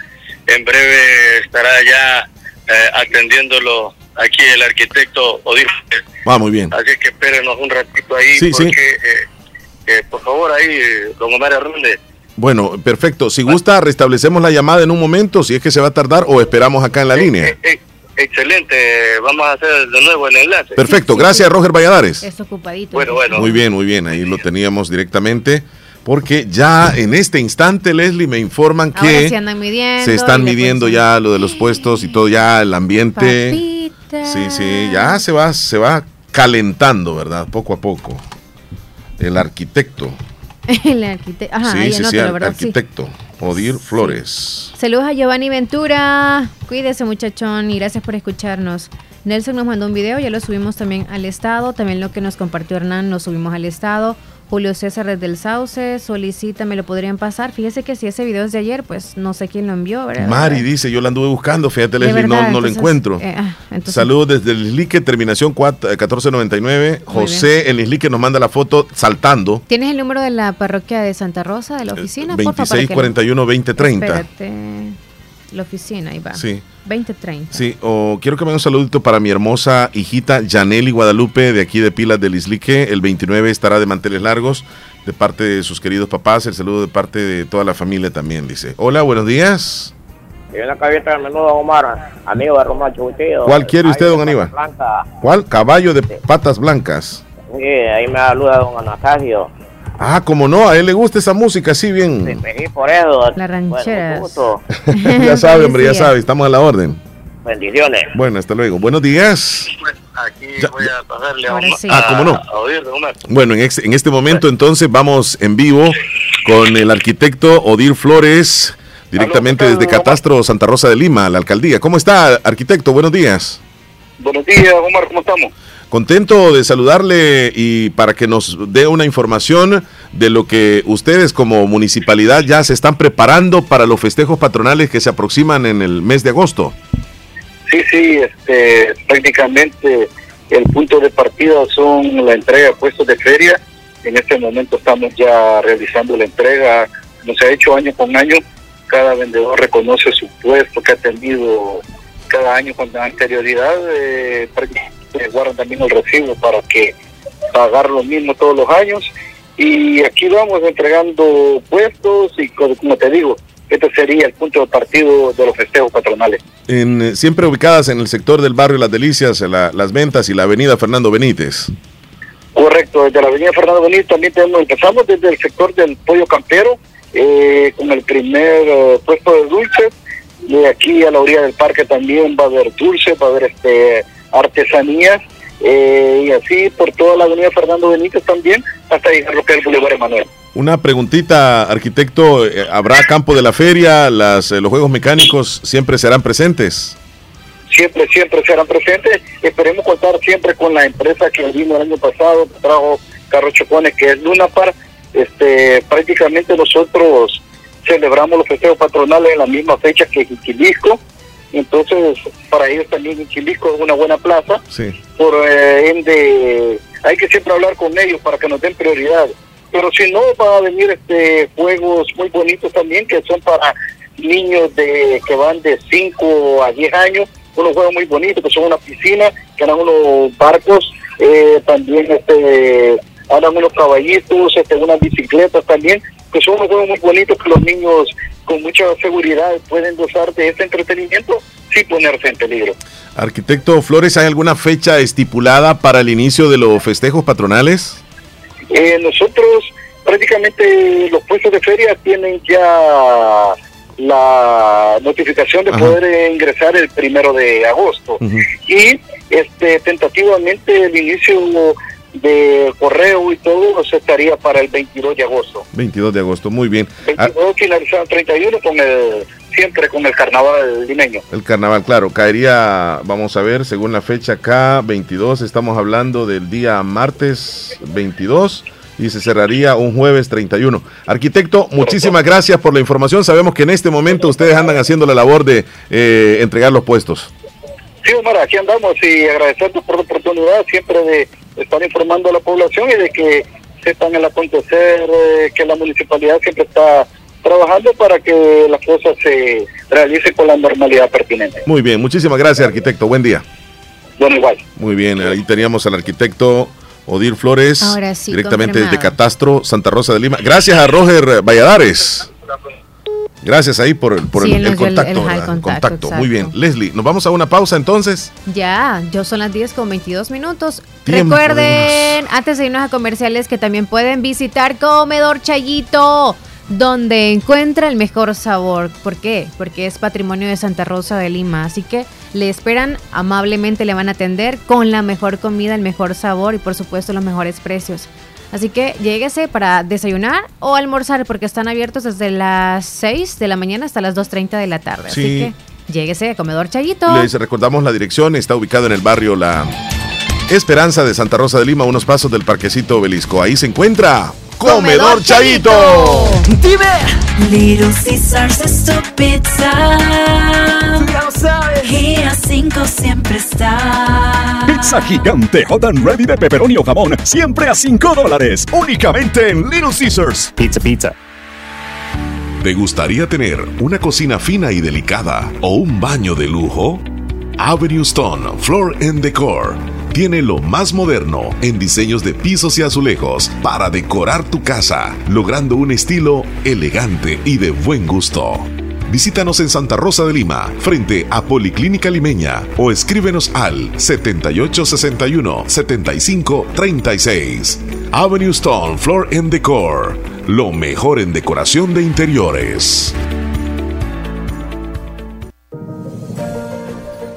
En breve estará ya eh, atendiéndolo aquí el arquitecto Odir. Va muy bien. Así que espérenos un ratito ahí, Sí, sí. porque, eh, eh, por favor, ahí, eh, don Omar Hernández. Bueno, perfecto. Si gusta, restablecemos la llamada en un momento, si es que se va a tardar o esperamos acá en la línea. Excelente, vamos a hacer de nuevo el enlace. Perfecto. Gracias, Roger Valladares. Es ocupadito. Bueno, bueno. Muy bien, muy bien. Ahí lo teníamos directamente. Porque ya en este instante, Leslie, me informan Ahora que sí andan midiendo. se están midiendo ya lo de los puestos y todo, ya el ambiente. papita. Sí, sí, ya se va, se va calentando, ¿verdad? Poco a poco. El arquitecto. (laughs) El arquitecto. Ajá, sí, sí, sí, el. Sí. Odir Flores. Saludos a Giovanni Ventura. Cuídese, muchachón, y gracias por escucharnos. Nelson nos mandó un video, ya lo subimos también al estado. También lo que nos compartió Hernán lo subimos al estado. Julio César del Sauce solicita, me lo podrían pasar. Fíjese que si ese video es de ayer, pues no sé quién lo envió, ¿verdad? Mari dice, yo lo anduve buscando, fíjate Leslie, verdad, no, no entonces, lo encuentro. Eh, ah, entonces, Saludos desde el Islique, terminación 4, 1499. Eh, José, el Islique nos manda la foto saltando. ¿Tienes el número de la parroquia de Santa Rosa, de la oficina? 2641-2030. La oficina, ahí va. Sí. 2030. Sí, o quiero que me haga un saludito para mi hermosa hijita Yaneli Guadalupe de aquí de Pilas del Islique. El 29 estará de manteles largos de parte de sus queridos papás. El saludo de parte de toda la familia también, dice. Hola, buenos días. Y una cabita de menudo Omar, amigo de Romacho Gutiérrez. ¿Cuál quiere usted, don Aníbal? Blanca. ¿Cuál? Caballo de patas blancas. Sí, ahí me saluda don Anastasio. Ah, como no, a él le gusta esa música, así bien. Sí, por eso. La ranchera. Bueno, (laughs) ya sabe, hombre, ya sabe, estamos a la orden. Bendiciones. Bueno, hasta luego. Buenos días. Aquí voy a pasarle a. Ah, ¿cómo no? a oír de Omar. Bueno, en, ex- en este momento entonces vamos en vivo con el arquitecto Odir Flores, directamente desde Catastro Santa Rosa de Lima, la alcaldía. ¿Cómo está, arquitecto? Buenos días. Buenos días, Omar, ¿cómo estamos? Contento de saludarle y para que nos dé una información de lo que ustedes como municipalidad ya se están preparando para los festejos patronales que se aproximan en el mes de agosto. Sí, sí, este, prácticamente el punto de partida son la entrega de puestos de feria. En este momento estamos ya realizando la entrega, como se ha hecho año con año. Cada vendedor reconoce su puesto que ha tenido cada año con anterioridad. Eh, guardan también el recibo para que pagar lo mismo todos los años. Y aquí vamos entregando puestos y co- como te digo, este sería el punto de partido de los festejos patronales. En, eh, siempre ubicadas en el sector del barrio Las Delicias, la- las ventas y la avenida Fernando Benítez. Correcto, desde la avenida Fernando Benítez también tenemos, empezamos desde el sector del pollo campero, eh, con el primer eh, puesto de dulces, y aquí a la orilla del parque también va a haber dulces, va a haber este artesanías, eh, y así por toda la avenida Fernando Benítez también, hasta llegar a lo que es el Boulevard Emanuel. Una preguntita, arquitecto, eh, ¿habrá campo de la feria? Las, eh, ¿Los juegos mecánicos siempre serán presentes? siempre, siempre serán presentes. Esperemos contar siempre con la empresa que vino el año pasado, que trajo carros chocones, que es Lunapar. Este, prácticamente nosotros celebramos los festejos patronales en la misma fecha que Quilisco. Entonces, para ellos también Quilisco es una buena plaza. Sí. Por eh, ende, hay que siempre hablar con ellos para que nos den prioridad. Pero si no, va a venir este juegos muy bonitos también, que son para niños de que van de 5 a 10 años, unos juegos muy bonitos, que son una piscina, que eran unos barcos, eh, también este andan unos caballitos, este, unas bicicletas también, que son unos juegos muy bonitos que los niños con mucha seguridad pueden gozar de ese entretenimiento sin ponerse en peligro. Arquitecto Flores, ¿hay alguna fecha estipulada para el inicio de los festejos patronales? Eh, nosotros prácticamente los puestos de feria tienen ya la notificación de Ajá. poder ingresar el primero de agosto y este tentativamente el inicio de correo y todo se estaría para el 22 de agosto 22 de agosto, muy bien. Ah, 22 finalizado 31 con el siempre con el carnaval limeño el carnaval, claro, caería, vamos a ver, según la fecha acá, 22, estamos hablando del día martes 22 y se cerraría un jueves 31. Arquitecto, muchísimas gracias por la información. Sabemos que en este momento ustedes andan haciendo la labor de eh, entregar los puestos. Sí, Omar, aquí andamos y agradecerte por la oportunidad siempre de estar informando a la población y de que sepan el acontecer, eh, que la municipalidad siempre está trabajando para que las cosas se realicen con la normalidad pertinente. Muy bien, muchísimas gracias, arquitecto. Buen día. Bueno, igual. Muy bien, ahí teníamos al arquitecto Odir Flores, sí, directamente confirmado. desde Catastro, Santa Rosa de Lima. Gracias a Roger Valladares. Gracias ahí por, el- por Sí, el, contacto. el contacto, Muy bien. Leslie, nos vamos a una pausa entonces. Ya, yo son las 10 con 22 minutos. Tiempo Recuerden, antes de irnos a comerciales, que también pueden visitar Comedor Chayito, donde encuentra el mejor sabor. ¿Por qué? Porque es patrimonio de Santa Rosa de Lima. Así que le esperan, amablemente le van a atender con la mejor comida, el mejor sabor y por supuesto los mejores precios. Así que lléguese para desayunar o almorzar porque están abiertos desde las 6 de la mañana hasta las 2.30 de la tarde. Así Sí. que lléguese a Comedor Chayito. Les recordamos la dirección, está ubicado en el barrio La Esperanza de Santa Rosa de Lima, unos pasos del Parquecito Obelisco. Ahí se encuentra Comedor Chayito. Dime. Little Caesars es tu pizza. Ya lo sabes. Y a 5 siempre está. Pizza gigante hot and ready de pepperoni o jamón, siempre a 5 dólares, únicamente en Little Caesars. Pizza, pizza. ¿Te gustaría tener una cocina fina y delicada o un baño de lujo? Avenue Stone Floor and Decor tiene lo más moderno en diseños de pisos y azulejos para decorar tu casa, logrando un estilo elegante y de buen gusto. Visítanos en Santa Rosa de Lima, frente a Policlínica Limeña, o escríbenos al 7861-7536. Avenue Stone Floor and Decor, lo mejor en decoración de interiores.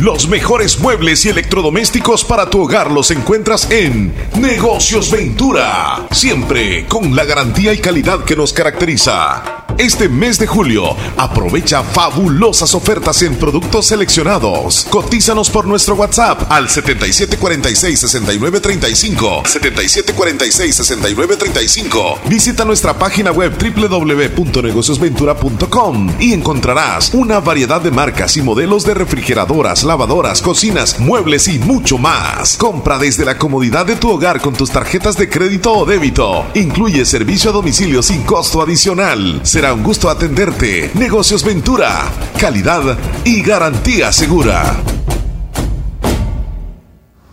Los mejores muebles y electrodomésticos para tu hogar los encuentras en Negocios Ventura. Siempre con la garantía y calidad que nos caracteriza. Este mes de julio, aprovecha fabulosas ofertas en productos seleccionados. Cotízanos por nuestro WhatsApp al 7746-6935. 7746-6935. Visita nuestra página web www.negociosventura.com y encontrarás una variedad de marcas y modelos de refrigeradoras, lavadoras, cocinas, muebles y mucho más. Compra desde la comodidad de tu hogar con tus tarjetas de crédito o débito. Incluye servicio a domicilio sin costo adicional. Será un gusto atenderte. Negocios Ventura. Calidad y garantía segura.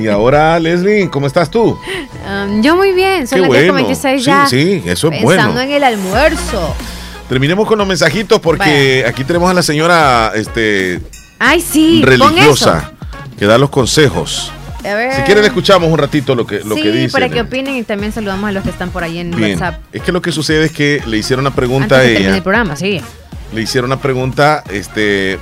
Y ahora, Leslie, ¿cómo estás tú? Um, yo muy bien, son Qué las 10 con bueno. 26 Sí, ya. sí, eso es Pensando bueno. en el almuerzo. Terminemos con los mensajitos porque aquí tenemos a la señora este, Ay, sí, religiosa que da los consejos. A ver. Si quieren, escuchamos un ratito lo que, lo sí, que dice. para que opinen y también saludamos a los que están por ahí en Bien. WhatsApp. Es que lo que sucede es que le hicieron una pregunta Antes a de ella. el programa, sí. le hicieron una pregunta, este,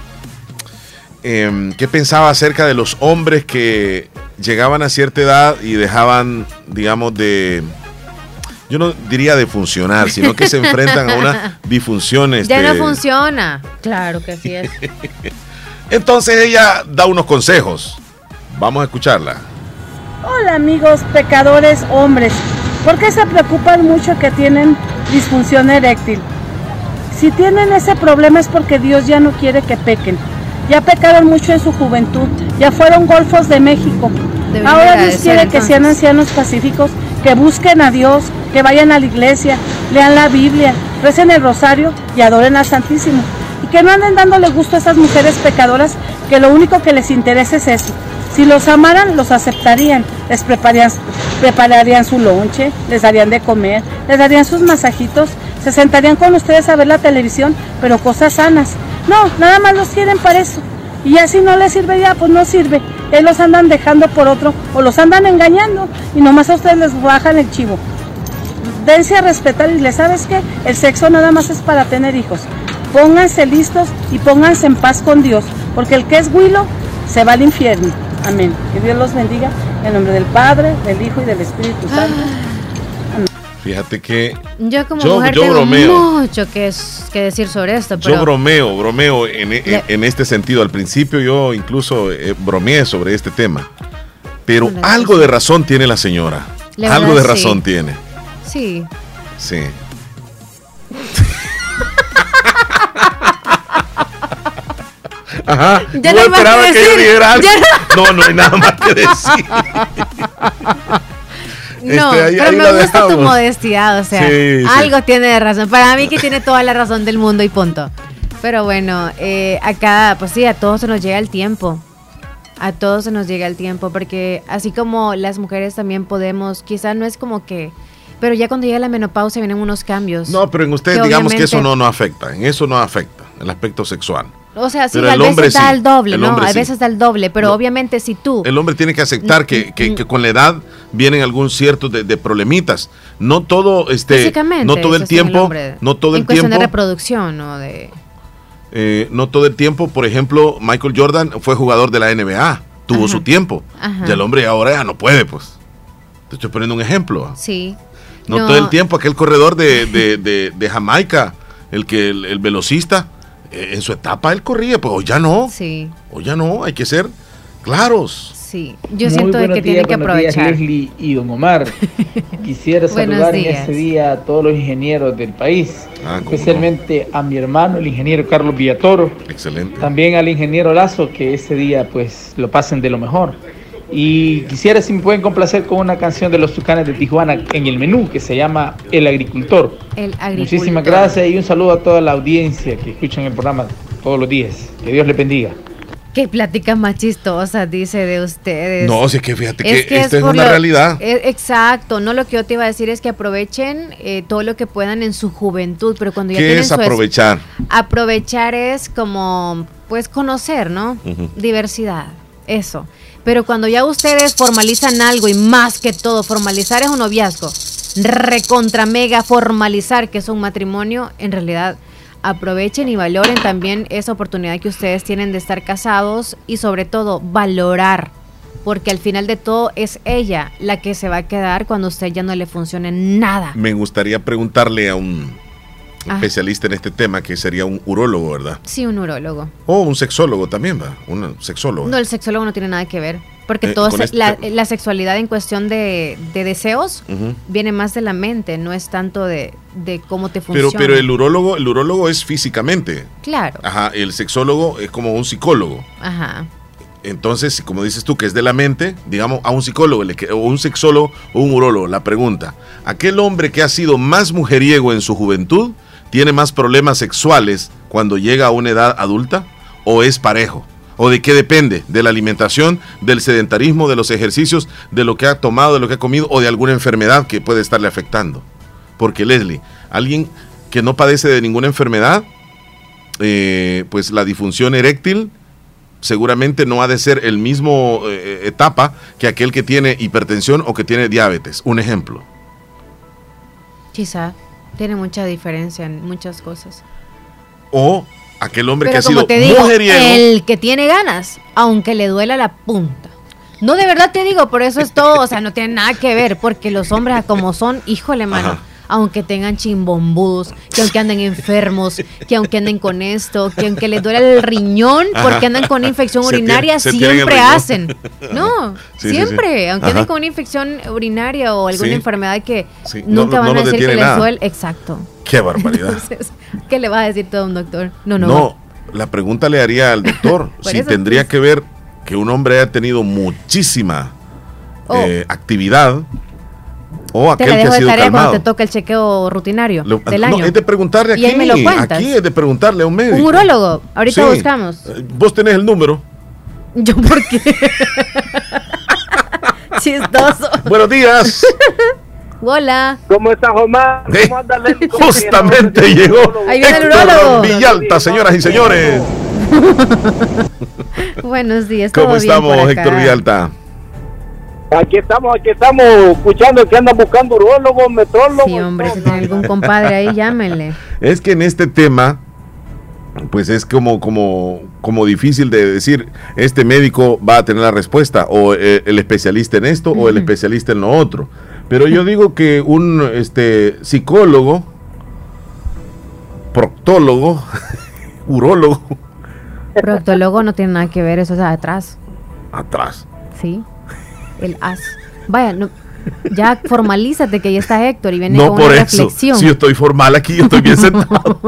em, ¿qué pensaba acerca de los hombres que llegaban a cierta edad y dejaban, digamos, de, yo no diría de funcionar, sino que se (laughs) enfrentan a una disfunción. Ya este, no funciona. Claro que sí es. (laughs) Entonces ella da unos consejos. Vamos a escucharla. Hola amigos pecadores hombres. ¿Por qué se preocupan mucho que tienen disfunción eréctil? Si tienen ese problema es porque Dios ya no quiere que pequen. Ya pecaron mucho en su juventud, ya fueron golfos de México. Ahora Dios quiere que sean ancianos pacíficos, que busquen a Dios, que vayan a la iglesia, lean la Biblia, recen el rosario y adoren al Santísimo. Y que no anden dándole gusto a esas mujeres pecadoras que lo único que les interesa es eso. Si los amaran, los aceptarían, les prepararían, prepararían su lonche, les darían de comer, les darían sus masajitos, se sentarían con ustedes a ver la televisión, pero cosas sanas. No, nada más los quieren para eso. Y ya si no les sirve ya, pues no sirve. Ellos los andan dejando por otro o los andan engañando y nomás a ustedes les bajan el chivo. Dense a respetar y le sabes que el sexo nada más es para tener hijos. Pónganse listos y pónganse en paz con Dios, porque el que es huilo se va al infierno. Amén. Que Dios los bendiga en nombre del Padre, del Hijo y del Espíritu Santo. Fíjate que Yo como Yo- mujer yo tengo bromeo. mucho que, es- que decir sobre esto, pero yo bromeo, bromeo en, en- en este sentido. Al principio yo incluso eh, bromeé sobre este tema. Pero algo de razón tiene la señora. La algo de verdad, sí. razón tiene. sí. Sí. (laughs) Ajá. Ya no no esperaba que que yo dijera algo. Ya No, no hay nada más que decir. (laughs) No, Este, ahí- pero ahí me gusta tu modestia, o sea, Sí, sí. algo tiene de razón. Para mí que tiene toda la razón del mundo y punto. Pero bueno, eh, acá, pues sí, a todos se nos llega el tiempo. A todos se nos llega el tiempo, porque así como las mujeres también podemos, quizá no es como que, pero ya cuando llega la menopausia vienen unos cambios. No, pero en ustedes digamos que eso no, no afecta. En eso no afecta. El aspecto sexual. O sea, sí, Pero a veces da sí, el doble, el ¿no? A sí. veces da el doble, pero obviamente si tú... El hombre tiene que aceptar que, Mm, que- que con la edad vienen algún cierto de, de problemitas. No todo, este, no todo el en tiempo, no todo en el cuestión tiempo, de reproducción o de... eh, no todo el tiempo. Por ejemplo, Michael Jordan fue jugador de la NBA, tuvo Ajá. su tiempo. Ajá. Y el hombre ahora ya no puede, pues. Te estoy poniendo un ejemplo. Sí. No, todo el tiempo, aquel corredor de, de- de- Jamaica, el que el, el velocista, eh, en su etapa él corría, pues hoy ya no. Sí, O ya no, hay que ser claros. sí. Yo Muy siento que días, tienen que buenos días, aprovechar. Leslie y don Omar. (laughs) Quisiera saludar en este día a todos los ingenieros del país, Ah, especialmente a mi hermano, el ingeniero Carlos Villatoro, Excelente. también al ingeniero Lazo, que este día pues lo pasen de lo mejor. Y quisiera si me pueden complacer con una canción de los Tucanes de Tijuana en el menú que se llama El Agricultor. El agricultor. Muchísimas gracias y un saludo a toda la audiencia que escuchan el programa todos los días. Que Dios les bendiga. Qué plática más chistosa, dice de ustedes. No, si es que fíjate que, esto es por una lo- realidad. eh, exacto, no lo que yo te iba a decir es que aprovechen eh, todo lo que puedan en su juventud, pero cuando ya ¿Qué tienen es su es- aprovechar? aprovechar es como, pues conocer, ¿no? Diversidad, eso. Pero cuando ya ustedes formalizan algo y más que todo, formalizar es un noviazgo, recontra mega formalizar que es un matrimonio, en realidad aprovechen y valoren también esa oportunidad que ustedes tienen de estar casados y sobre todo valorar, porque al final de todo es ella la que se va a quedar cuando a usted ya no le funcione nada. Me gustaría preguntarle a un Especialista en este tema, que sería un urólogo, ¿verdad? Sí, un urólogo. O un sexólogo también, ¿va? Un sexólogo. No, el sexólogo no tiene nada que ver. Porque Eh, todo se- este la, sexualidad en cuestión de, de deseos viene más de la mente, no es tanto de, de cómo te Pero, funciona. pero el urólogo, el urólogo es físicamente. Claro. Ajá, el sexólogo es como un psicólogo. Ajá. Entonces, como dices tú, que es de la mente, digamos, a un psicólogo, o un sexólogo o un urólogo, la pregunta, ¿aquel hombre que ha sido más mujeriego en su juventud tiene más problemas sexuales cuando llega a una edad adulta? ¿O es parejo? ¿O de qué depende? ¿De la alimentación, del sedentarismo, de los ejercicios, de lo que ha tomado, de lo que ha comido o de alguna enfermedad que puede estarle afectando? Porque Leslie, alguien que no padece de ninguna enfermedad, eh, pues la disfunción eréctil seguramente no ha de ser el mismo eh, etapa que aquel que tiene hipertensión o que tiene diabetes. Un ejemplo. Quizá. Tiene mucha diferencia en muchas cosas. O aquel hombre Pero que ha sido te digo, mujeriego. el que tiene ganas, aunque le duela la punta. No, de verdad te digo, por eso es todo, o sea, no tiene nada que ver, porque los hombres como son, híjole, mano, Ajá. Aunque tengan chimbombudos, que aunque anden enfermos, que aunque anden con esto, que aunque les duele el riñón, porque andan con infección Se tiene- urinaria, siempre hacen. No, Sí, siempre, sí. aunque Ajá. anden con una infección urinaria o alguna enfermedad que no nunca no van a decir que les duele. Exacto. Qué barbaridad. Entonces, ¿qué le va a decir todo un doctor? No, no. No, la pregunta le haría al doctor (laughs) si eso, tendría pues. que ver que un hombre haya tenido muchísima Oh. eh, actividad o Te aquel la que dejo de tarea cuando te toca el chequeo rutinario Lo- del no, año. es de preguntarle aquí. Y ahí me lo. Aquí es de preguntarle a un médico. Un urólogo. Ahorita Sí. buscamos. Eh, Vos tenés el número. (laughs) Yo, ¿por qué? (laughs) Chistoso. Buenos días. (laughs) Hola. ¿Cómo estás, Omar? Eh, ¿Cómo andas, Leslie? ¿Cómo te Justamente llegó Ahí viene el urólogo. Villalta, señoras y señores. Buenos días. ¿todo ¿Cómo bien estamos, por acá? Héctor Villalta? Aquí estamos, aquí estamos escuchando que andan buscando urólogos, metrólogos. Sí, hombre, si tiene algún compadre ahí, llámenle. Es que en este tema pues es como, como, como difícil de decir, este médico va a tener la respuesta, o eh, el especialista en esto, o el especialista en lo otro. Pero yo digo que un este, psicólogo, proctólogo, (laughs) urólogo, Proctólogo no tiene nada que ver, eso es atrás. atrás. Sí. El as. Vaya, no, ya formalízate que ya está Héctor y viene No con por una eso. reflexión. Si yo estoy formal aquí, yo estoy bien (laughs) sentado.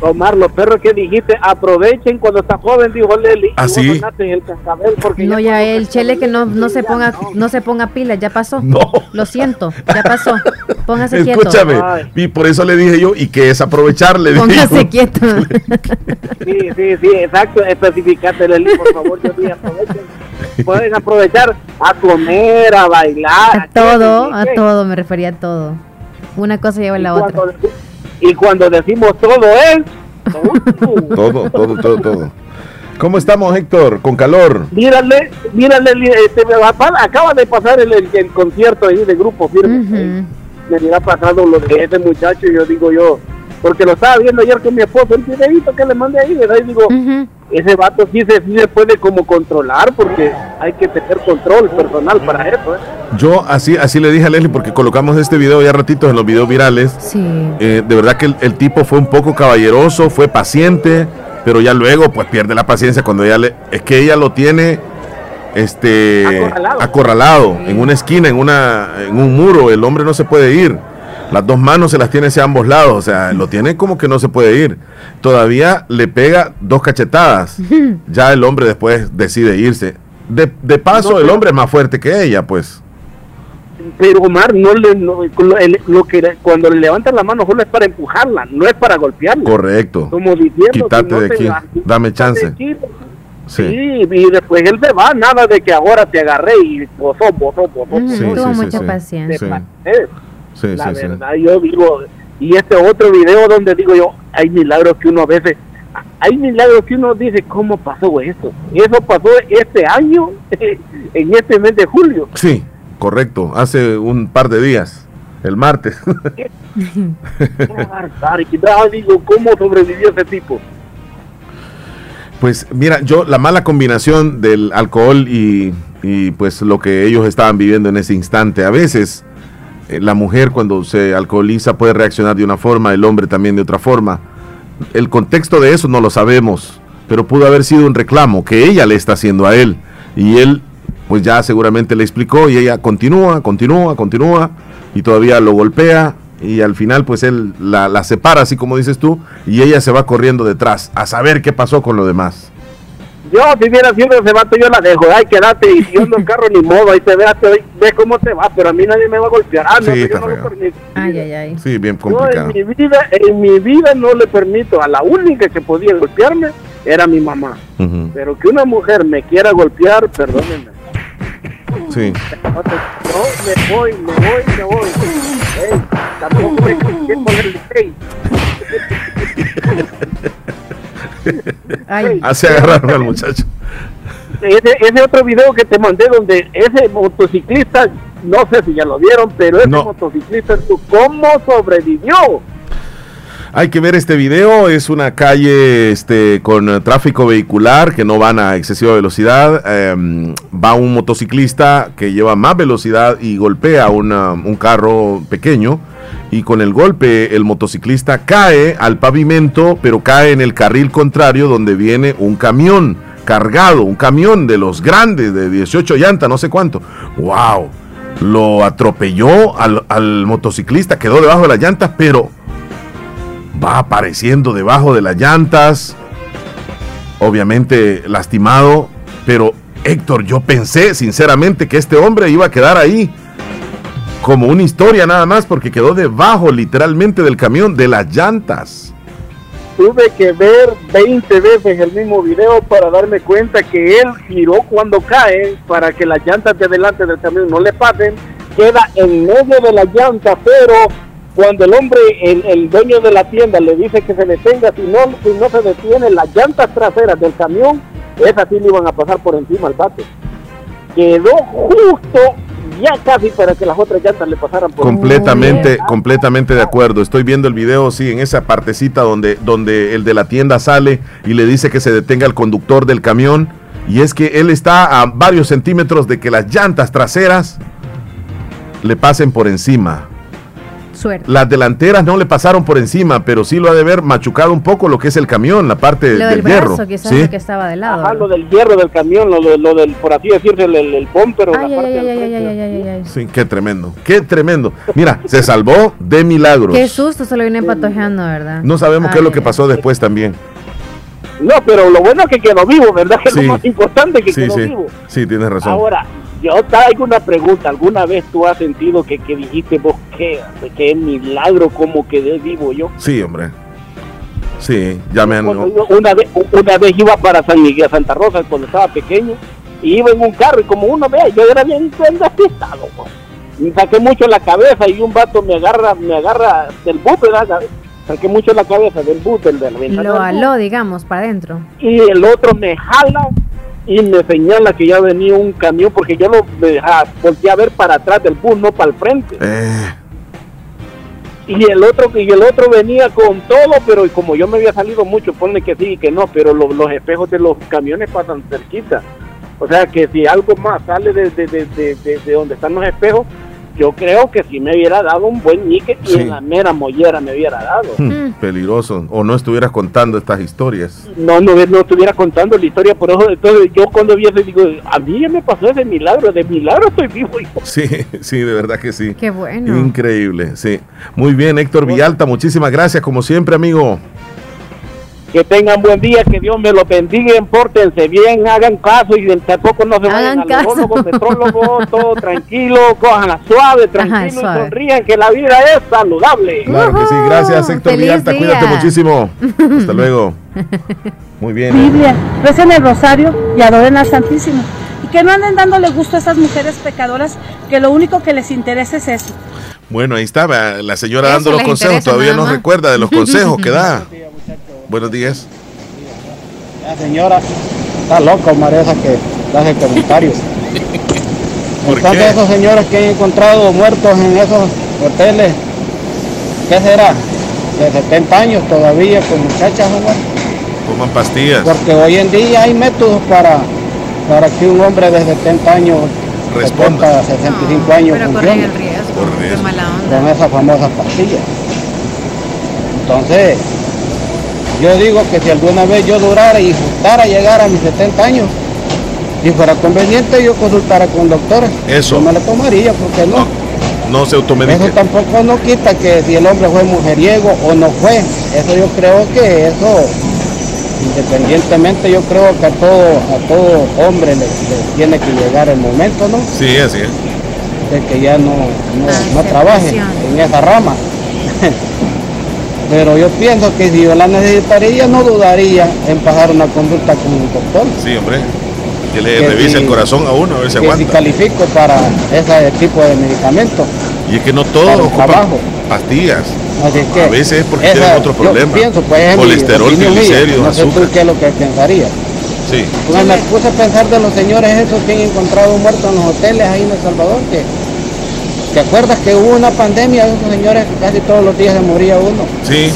Omar, los perros que dijiste, aprovechen cuando está joven, dijo Leli. ¿Ah, y sí? vos andate en el cascabel porque No, ya ya el chele que no, no se ponga no se ponga pilas, ya pasó. No. Lo siento, ya pasó. Póngase quieto. Escúchame. Y por eso le dije yo, y que es aprovechar, le dije Póngase quieto. (laughs) Sí, sí, sí, exacto. Especificate, Leli, por favor, yo dije, aprovechen. Pueden aprovechar a comer, a bailar. A todo, a todo, me refería a todo. Una cosa lleva a la otra. Cuando- y cuando decimos todo es, Todo, todo, todo, todo. ¿Cómo estamos, Héctor? ¿Con calor? mírale, mírale, este, me va- pa- acaba de pasar el, el- el concierto ahí de grupo firme. Me irá pasando lo de ese muchacho y yo digo yo, porque lo estaba viendo ayer con mi esposo, el videito que le mandé ahí, ¿verdad? Y digo, ese vato sí se, sí se puede como controlar porque hay que tener control personal para eso, ¿eh? Yo así, así le dije a Leslie, porque colocamos este video ya ratitos en los videos virales. Sí. Eh, de verdad que el, el tipo fue un poco caballeroso, fue paciente, pero ya luego pues pierde la paciencia cuando ella le... Es que ella lo tiene este Acorralado. acorralado, en una esquina, en, una, en un muro, el hombre no se puede ir. Las dos manos se las tiene hacia ambos lados, o sea, lo tiene como que no se puede ir. Todavía le pega dos cachetadas. (laughs) Ya el hombre después decide irse. De, de paso, No, el hombre es más fuerte que ella, pues. Pero Omar, no le, no- lo, el- lo que le- cuando le levantan la mano solo es para empujarla, no es para golpearla. Correcto. Como diciendo, Quítate si no de aquí. Dame chance. Sí, Sí. y después él se va, nada de que ahora te agarré y bozó, bozó. Ujú, Sí, Tuvo sí, sí, mucha sí. paciencia. Sí. Sí, la sí, verdad, yo digo, y este otro video donde digo yo, hay milagros que uno a veces, hay milagros que uno dice, ¿cómo pasó eso? Eso pasó este año, (laughs) en este mes de julio. Sí, correcto. Hace un par de días, el martes. (laughs) Qué digo, ¿cómo sobrevivió ese tipo? Pues mira, yo la mala combinación del alcohol y, y, pues lo que ellos estaban viviendo en ese instante. A veces la mujer cuando se alcoholiza puede reaccionar de una forma, el hombre también de otra forma. El contexto de eso no lo sabemos, pero pudo haber sido un reclamo que ella le está haciendo a él. Y él pues ya seguramente le explicó y ella continúa, continúa, continúa y todavía lo golpea y al final pues él la, la separa así como dices tú y ella se va corriendo detrás a saber qué pasó con lo demás. Yo, si hubiera sido ese vato, yo la dejo, ay, quédate, y yo ando en (laughs) carro ni modo, ahí te ve, te ve cómo te va, pero a mí nadie me va a golpear, ah, no, Sí, que yo está no lo permito. Ay, ay, ay. Sí, bien Yo complicado. en mi vida, en mi vida no le permito, a la única que podía golpearme era mi mamá, pero que una mujer me quiera golpear, perdónenme, Sí. no, te- no, me voy, me voy, me voy, Ey, tampoco me quiero ponerle hey. (laughs) Ay. (laughs) Así agarraron al muchacho. ese, ese otro video que te mandé donde ese motociclista, no sé si ya lo vieron, pero ese No. motociclista, ¿cómo sobrevivió? Hay que ver este video, es una calle este, con tráfico vehicular que no van a excesiva velocidad. em, va un motociclista que lleva más velocidad y golpea una- un carro pequeño. Y con el golpe el motociclista cae al pavimento, pero cae en el carril contrario donde viene un camión cargado, un camión de los grandes, de 18 llantas, no sé cuánto. ¡Wow! Lo atropelló al, al motociclista, quedó debajo de las llantas, pero va apareciendo debajo de las llantas, obviamente lastimado, pero Héctor, yo pensé sinceramente que este hombre iba a quedar ahí como una historia nada más porque quedó debajo literalmente del camión de las llantas. Tuve que ver 20 veces el mismo video para darme cuenta que él giró cuando cae para que las llantas de adelante del camión no le pasen, queda en medio de las llantas, pero cuando el hombre, el, el dueño de la tienda le dice que se detenga, si no, si no se detiene, las llantas traseras del camión, esas sí le iban a pasar por encima al bate. Quedó justo ya casi para que las otras llantas le pasaran por Completamente, completamente de acuerdo. Estoy viendo el video, sí, en esa partecita donde, donde el de la tienda sale y le dice que se detenga el conductor del camión. Y es que él está a varios centímetros de que las llantas traseras le pasen por encima. Suerte. Las delanteras no le pasaron por encima, pero sí lo ha de haber machucado un poco lo que es el camión, la parte Lo del del hierro. brazo, quizás, ¿sí? lo que estaba de lado. Ajá, lo del hierro del camión, lo, de- lo del, por así decirse, el, el, el bumper o Ay, la ay, parte ay, del. Sí, qué tremendo, qué tremendo. Mira, se salvó de milagros. Qué susto se lo viene empatojeando, ¿verdad? No sabemos qué es lo que Ay, pasó después también. No, pero lo bueno es que quedó vivo, ¿verdad? (laughs) Que es lo más importante que Sí, quedó sí, vivo. sí, tienes razón. Ahora, yo te hago una pregunta. ¿Alguna vez tú has sentido que, que dijiste vos que, que es milagro cómo quedé vivo yo? Sí, hombre. Sí, ya me han... Una vez, una vez iba para San Miguel, Santa Rosa, cuando estaba pequeño, y iba en un carro, y como uno ve, yo era bien, bien despistado, pues. Me saqué mucho la cabeza y un vato me agarra, me agarra del bus, ¿verdad? Saqué mucho la cabeza del bus, del, de la ventana Lo del bus. aló, digamos, para adentro. y el otro me jala y me señala que ya venía un camión porque yo lo me, ah, volteé a ver para atrás del bus, no para el frente. Eh, Y el otro y el otro venía con todo, pero como yo me había salido mucho, ponle que sí y que no, pero lo- los espejos de los camiones pasan cerquita. O sea que si algo más sale de, de- de- de donde están los espejos, yo creo que si me hubiera dado un buen nique y Sí. en la mera mollera me hubiera dado. hmm, peligroso. O no estuvieras contando estas historias. no, no, no estuviera contando la historia, por eso entonces yo cuando vi eso digo, a mí ya me pasó ese milagro, de milagro estoy vivo. hijo. Sí, (laughs) sí, de verdad que sí. Qué bueno. Increíble, sí. Muy bien, Héctor Villalta, muchísimas gracias, como siempre, amigo. Que tengan buen día, que Dios me los bendiga, pórtense bien, hagan caso y tampoco no se vayan Hagan a caso. neurólogos, petrólogos, (laughs) todo tranquilo, cojan suave, tranquilo suave. y sonrían, que la vida es saludable. Claro que sí, gracias, Héctor Villalta, cuídate muchísimo. (laughs) Hasta luego. (laughs) Muy bien. Biblia, recen el rosario y adoren al Santísimo. Y que no anden dándole gusto a esas mujeres pecadoras que lo único que les interesa es eso. Bueno, ahí estaba la señora Eso dando los consejos, todavía no recuerda de los consejos que da. Buenos días. La señora está loca, María, esa que hace comentarios. (laughs) ¿Por Entonces qué? esos señores que han encontrado muertos en esos hoteles, ¿qué será? De 70 años todavía con muchachas, hombre. Coman pastillas. Porque hoy en día hay métodos para, para que un hombre de 70 años, Responda. 70, 65 años Pero corren el riesgo. Corre mala onda. con esas famosas pastillas. Entonces, yo digo que si alguna vez yo durara y gustara llegar a mis 70 años, si fuera conveniente yo consultara con doctores, Eso. yo me la tomaría, porque no. No se automedique. Eso tampoco no quita que si el hombre fue mujeriego o no fue. Eso yo creo que eso, independientemente, yo creo que a todo, a todo hombre le, le tiene que llegar el momento, ¿no? Sí, así es. de que ya no, no, no trabaje en esa rama. (laughs) Pero yo pienso que si yo la necesitaría, no dudaría en pasar una consulta con un doctor. Sí, hombre. Que le Que revise si- el corazón a uno, a ver si que si aguanta. califico para ese tipo de medicamentos. Y es que no todos ocupan trabajo. pastillas. Así que A veces es porque esa- tienen otro yo problema. pienso, pues, es Colesterol, triglicéridos, No sé azúcar. tú qué es lo que pensaría. Sí. Pues me puse a pensar de los señores esos que han encontrado muertos en los hoteles ahí en El Salvador, que ¿te acuerdas que hubo una pandemia de esos señores que casi todos los días se moría uno? Sí.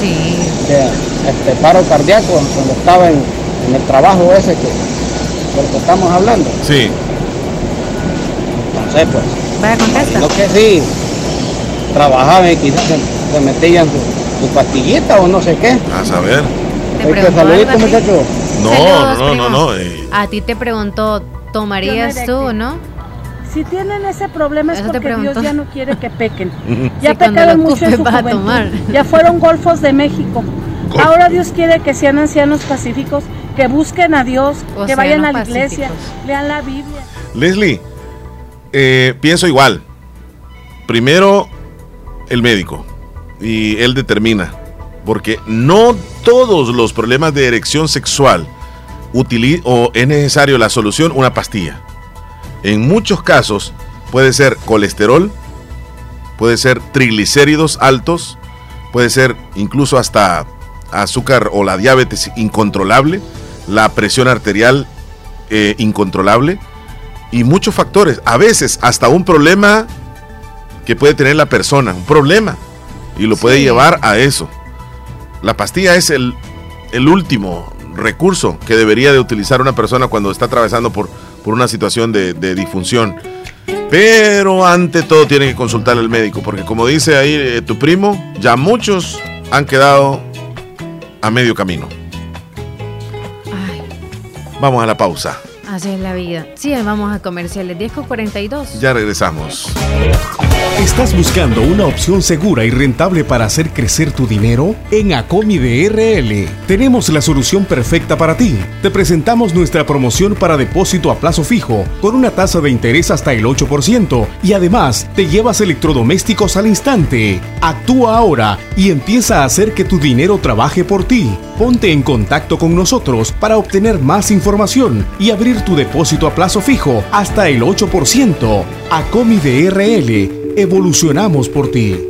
De este paro cardíaco cuando estaba en, en el trabajo ese que del que estamos hablando. Sí. Entonces pues, Vaya, contesta. lo que sí trabajaban y quizás se, se metían su, su pastillita o no sé qué. A saber. Te saludito, muchachos. No, Saludos, no, no, no. eh, A ti te preguntó, ¿tomarías tú, no? Si tienen ese problema es Eso porque Dios ya no quiere que pequen. (laughs) Ya pecaron mucho en su juventud. tomar. (laughs) Ya fueron golfos de México. Ahora Dios quiere que sean ancianos pacíficos, que busquen a Dios, que vayan a la iglesia, lean la Biblia. Leslie, eh, pienso igual. Primero, el médico. Y él determina. Porque no todos los problemas de erección sexual o es necesario la solución una pastilla. En muchos casos puede ser colesterol, puede ser triglicéridos altos, puede ser incluso hasta azúcar o la diabetes incontrolable, la presión arterial eh, incontrolable y muchos factores. A veces hasta un problema que puede tener la persona, un problema, y lo puede Sí. llevar a eso. La pastilla es el, el último recurso que debería de utilizar una persona cuando está atravesando por, por una situación de, de disfunción. Pero ante todo tiene que consultar al médico, porque como dice ahí eh, tu primo, ya muchos han quedado a medio camino. Vamos a la pausa. Así es la vida. Sí, vamos a comerciales. 10 con 42. Ya regresamos. ¿Estás buscando una opción segura y rentable para hacer crecer tu dinero? En Acomi DRL tenemos la solución perfecta para ti. Te presentamos nuestra promoción para depósito a plazo fijo con una tasa de interés hasta el 8% y además te llevas electrodomésticos al instante. Actúa ahora y empieza a hacer que tu dinero trabaje por ti. Ponte en contacto con nosotros para obtener más información y abrir tu depósito a plazo fijo hasta el 8%. Acomi DRL Evolucionamos por ti.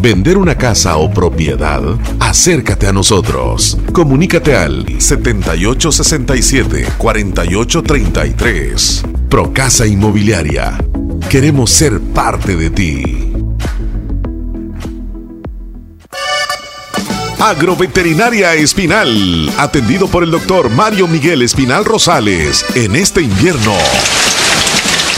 vender una casa o propiedad? Acércate a nosotros. Comunícate al 7867-4833. Procasa Inmobiliaria. Queremos ser parte de ti. Agroveterinaria Espinal, atendido por el doctor Mario Miguel Espinal Rosales. En este invierno,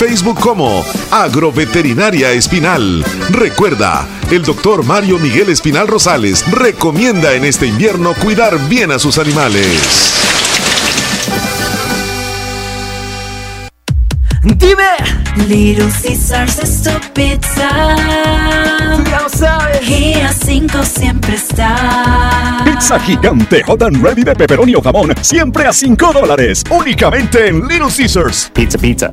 Facebook como Agroveterinaria Espinal. Recuerda, el doctor Mario Miguel Espinal Rosales recomienda en este invierno cuidar bien a sus animales. Dime. Little Caesars es tu pizza. Ya lo sabes. Y a 5 siempre está. Pizza gigante hot and ready de pepperoni o jamón, siempre a 5 dólares, únicamente en Little Caesars. Pizza, pizza.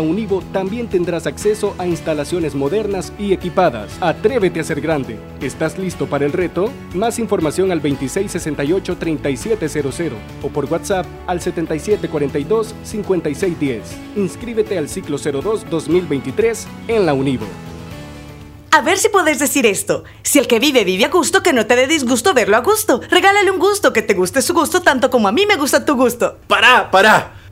Univo también tendrás acceso a instalaciones modernas y equipadas. Atrévete a ser grande. ¿Estás listo para el reto? Más información al 2668-3700 o por WhatsApp al 7742-5610. Inscríbete al ciclo 02 2023 en la Univo. A ver si podés decir esto. Si el que vive vive a gusto, que no te dé disgusto verlo a gusto. Regálale un gusto, que te guste su gusto tanto como a mí me gusta tu gusto. ¡Pará, pará!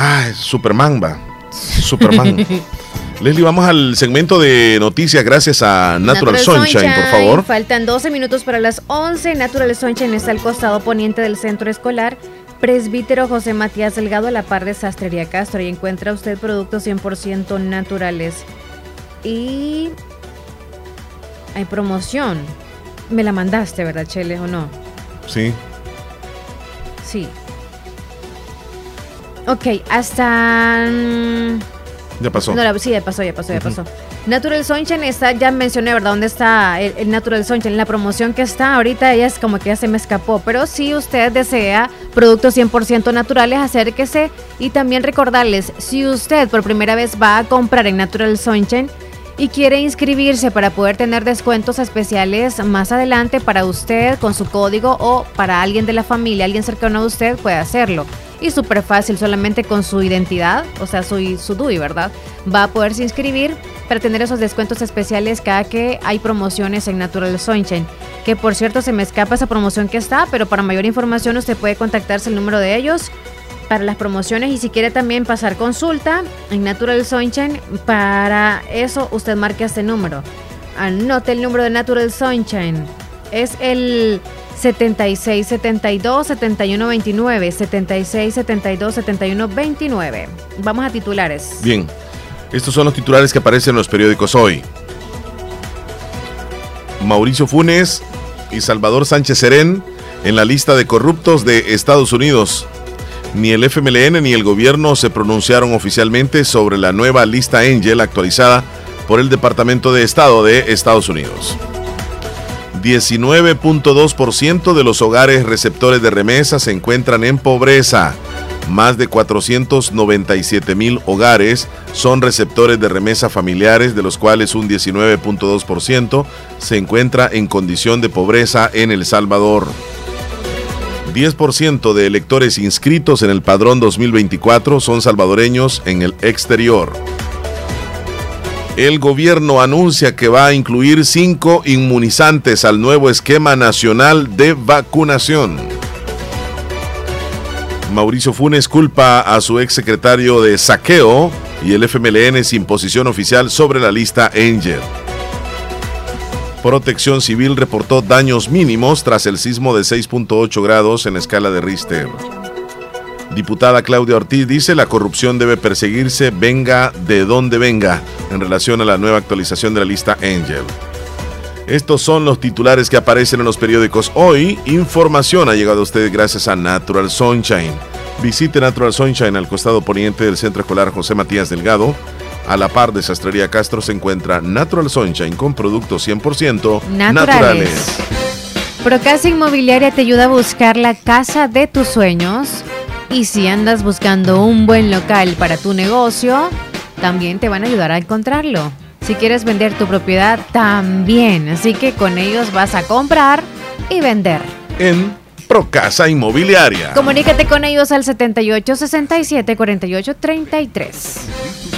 Ah, Superman va. Superman. (laughs) Leslie, vamos al segmento de noticias gracias a Natural, Sunshine, por favor. Faltan 12 minutos para las 11. Natural Sunshine está al costado poniente del centro escolar. Presbítero José Matías Delgado a la par de Sastrería Castro y encuentra usted productos 100% naturales. Y hay promoción. Me la mandaste, ¿verdad, Chele, o no? Sí. Sí. Ok, hasta... mm, Ya pasó. No, la- sí, ya pasó, ya pasó, ya pasó. Natural Sunshine está, ya mencioné, ¿verdad? ¿Dónde está el, el Natural Sunshine? La promoción que está ahorita, ella es como que ya se me escapó. Pero si usted desea productos 100% naturales, acérquese. Y también recordarles, si usted por primera vez va a comprar en Natural Sunshine y quiere inscribirse para poder tener descuentos especiales más adelante para usted con su código o para alguien de la familia, alguien cercano a usted, puede hacerlo. Y súper fácil, solamente con su identidad, o sea, su, su DUI, ¿verdad? Va a poderse inscribir para tener esos descuentos especiales cada que hay promociones en Natural Sunshine. Que por cierto, se me escapa esa promoción que está, pero para mayor información usted puede contactarse el número de ellos para las promociones y si quiere también pasar consulta en Natural Sunshine, para eso usted marque este número. Anote el número de Natural Sunshine. Es el 76 72 71 29. 76 72 71 29. Vamos a titulares. Bien, estos son los titulares que aparecen en los periódicos hoy. Mauricio Funes y Salvador Sánchez Serén en la lista de corruptos de Estados Unidos. Ni el FMLN ni el gobierno se pronunciaron oficialmente sobre la nueva lista Angel actualizada por el Departamento de Estado de Estados Unidos. 19.2% de los hogares receptores de remesas se encuentran en pobreza. Más de 497 mil hogares son receptores de remesas familiares, de los cuales un 19.2% se encuentra en condición de pobreza en El Salvador. 10% de electores inscritos en el padrón 2024 son salvadoreños en el exterior. El gobierno anuncia que va a incluir cinco inmunizantes al nuevo esquema nacional de vacunación. Mauricio Funes culpa a su exsecretario de saqueo y el FMLN sin posición oficial sobre la lista Angel. Protección Civil reportó daños mínimos tras el sismo de 6.8 grados en escala de Richter. Diputada Claudia Ortiz dice la corrupción debe perseguirse venga de donde venga en relación a la nueva actualización de la lista Angel. Estos son los titulares que aparecen en los periódicos hoy. Información ha llegado a ustedes gracias a Natural Sunshine. Visite Natural Sunshine al costado poniente del Centro Escolar José Matías Delgado. A la par de Sastrería Castro se encuentra Natural Sunshine con productos 100% Naturales. naturales. Procasa Inmobiliaria te ayuda a buscar la casa de tus sueños. Y si andas buscando un buen local para tu negocio, también te van a ayudar a encontrarlo. Si quieres vender tu propiedad, también. Así que con ellos vas a comprar y vender. En Procasa Inmobiliaria. Comunícate con ellos al 78 67 48 33.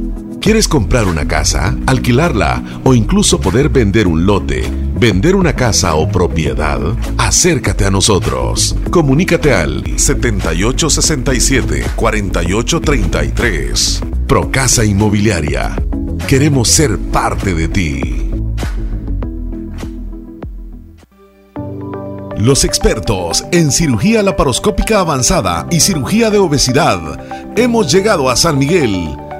¿Quieres comprar una casa, alquilarla o incluso poder vender un lote, vender una casa o propiedad? Acércate a nosotros. Comunícate al 7867-4833. Procasa Inmobiliaria. Queremos ser parte de ti. Los expertos en cirugía laparoscópica avanzada y cirugía de obesidad. Hemos llegado a San Miguel.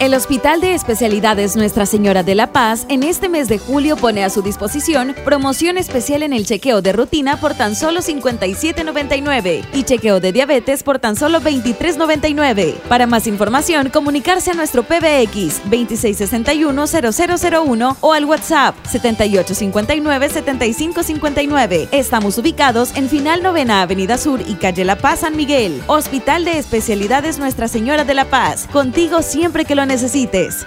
El Hospital de Especialidades Nuestra Señora de la Paz en este mes de julio pone a su disposición promoción especial en el chequeo de rutina por tan solo 57.99 y chequeo de diabetes por tan solo 23.99. Para más información, comunicarse a nuestro PBX 2661-0001 o al WhatsApp 7859-7559. Estamos ubicados en Final Novena Avenida Sur y Calle La Paz San Miguel. Hospital de Especialidades Nuestra Señora de la Paz. Contigo siempre que lo necesites.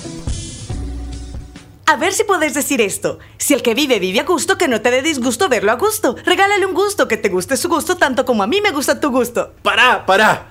A ver si puedes decir esto. Si el que vive vive a gusto, que no te dé disgusto verlo a gusto. Regálale un gusto, que te guste su gusto tanto como a mí me gusta tu gusto. Pará, pará.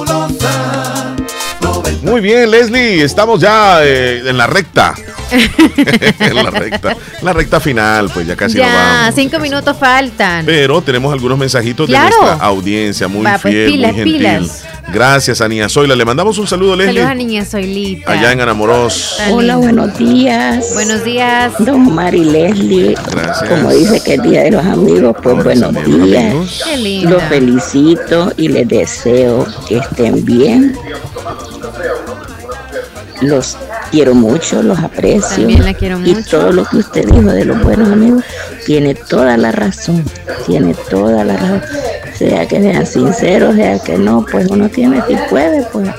Muy bien, Leslie, estamos ya eh, en la recta. (laughs) en la recta. La recta final, pues ya casi no Ya, vamos. cinco minutos faltan. Pero tenemos algunos mensajitos Claro. de nuestra audiencia, muy Va, pues, fiel, pilas, muy gentil. pilas. Gracias, Anía Zoila. Le mandamos un saludo, Leslie. Saludos a niña Soilita. Allá en Anamoros. Hola, buenos días. Buenos días. Don Mari Leslie. Gracias. Como dice que es Día de los Amigos, pues buenos días. Qué linda. Los felicito y les deseo que estén bien. Los quiero mucho, los aprecio. También la quiero y mucho. todo lo que usted dijo de los buenos amigos tiene toda la razón. Tiene toda la razón. Sea que sean sinceros, sea que no, pues uno tiene, si puede, pues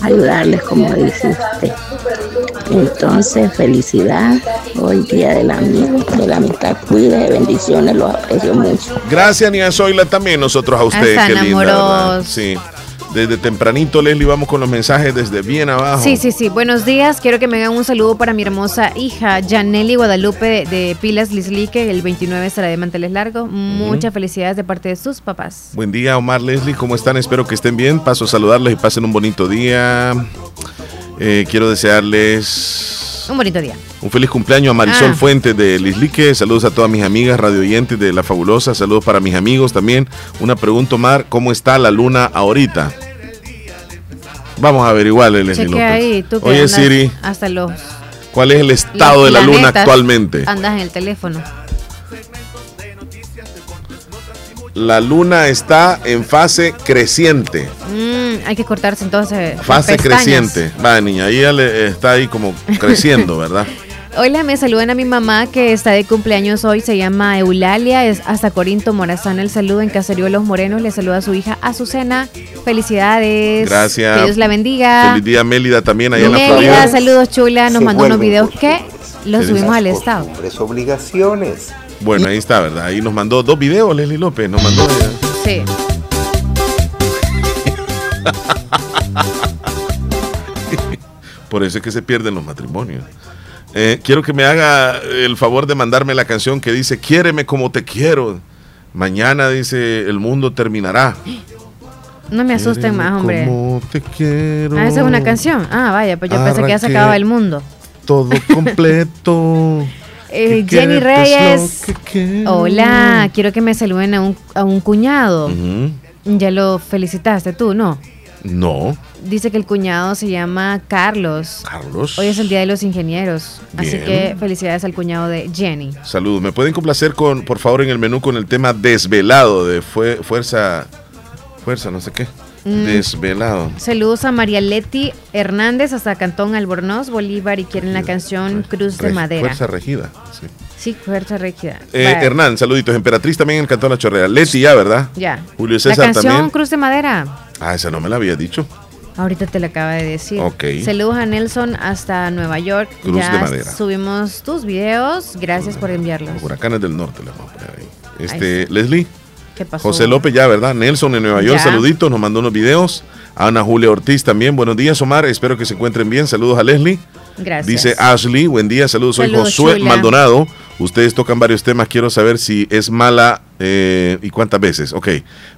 ayudarles como dice usted. Entonces, felicidad, hoy día del amigo, de la amistad, cuide, bendiciones, los aprecio mucho. Gracias, Anía Zoila, también nosotros a usted. Hasta Qué linda. Sí. Desde tempranito, Leslie, vamos con los mensajes desde bien abajo. Sí, sí, sí. Buenos días. Quiero que me hagan un saludo para mi hermosa hija, Janelli Guadalupe de, de Pilas Lislique. El 29 estará de manteles largos. Muchas felicidades de parte de sus papás. Buen día, Omar Leslie, ¿cómo están? Espero que estén bien. Paso a saludarles y pasen un bonito día. Eh, quiero desearles Un bonito día. un feliz cumpleaños a Marisol Ah. Fuentes de Lislique. Saludos a todas mis amigas radio oyentes de La Fabulosa. Saludos para mis amigos también. Una pregunta, Omar, ¿cómo está la luna ahorita? Vamos a averiguarle, Leslie López. ahí, tú que Oye, Siri, hasta los, ¿cuál es el los estado de la luna actualmente? Andas en el teléfono. La luna está en fase creciente. Mm, hay que cortarse entonces. Fase creciente. Va, niña, ahí ya le- está ahí como (laughs) creciendo, ¿verdad? Hola, me saludan a mi mamá que está de cumpleaños hoy, se llama Eulalia, es hasta Corinto Morazán el saludo en Caserío Los Morenos, le saluda a su hija Azucena, felicidades. Gracias. Que Dios la bendiga. Feliz día, Mélida, también allá en la Mélida, saludos chula, nos Se mandó unos videos que los ¿Qué subimos al estado. obligaciones. Bueno, ahí está, ¿verdad? Ahí nos mandó dos videos, Leslie López. Nos mandó. Sí. Por eso es que se pierden los matrimonios. Eh, quiero que me haga el favor de mandarme la canción que dice Quiéreme como te quiero. Mañana dice el mundo terminará. No me asusten más, hombre. Como te quiero. Ah, esa es una canción. Ah, vaya, pues yo pensé que ya se acababa el mundo. Todo (laughs) completo. Eh, Jenny Reyes. Hola, quiero que me saluden a un, a un cuñado. Ya lo felicitaste tú, ¿no? No, Dice que el cuñado se llama Carlos. Carlos. Hoy es el Día de los Ingenieros. Así que felicidades al cuñado de Jenny. Saludos. ¿Me pueden complacer con, por favor, en el menú con el tema desvelado de fue, fuerza, fuerza, no sé qué? Mm. Desvelado. Saludos a María Leti Hernández hasta Cantón Albornoz, Bolívar y quieren la canción Cruz de Re- Madera. Fuerza regida. sí. Sí, fuerza rígida. Eh, Hernán, saluditos. Emperatriz también en el Cantón La Chorrera. Leti ya, ¿verdad? Ya. Julio La César canción también. Cruz de Madera. Ah, esa no me la había dicho. Ahorita te la acaba de decir. Ok. Saludos a Nelson hasta Nueva York. Cruz ya de Madera. subimos tus videos. Gracias por enviarlos. Los huracanes del norte le vamos a poner ahí. Este, Leslie. ¿Qué pasó? José López ya, ¿verdad? Nelson en Nueva York, Ya. saluditos, nos mandó unos videos. Ana Julia Ortiz también, buenos días, Omar, espero que se encuentren bien. Saludos a Leslie. Gracias. Dice Ashley, buen día, saludos, soy Saludos, Josué chula. Maldonado. Ustedes tocan varios temas, quiero saber si es mala eh, y cuántas veces. Ok,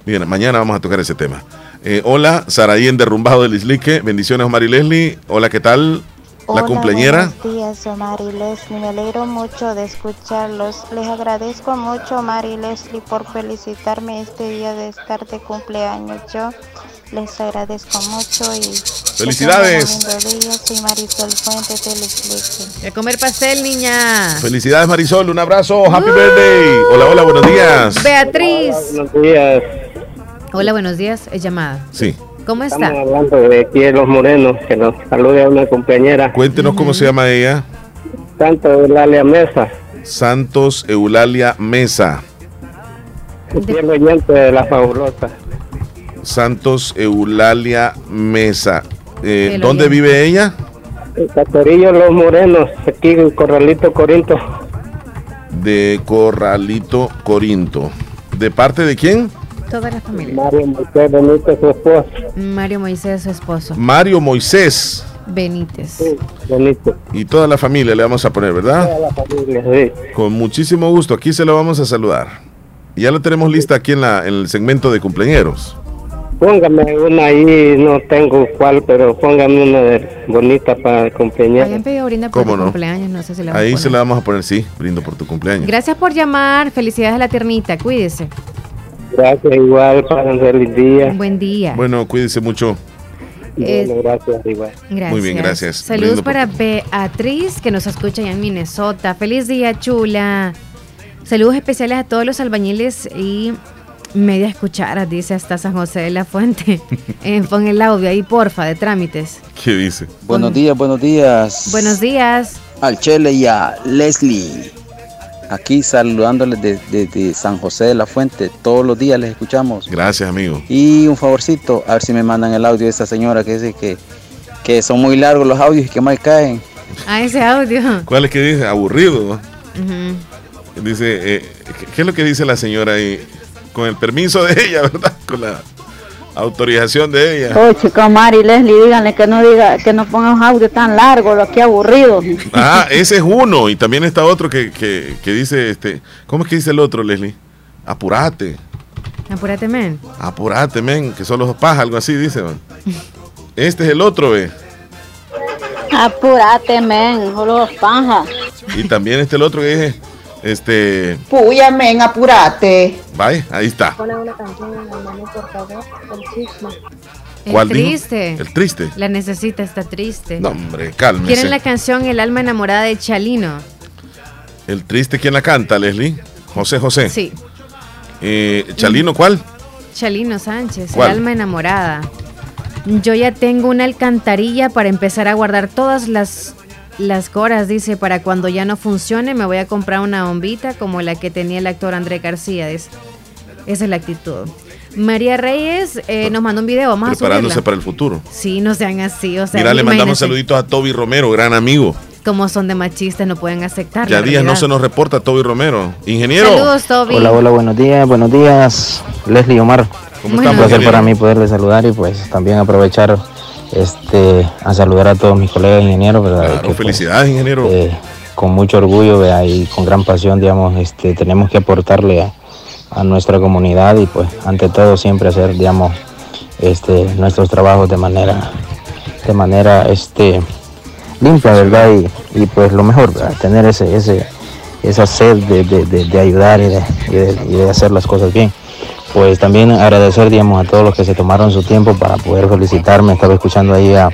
miren, mañana vamos a tocar ese tema. Eh, hola, Saraí en Derrumbado del Islique, bendiciones Omar y Leslie. Hola, ¿qué tal? La Hola, cumpleañera. Buenos días, Omar y Leslie. Me alegro mucho de escucharlos. Les agradezco mucho, Omar y Leslie, por felicitarme este día de estar de cumpleaños. Yo les agradezco mucho y. Felicidades. día. Soy Marisol Fuentes del Islique. A comer pastel, niña. Felicidades Marisol, un abrazo, happy birthday. Hola, hola, buenos días. Beatriz. Buenos días. Hola, buenos días. Es llamada. Sí. ¿Cómo está? Estamos hablando de aquí de los morenos, que nos salude a una compañera. Cuéntenos cómo se llama ella. Tanto de la Mesa, Santos Eulalia Mesa. fiel oyente de la fabulosa. Santos Eulalia Mesa. Eh, ¿Dónde oyente. vive ella? El Caterillo Los Morenos, aquí en Corralito Corinto. De Corralito, Corinto. ¿De parte de quién? Toda la familia. Mario Moisés Benítez, su esposo. Mario Moisés, su esposo. Mario Moisés. Benítez. Benítez. Y toda la familia le vamos a poner, ¿verdad? Toda la familia, sí. Con muchísimo gusto. Aquí se lo vamos a saludar. Ya lo tenemos lista aquí en, la, en el segmento de cumpleaños. Póngame una ahí, no tengo cuál, pero póngame una de- bonita para Habían cumpleaños. pedido orina por ¿Cómo tu no? cumpleaños, no sé si la Ahí poner. se la vamos a poner, sí, brindo por tu cumpleaños. Gracias por llamar. Felicidades a la tiernita. Cuídese. Gracias, igual, para un feliz día. Buen día. Bueno, cuídese mucho. Eh, Bueno, gracias, igual. Gracias. Muy bien, gracias. Saludos por para Beatriz, que nos escucha allá en Minnesota. Feliz día, chula. Saludos especiales a todos los albañiles y media cucharas, dice hasta San José de la Fuente. (laughs) Eh, pon el audio ahí, porfa, de trámites. ¿Qué dice? Buenos días, buenos días. Buenos días. Al Chele y a Leslie. Aquí saludándoles desde de, San José de la Fuente. Todos los días les escuchamos. Gracias, amigo. Y un favorcito, a ver si me mandan el audio de esa señora que dice que, que son muy largos los audios y que mal caen. Ah, ese audio. ¿Cuál es que dice? Aburrido. Dice, eh, ¿qué- ¿qué es lo que dice la señora ahí? Con el permiso de ella, ¿verdad? Con la autorización de ella. Oh, chica Mari, Leslie, díganle que no diga, que no ponga un audio tan largo, lo que aburrido. Ah, ese es uno. Y también está otro que, que, que dice, este, ¿cómo es que dice el otro, Leslie? Apurate, Apúrate, men. apurate, men, que son los pajas, algo así dice. man. Este es el otro, ve. Apúrate, men, los pajas. Y también este el otro que dice, este, Puya, men, apúrate. vaya, ahí está. Pone una canción en la mano, por favor, el chisme. El ¿Cuál dijo? triste. El triste. La necesita, está triste. No, hombre, cálmese. ¿Quieren la canción El alma enamorada de Chalino? El triste, ¿quién la canta, Leslie? José José. Sí, Eh, Chalino, ¿cuál? Chalino Sánchez, ¿Cuál? El alma enamorada. Yo ya tengo una alcantarilla para empezar a guardar todas las las coras, dice, para cuando ya no funcione me voy a comprar una bombita como la que tenía el actor André García. dice. Esa es la actitud. María Reyes eh, nos mandó un video, vamos a Preparándose subirla. para el futuro. Sí, no sean así, o sea, Mira, le mandamos saluditos a Toby Romero, gran amigo. Como son de machistas, no pueden aceptar. Ya días no se nos reporta Toby Romero. Ingeniero. Saludos, Toby. Hola, hola, buenos días, buenos días, Leslie Omar. ¿Cómo Un placer para mí poderles saludar y pues también aprovechar este, a saludar a todos mis colegas ingenieros, ¿verdad? Claro, Que, pues, felicidades, ingeniero. eh, con mucho orgullo ¿verdad? y con gran pasión, digamos, este, tenemos que aportarle a, a nuestra comunidad y pues ante todo siempre hacer, digamos, este, nuestros trabajos de manera, de manera, este, limpia, ¿verdad? Y, y, pues lo mejor, ¿verdad? tener ese, ese, esa sed de, de- de- de ayudar y y de- y de hacer las cosas bien. Pues también agradecer, digamos, a todos los que se tomaron su tiempo para poder felicitarme. Estaba escuchando ahí a,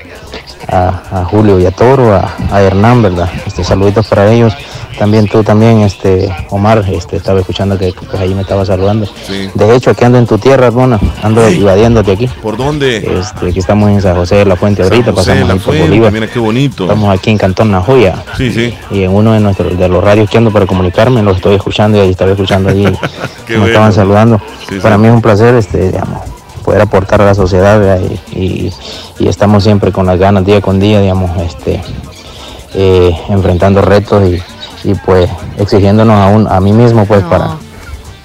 a, Julio y a Toro, a, a Hernán, ¿verdad? Este, saluditos para ellos. También tú también, este, Omar, este, estaba escuchando que pues, ahí me estaba saludando. Sí. De hecho, aquí ando en tu tierra, hermano, ando invadiéndote aquí. ¿Por dónde? Este, aquí estamos en San José de la Fuente ahorita, José, pasamos La ahí por Fuente, Bolívar. mira qué bonito. Estamos aquí en Cantón Najoya. Sí, sí. Y en uno de nuestros de los radios que ando para comunicarme, lo estoy escuchando y ahí estaba escuchando allí. (laughs) Me bueno. estaban saludando. Sí, para sí. mí es un placer este, digamos, poder aportar a la sociedad y, y- y estamos siempre con las ganas día con día, digamos, este, eh, enfrentando retos y, y, pues exigiéndonos a, un, a mí mismo pues para,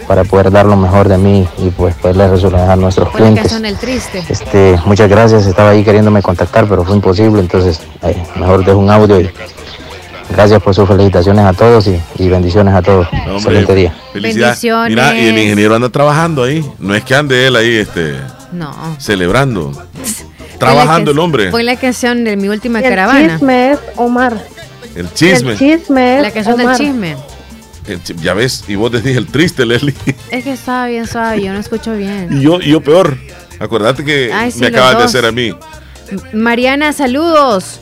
para poder dar lo mejor de mí y pues poderle resolver a nuestros clientes. El Triste. Este, muchas gracias, estaba ahí queriéndome contactar, pero fue imposible, entonces eh, mejor dejo un audio y gracias por sus felicitaciones a todos y, y bendiciones a todos. Hombre, Excelente día. Felicidades. Bendiciones. Mira, y el ingeniero anda trabajando ahí. No es que ande él ahí, este, No. celebrando. Trabajando el hombre. Fue la canción de mi última El caravana. chisme es Omar. El chisme. El chisme La canción del chisme. Ya ves, y vos decís el triste, Leslie. (laughs) Es que estaba bien suave, yo no escucho bien. Y yo, y yo peor. Acordate que Ay, sí, me acabas de hacer a mí. Mariana, saludos.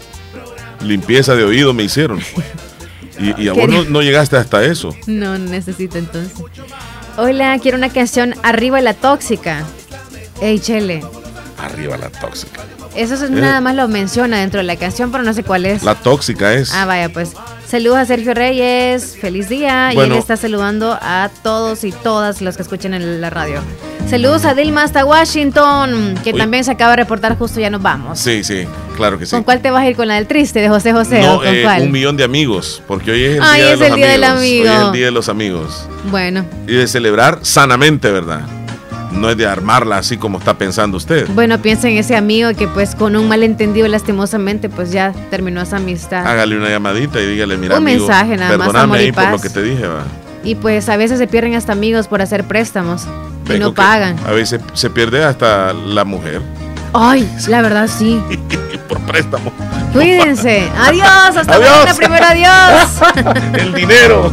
Limpieza de oído me hicieron. Y, y a (laughs) vos no, no llegaste hasta eso. No necesito entonces. Hola, quiero una canción Arriba la tóxica. Ey, Chele. Arriba la tóxica. Eso es- Eh. nada más lo menciona dentro de la canción, pero no sé cuál es. La tóxica es. Ah, vaya, pues. Saludos a Sergio Reyes, feliz día. y Bueno. él está saludando a todos y todas los que escuchen en la radio. Saludos a Dilma hasta Washington, que Uy. también se acaba de reportar justo, ya nos vamos. Sí, sí, claro que sí. ¿Con cuál te vas a ir? ¿Con la del triste de José José? No, ¿O con eh, cuál? un millón de amigos, porque hoy es el Ay, día es de el los día del amigos. Hoy es amigo. el día de los amigos. Bueno, Y de celebrar sanamente, ¿verdad? No es de armarla así como está pensando usted. bueno, piensa en ese amigo que pues con un malentendido lastimosamente pues ya terminó esa amistad. Hágale una llamadita y dígale, mira, Un amigo, mensaje nada más, perdóname ahí por lo que te dije, va. Y pues a veces se pierden hasta amigos por hacer préstamos y no pagan. A veces se pierde hasta la mujer Ay, la verdad sí. (laughs) por préstamo. Cuídense. Adiós, hasta mañana primero, adiós. (laughs) El dinero.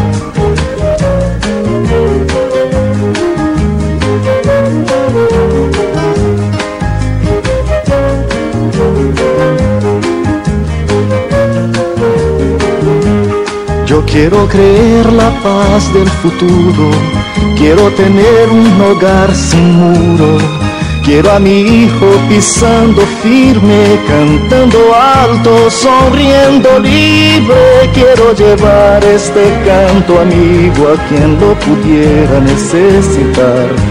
Quiero creer la paz del futuro, quiero tener un hogar sin muro, Quiero a mi hijo pisando firme, cantando alto, sonriendo libre. Quiero llevar este canto amigo a quien lo pudiera necesitar.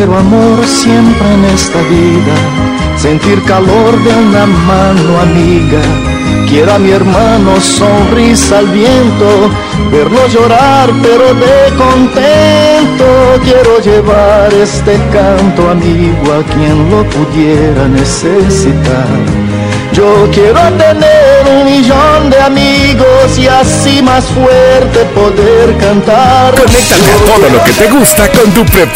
Quiero amor siempre en esta vida, sentir calor de una mano amiga. Quiero a mi hermano sonrisa al viento, verlo llorar pero de contento. Quiero llevar este canto amigo a quien lo pudiera necesitar. Yo quiero tener un millón de amigos y así más fuerte poder cantar. Conéctate a todo lo que te gusta con tu prepago